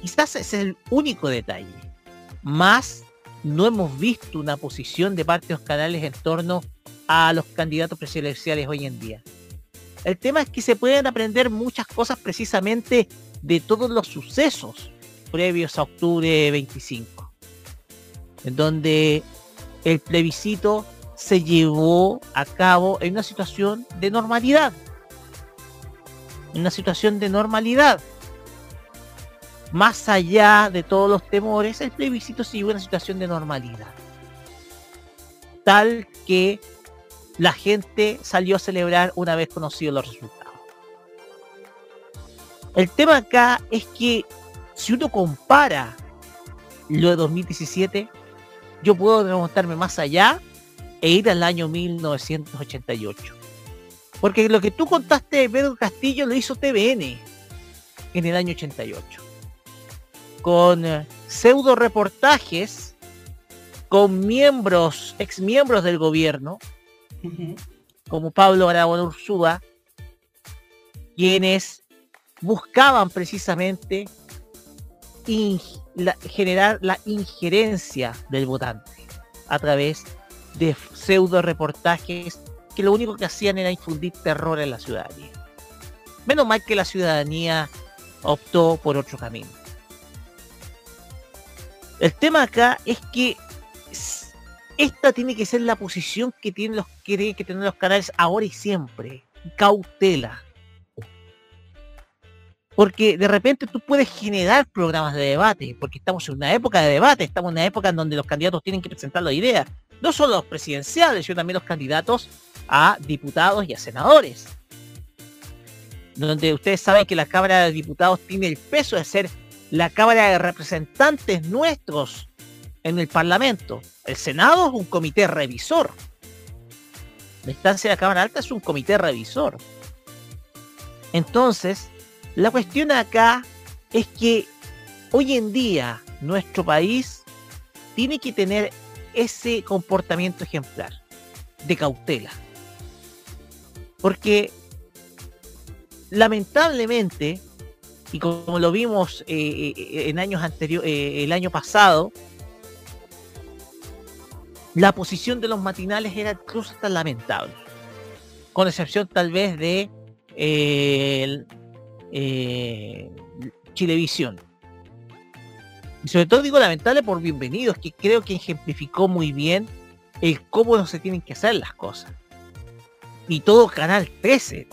Quizás es el único detalle. Más no hemos visto una posición de parte de los canales en torno a los candidatos presidenciales hoy en día. El tema es que se pueden aprender muchas cosas precisamente de todos los sucesos previos a octubre 25, en donde el plebiscito se llevó a cabo en una situación de normalidad. En una situación de normalidad. Más allá de todos los temores, el plebiscito a una situación de normalidad. Tal que la gente salió a celebrar una vez conocidos los resultados. El tema acá es que si uno compara lo de 2017, yo puedo remontarme más allá e ir al año 1988. Porque lo que tú contaste de Pedro Castillo lo hizo TVN en el año 88. Con eh, pseudo reportajes con miembros, ex miembros del gobierno, como Pablo Aragón Ursúa, quienes buscaban precisamente generar la injerencia del votante a través de pseudo reportajes que lo único que hacían era infundir terror en la ciudadanía. Menos mal que la ciudadanía optó por otro camino. El tema acá es que esta tiene que ser la posición que tienen los que tienen que tener los canales ahora y siempre. Cautela. Porque de repente tú puedes generar programas de debate, porque estamos en una época de debate, estamos en una época en donde los candidatos tienen que presentar la idea. No solo los presidenciales, sino también los candidatos a diputados y a senadores. Donde ustedes saben que la Cámara de Diputados tiene el peso de ser la Cámara de Representantes nuestros en el Parlamento. El Senado es un comité revisor. La instancia de la Cámara Alta es un comité revisor. Entonces, la cuestión acá es que hoy en día nuestro país tiene que tener ese comportamiento ejemplar de cautela. Porque lamentablemente, y como lo vimos eh, eh, en años anteriores, eh, el año pasado, la posición de los matinales era incluso hasta lamentable. con excepción tal vez de Chilevisión. Y sobre todo digo lamentable por bienvenidos, que creo que ejemplificó muy bien el cómo no se tienen que hacer las cosas. Y todo Canal 13.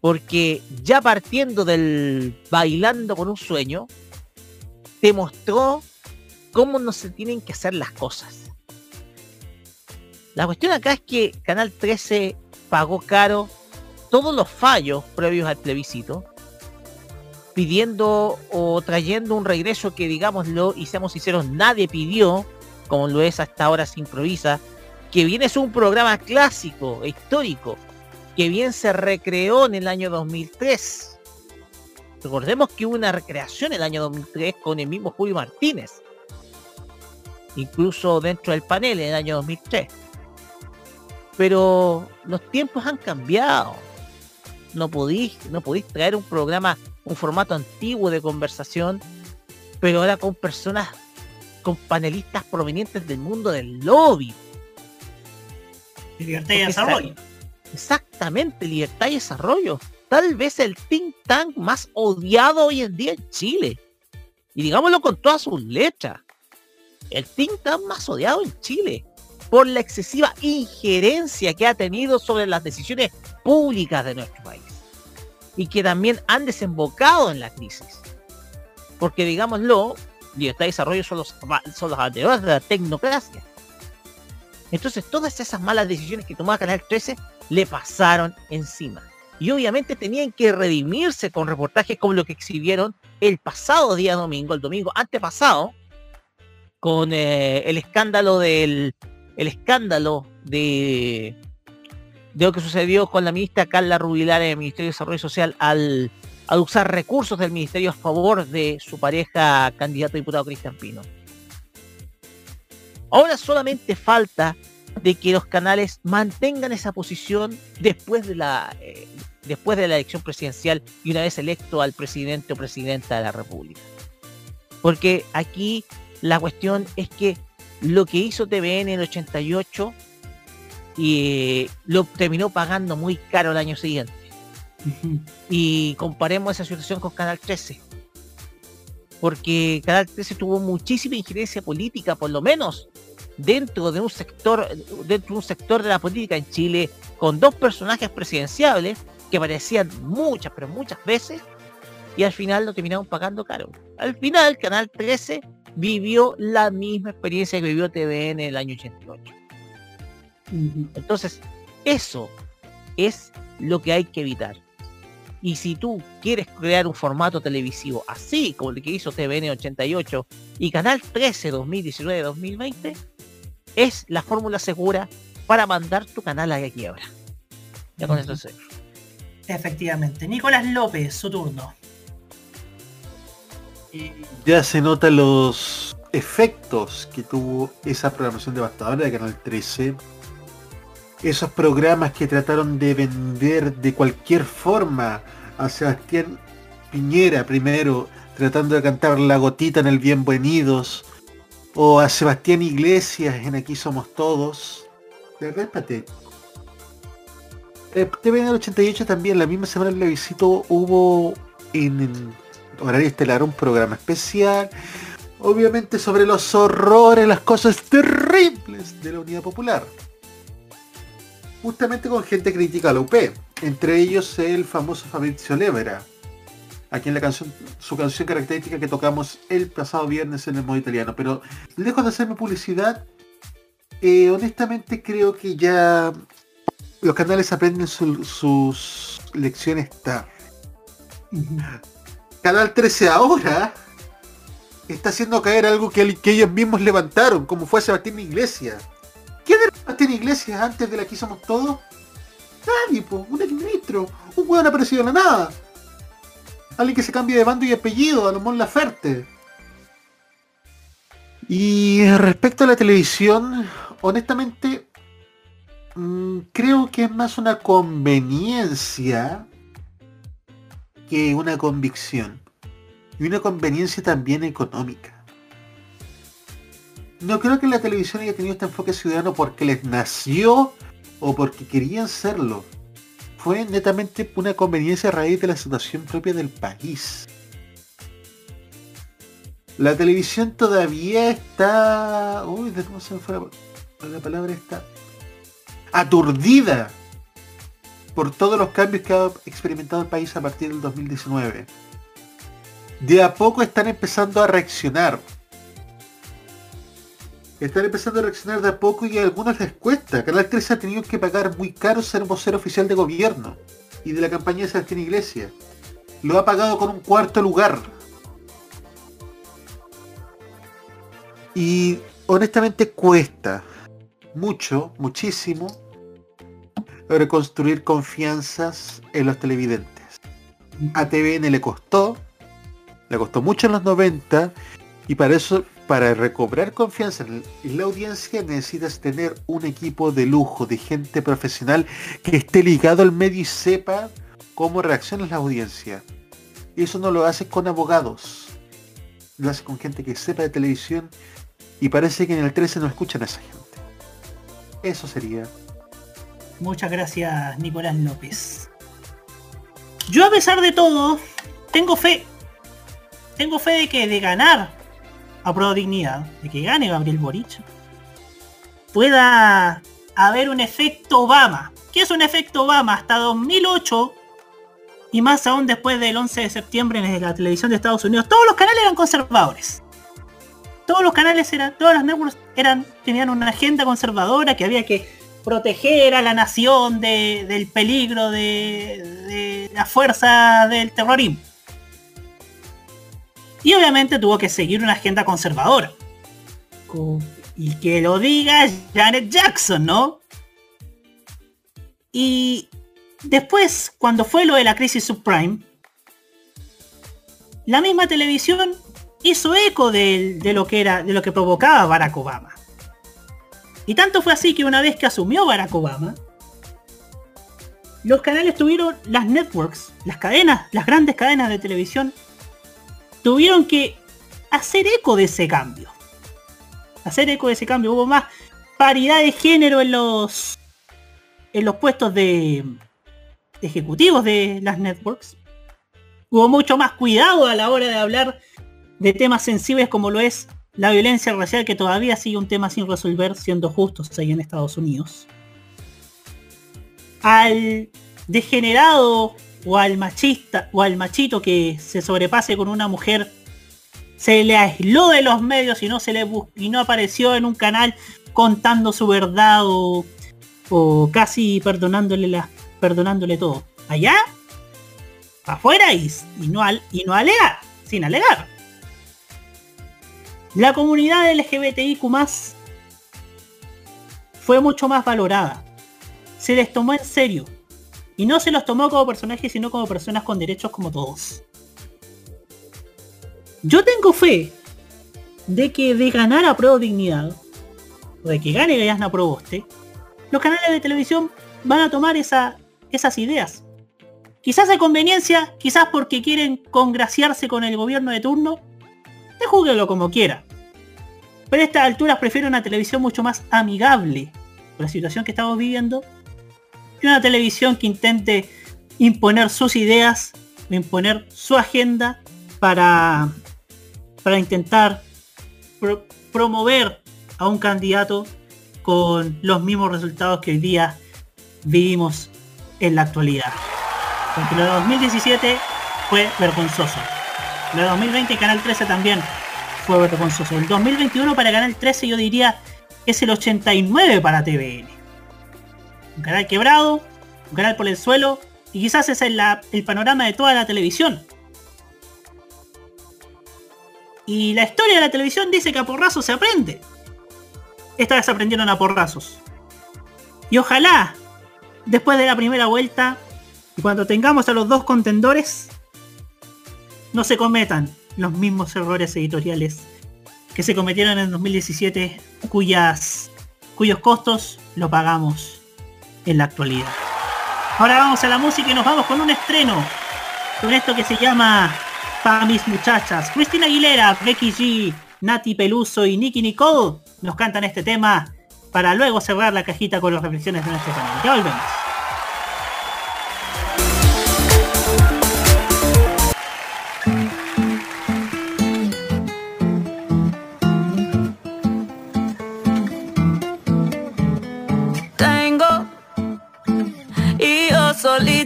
Porque ya partiendo del bailando con un sueño, te mostró cómo no se tienen que hacer las cosas. La cuestión acá es que Canal 13 pagó caro todos los fallos previos al plebiscito, pidiendo o trayendo un regreso que, digámoslo, y seamos sinceros, nadie pidió, como lo es hasta ahora se improvisa, que bien es un programa clásico, histórico, que bien se recreó en el año 2003. Recordemos que hubo una recreación en el año 2003 con el mismo Julio Martínez, incluso dentro del panel en el año 2003. Pero los tiempos han cambiado. No podéis, no podéis traer un programa, un formato antiguo de conversación, pero ahora con personas, con panelistas provenientes del mundo del lobby. Libertad y desarrollo. Exactamente, libertad y desarrollo. Tal vez el think tank más odiado hoy en día en Chile. Y digámoslo con todas sus letras. El think tank más odiado en Chile por la excesiva injerencia que ha tenido sobre las decisiones públicas de nuestro país y que también han desembocado en la crisis. Porque digámoslo, libertad y desarrollo son los, son los de la tecnocracia. Entonces todas esas malas decisiones que tomaba Canal 13 le pasaron encima. Y obviamente tenían que redimirse con reportajes como lo que exhibieron el pasado día domingo, el domingo antepasado, con eh, el escándalo del el escándalo de, lo que sucedió con la ministra Carla Rubilar en el Ministerio de Desarrollo Social al, al usar recursos del ministerio a favor de su pareja candidato diputado Cristian Pino. Ahora solamente falta de que los canales mantengan esa posición después de la eh, después de la elección presidencial y una vez electo al presidente o presidenta de la República. Porque aquí la cuestión es que lo que hizo TVN en el 88 y lo terminó pagando muy caro el año siguiente. Y comparemos esa situación con Canal 13. Porque Canal 13 tuvo muchísima injerencia política, por lo menos dentro de un sector, dentro de un sector de la política en Chile, con dos personajes presidenciables que aparecían muchas, pero muchas veces, y al final lo terminaron pagando caro. Al final, Canal 13 vivió la misma experiencia que vivió TVN en el año 88. Entonces, eso es lo que hay que evitar. Y si tú quieres crear un formato televisivo así como el que hizo TVN 88 y Canal 13 2019-2020, es la fórmula segura para mandar tu canal a la quiebra. Ya con eso. Efectivamente. Nicolás López, su turno. Ya se notan los efectos que tuvo esa programación devastadora de Canal 13. Esos programas que trataron de vender de cualquier forma a Sebastián Piñera primero, tratando de cantar La Gotita en el Bienvenidos, o a Sebastián Iglesias en Aquí Somos Todos. De verdad es patético. Eh, TVN 88 también, la misma semana le visito hubo en, en horario estelar un programa especial, obviamente sobre los horrores, las cosas terribles de la Unidad Popular. Justamente con gente crítica a la UP, entre ellos el famoso Fabrizio Levera, a quien la canción, su canción característica que tocamos el pasado viernes en el modo italiano. Pero lejos de hacerme publicidad, eh, honestamente creo que ya los canales aprenden su- sus lecciones tarde. Canal 13 ahora está haciendo caer algo que, que ellos mismos levantaron, como fue Sebastián Iglesias. ¿Quién era Sebastián Iglesias antes de la que somos todos? Nadie, po, un exministro, un hueón aparecido de la nada. Alguien que se cambia de bando y apellido, a lo Mon Laferte. Y respecto a la televisión, honestamente, mm, creo que es más una conveniencia que una convicción. Y una conveniencia también económica. No creo que la televisión haya tenido este enfoque ciudadano porque les nació o porque querían serlo. Fue netamente una conveniencia a raíz de la situación propia del país. La televisión todavía está... Uy, ¿de cómo se me fue la, la palabra? Está aturdida por todos los cambios que ha experimentado el país a partir del 2019. De a poco están empezando a reaccionar. Están empezando a reaccionar de a poco y a algunos les cuesta. Canal 13 ha tenido que pagar muy caro ser vocero oficial de gobierno y de la campaña de Sebastián Iglesia. Lo ha pagado con un cuarto lugar. Y honestamente cuesta mucho, muchísimo, reconstruir confianzas en los televidentes. A TVN le costó, le costó mucho en los 90 y para eso, para recobrar confianza en la audiencia necesitas tener un equipo de lujo, de gente profesional que esté ligado al medio y sepa cómo reacciona la audiencia. Y eso no lo haces con abogados, lo haces con gente que sepa de televisión y parece que en el 13 no escuchan a esa gente. Eso sería. Muchas gracias, Nicolás López. Yo a pesar de todo, tengo fe. Tengo fe de que de ganar a Pro Dignidad, de que gane Gabriel Boric, pueda haber un efecto Obama. ¿Qué es un efecto Obama? Hasta 2008 y más aún después del 11 de septiembre en la televisión de Estados Unidos, todos los canales eran conservadores. Todos los canales eran, todas las networks eran, tenían una agenda conservadora que había que proteger a la nación de- del peligro de, de la fuerza del terrorismo. Y obviamente tuvo que seguir una agenda conservadora. Co- Y que lo diga Janet Jackson, ¿no? Y después, cuando fue lo de la crisis subprime, la misma televisión hizo eco de, de lo que era, de lo que provocaba Barack Obama. Y tanto fue así que una vez que asumió Barack Obama, los canales tuvieron, las networks, las cadenas, las grandes cadenas de televisión, tuvieron que hacer eco de ese cambio. Hacer eco de ese cambio. Hubo más paridad de género en los en los puestos de, de ejecutivos de las networks. Hubo mucho más cuidado a la hora de hablar de temas sensibles como lo es la violencia racial, que todavía sigue un tema sin resolver, siendo justos ahí en Estados Unidos. Al degenerado o al machista o al machito que se sobrepase con una mujer se le aisló de los medios y no se le y no apareció en un canal contando su verdad o, casi perdonándole la, perdonándole todo. Allá, afuera y, y no al, y no alegar, sin alegar. La comunidad LGBTIQ fue mucho más valorada. Se les tomó en serio. Y no se los tomó como personajes, sino como personas con derechos como todos. Yo tengo fe de que de ganar a Pro Dignidad, o de que gane Yasna Proboste, los canales de televisión van a tomar esa, esas ideas. Quizás de conveniencia, quizás porque quieren congraciarse con el gobierno de turno, te júguelo como quiera. Pero a estas alturas prefiero una televisión mucho más amigable con la situación que estamos viviendo y una televisión que intente imponer sus ideas, imponer su agenda para, para intentar pro- promover a un candidato con los mismos resultados que hoy día vivimos en la actualidad. Porque lo de 2017 fue vergonzoso. Lo de 2020 y Canal 13 también fue vergonzoso. El 2021 para Canal 13 yo diría es el 89 para TVN. Un canal quebrado, un canal por el suelo y quizás ese es el panorama de toda la televisión. Y la historia de la televisión dice que a porrazos se aprende. Esta vez aprendieron a porrazos. Y ojalá, después de la primera vuelta, y cuando tengamos a los dos contendores, no se cometan los mismos errores editoriales que se cometieron en 2017, cuyas, cuyos costos lo pagamos en la actualidad. Ahora vamos a la música y nos vamos con un estreno, con esto que se llama Pa' mis muchachas. Cristina Aguilera, Becky G, Nati Peluso y Nicky Nicole nos cantan este tema para luego cerrar la cajita con las reflexiones de nuestro canal. Ya volvemos.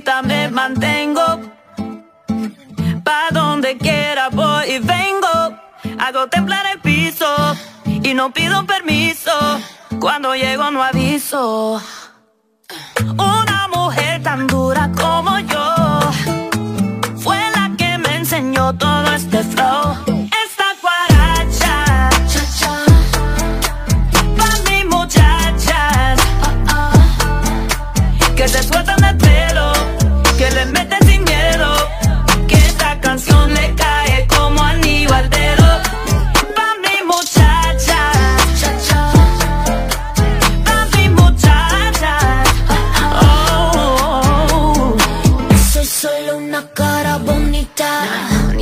Solita me mantengo. Pa' donde quiera voy y vengo. Hago temblar el piso y no pido permiso. Cuando llego no aviso. Una mujer tan dura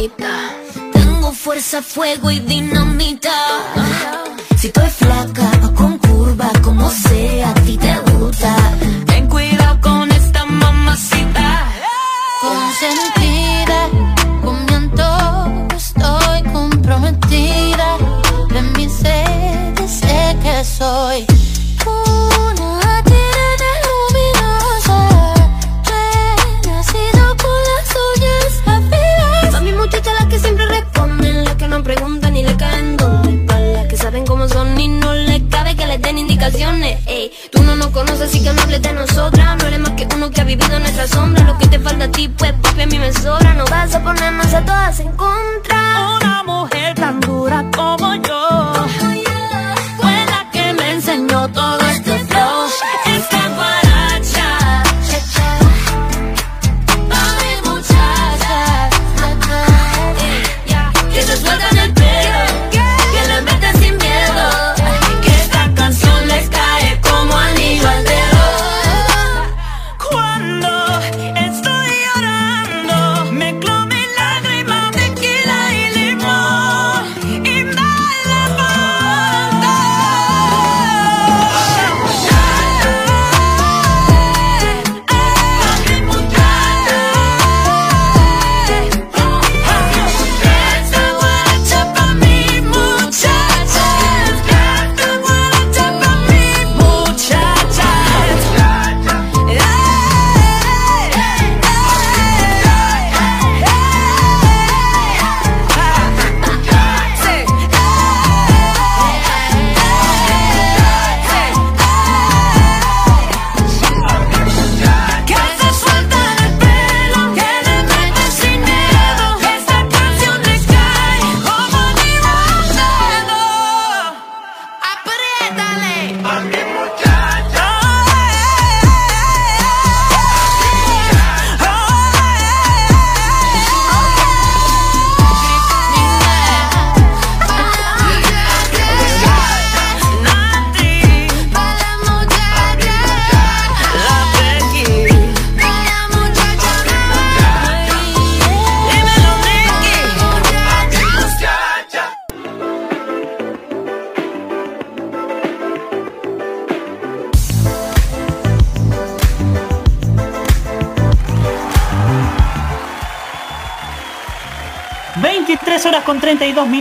Tengo fuerza, fuego y dinamita. Si estoy flaca que ha vivido nuestra sombra. Lo que te falta a ti, pues papi, a mí me sobra. No vas a ponernos a todas en contra.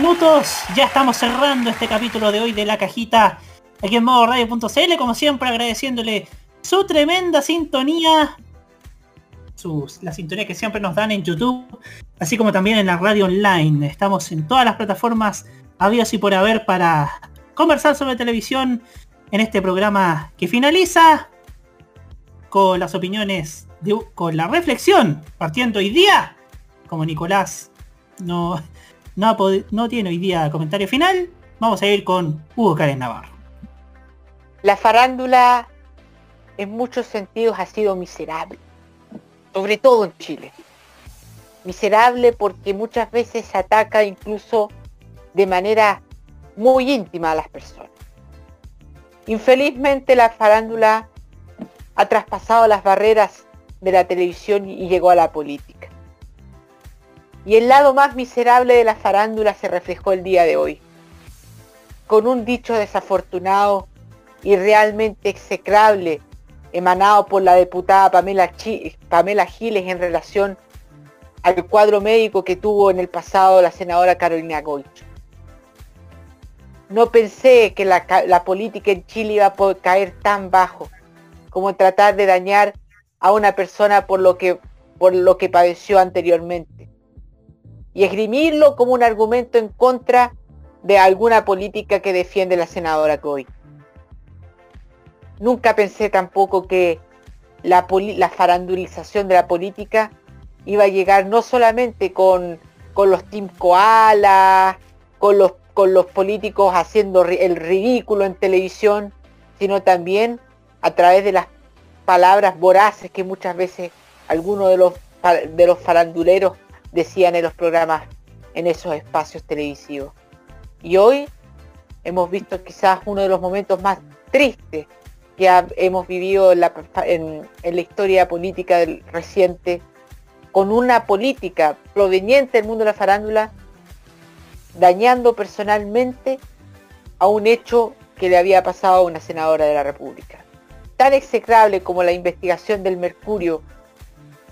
Minutos. Ya estamos cerrando este capítulo de hoy de la cajita aquí en modo radio.cl. Como siempre agradeciéndole su tremenda sintonía. Sus, la sintonía que siempre nos dan en YouTube. Así como también en la radio online. Estamos en todas las plataformas habidas y por haber para conversar sobre televisión en este programa que finaliza con las opiniones, de, con la reflexión, partiendo hoy día, como Nicolás no, no, tiene hoy día comentario final, vamos a ir con Hugo Karen Navarro. La farándula en muchos sentidos ha sido miserable, sobre todo en Chile. Miserable porque muchas veces se ataca incluso de manera muy íntima a las personas. Infelizmente la farándula ha traspasado las barreras de la televisión y llegó a la política. Y el lado más miserable de la farándula se reflejó el día de hoy, con un dicho desafortunado y realmente execrable emanado por la diputada Pamela, Pamela Giles en relación al cuadro médico que tuvo en el pasado la senadora Carolina Goich. No pensé que la, la política en Chile iba a caer tan bajo como tratar de dañar a una persona por lo que por lo que padeció anteriormente y esgrimirlo como un argumento en contra de alguna política que defiende la senadora Coy. Nunca pensé tampoco que la, farandulización de la política iba a llegar no solamente con, los Team Koala, con los, con los políticos haciendo el ridículo en televisión, sino también a través de las palabras voraces que muchas veces algunos de los, de los faranduleros decían en los programas, en esos espacios televisivos. Y hoy hemos visto quizás uno de los momentos más tristes que hemos vivido en la, historia política reciente, con una política proveniente del mundo de la farándula, dañando personalmente a un hecho que le había pasado a una senadora de la República. Tan execrable como la investigación del Mercurio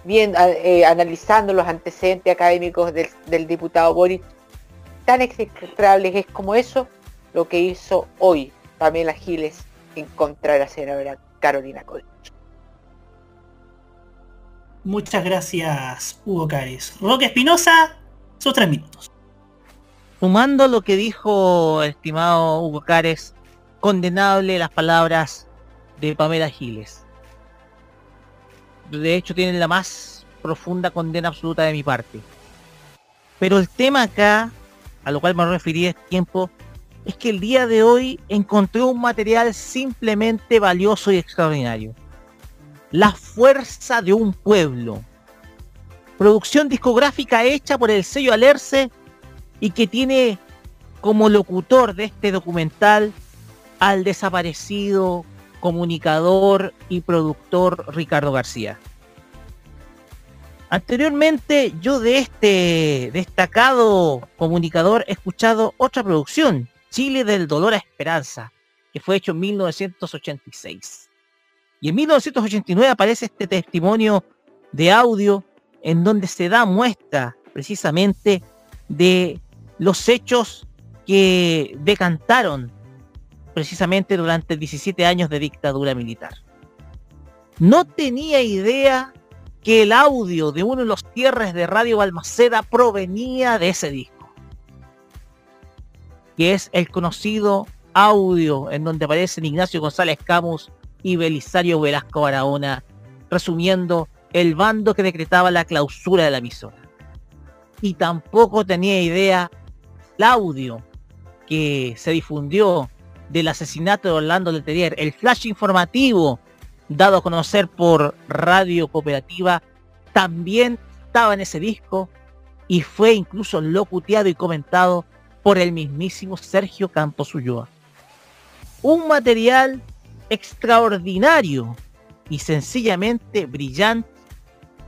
bien, eh, analizando los antecedentes académicos del, diputado Boris, tan execrables es como eso lo que hizo hoy Pamela Giles en contra de la senadora Carolina Colch. Muchas gracias, Hugo Cares. Roque Espinosa, sus tres minutos. Sumando lo que dijo el estimado Hugo Cares, condenable las palabras de Pamela Giles de hecho tienen la más profunda condena absoluta de mi parte. Pero el tema acá, a lo cual me referí es tiempo, es que el día de hoy encontré un material simplemente valioso y extraordinario. La fuerza de un pueblo. Producción discográfica hecha por el sello Alerce y que tiene como locutor de este documental al desaparecido comunicador y productor Ricardo García. Anteriormente yo de este destacado comunicador he escuchado otra producción, Chile del Dolor a Esperanza, que fue hecho en 1986. Y en 1989 aparece este testimonio de audio en donde se da muestra precisamente de los hechos que decantaron precisamente durante 17 años de dictadura militar. No tenía idea que el audio de uno de los cierres de Radio Balmaceda provenía de ese disco, que es el conocido audio en donde aparecen Ignacio González Camus y Belisario Velasco Barahona, resumiendo el bando que decretaba la clausura de la emisora. Y tampoco tenía idea el audio que se difundió del asesinato de Orlando Letelier, el flash informativo dado a conocer por Radio Cooperativa, también estaba en ese disco y fue incluso locuteado y comentado por el mismísimo Sergio Campos Ulloa. Un material extraordinario y sencillamente brillante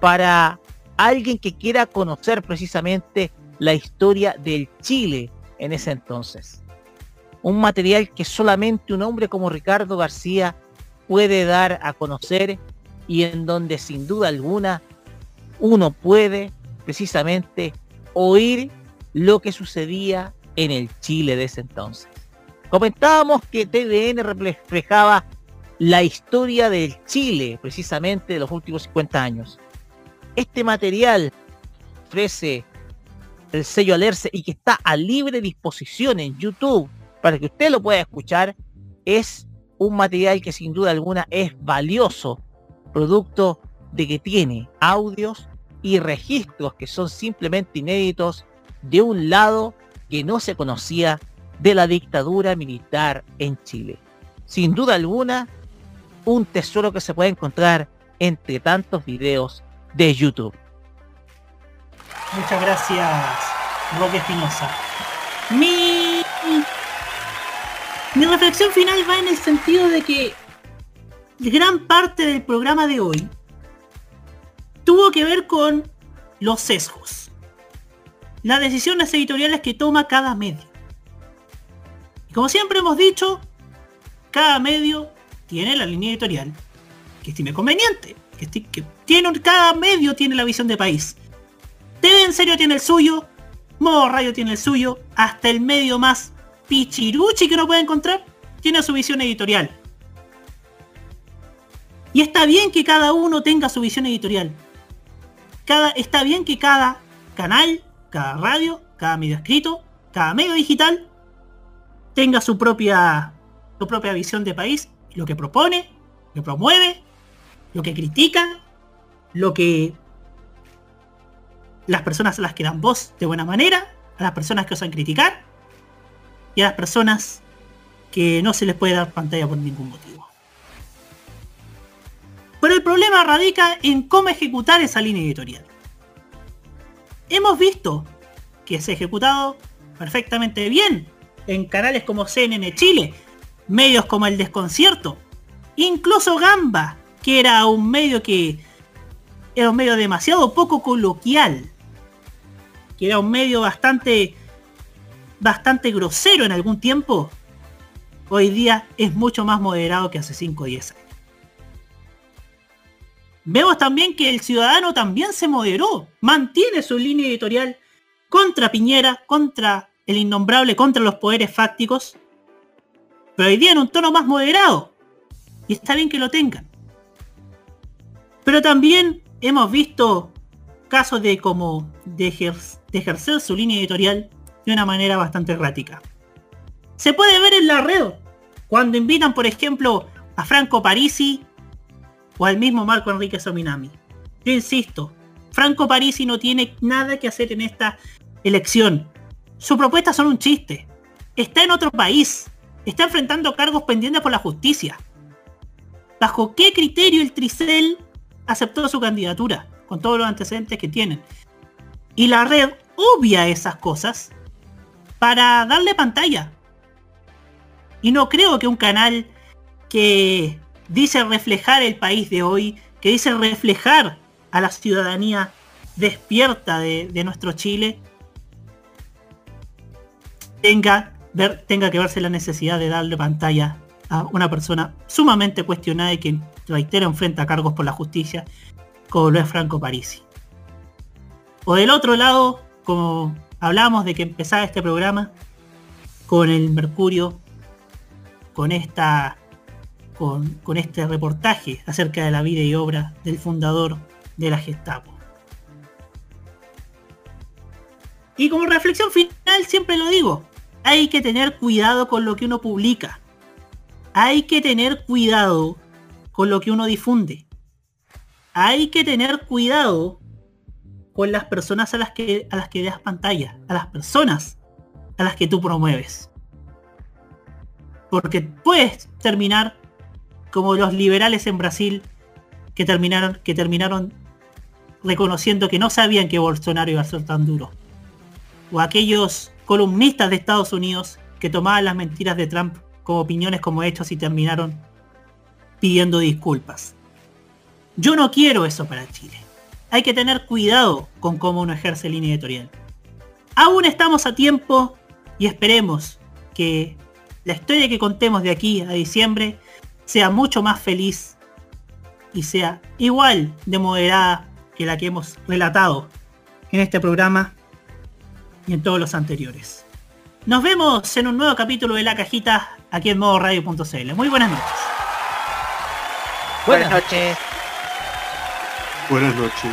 para alguien que quiera conocer precisamente la historia del Chile en ese entonces un material que solamente un hombre como Ricardo García puede dar a conocer y en donde sin duda alguna uno puede precisamente oír lo que sucedía en el Chile de ese entonces. Comentábamos que TVN reflejaba la historia del Chile precisamente de los últimos 50 años. Este material ofrece el sello Alerce y que está a libre disposición en YouTube para que usted lo pueda escuchar, es un material que sin duda alguna es valioso, producto de que tiene audios y registros que son simplemente inéditos de un lado que no se conocía de la dictadura militar en Chile. Sin duda alguna, un tesoro que se puede encontrar entre tantos videos de YouTube. Muchas gracias, Roque Espinosa. Mi mi reflexión final va en el sentido de que gran parte del programa de hoy tuvo que ver con los sesgos. Las decisiones editoriales que toma cada medio. Y como siempre hemos dicho, cada medio tiene la línea editorial que estime conveniente. Que, que tiene, cada medio tiene la visión de país. TV en serio tiene el suyo, Modo Radio tiene el suyo, hasta el medio más pichiruchi que uno puede encontrar, tiene su visión editorial. Y está bien que cada uno tenga su visión editorial. Cada, está bien que cada canal, cada radio, cada medio escrito, cada medio digital tenga su propia, su propia visión de país, lo que propone, lo que promueve, lo que critica, lo que las personas a las que dan voz de buena manera, a las personas que osan criticar y a las personas que no se les puede dar pantalla por ningún motivo. Pero el problema radica en cómo ejecutar esa línea editorial. Hemos visto que se ha ejecutado perfectamente bien en canales como CNN Chile, medios como El Desconcierto, incluso Gamba, que era un medio que era un medio demasiado poco coloquial, que era un medio bastante bastante grosero en algún tiempo, hoy día es mucho más moderado que hace 5 o 10 años. Vemos también que el ciudadano también se moderó, mantiene su línea editorial contra Piñera, contra el innombrable, contra los poderes fácticos, pero hoy día en un tono más moderado. Y está bien que lo tengan. Pero también hemos visto casos de como de, ejercer su línea editorial de una manera bastante errática. Se puede ver en la red cuando invitan, por ejemplo, a Franco Parisi o al mismo Marco Enrique Sominami. Yo insisto, Franco Parisi no tiene nada que hacer en esta elección. Sus propuestas son un chiste. Está en otro país. Está enfrentando cargos pendientes por la justicia. ¿Bajo qué criterio el Tricel aceptó su candidatura? Con todos los antecedentes que tienen. Y la red obvia esas cosas para darle pantalla. Y no creo que un canal que dice reflejar el país de hoy, que dice reflejar a la ciudadanía despierta de, nuestro Chile, tenga, ver, tenga que verse la necesidad de darle pantalla a una persona sumamente cuestionada y que, reitero, enfrenta cargos por la justicia, como lo es Franco Parisi. O del otro lado, como hablamos de que empezaba este programa, con el Mercurio, con esta con, este reportaje acerca de la vida y obra del fundador de la Gestapo. Y como reflexión final siempre lo digo, hay que tener cuidado con lo que uno publica. Hay que tener cuidado con lo que uno difunde. Hay que tener cuidado con las personas a las que a las que das pantalla, a las personas a las que tú promueves. Porque puedes terminar como los liberales en Brasil que terminaron, que terminaron reconociendo que no sabían que Bolsonaro iba a ser tan duro. O aquellos columnistas de Estados Unidos que tomaban las mentiras de Trump como opiniones como hechos y terminaron pidiendo disculpas. Yo no quiero eso para Chile. Hay que tener cuidado con cómo uno ejerce línea editorial. Aún estamos a tiempo y esperemos que la historia que contemos de aquí a diciembre sea mucho más feliz y sea igual de moderada que la que hemos relatado en este programa y en todos los anteriores. Nos vemos en un nuevo capítulo de La Cajita aquí en modo radio.cl. Muy buenas noches. Buenas noches. Buenas noches.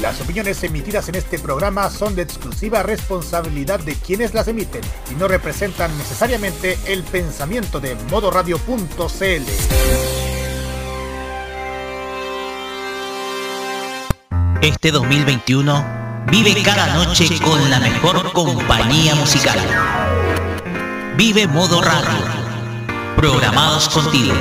Las opiniones emitidas en este programa son de exclusiva responsabilidad de quienes las emiten y no representan necesariamente el pensamiento de modoradio.cl. Este 2021 vive cada noche con la mejor compañía musical. Vive Modo Radio. Programados contigo.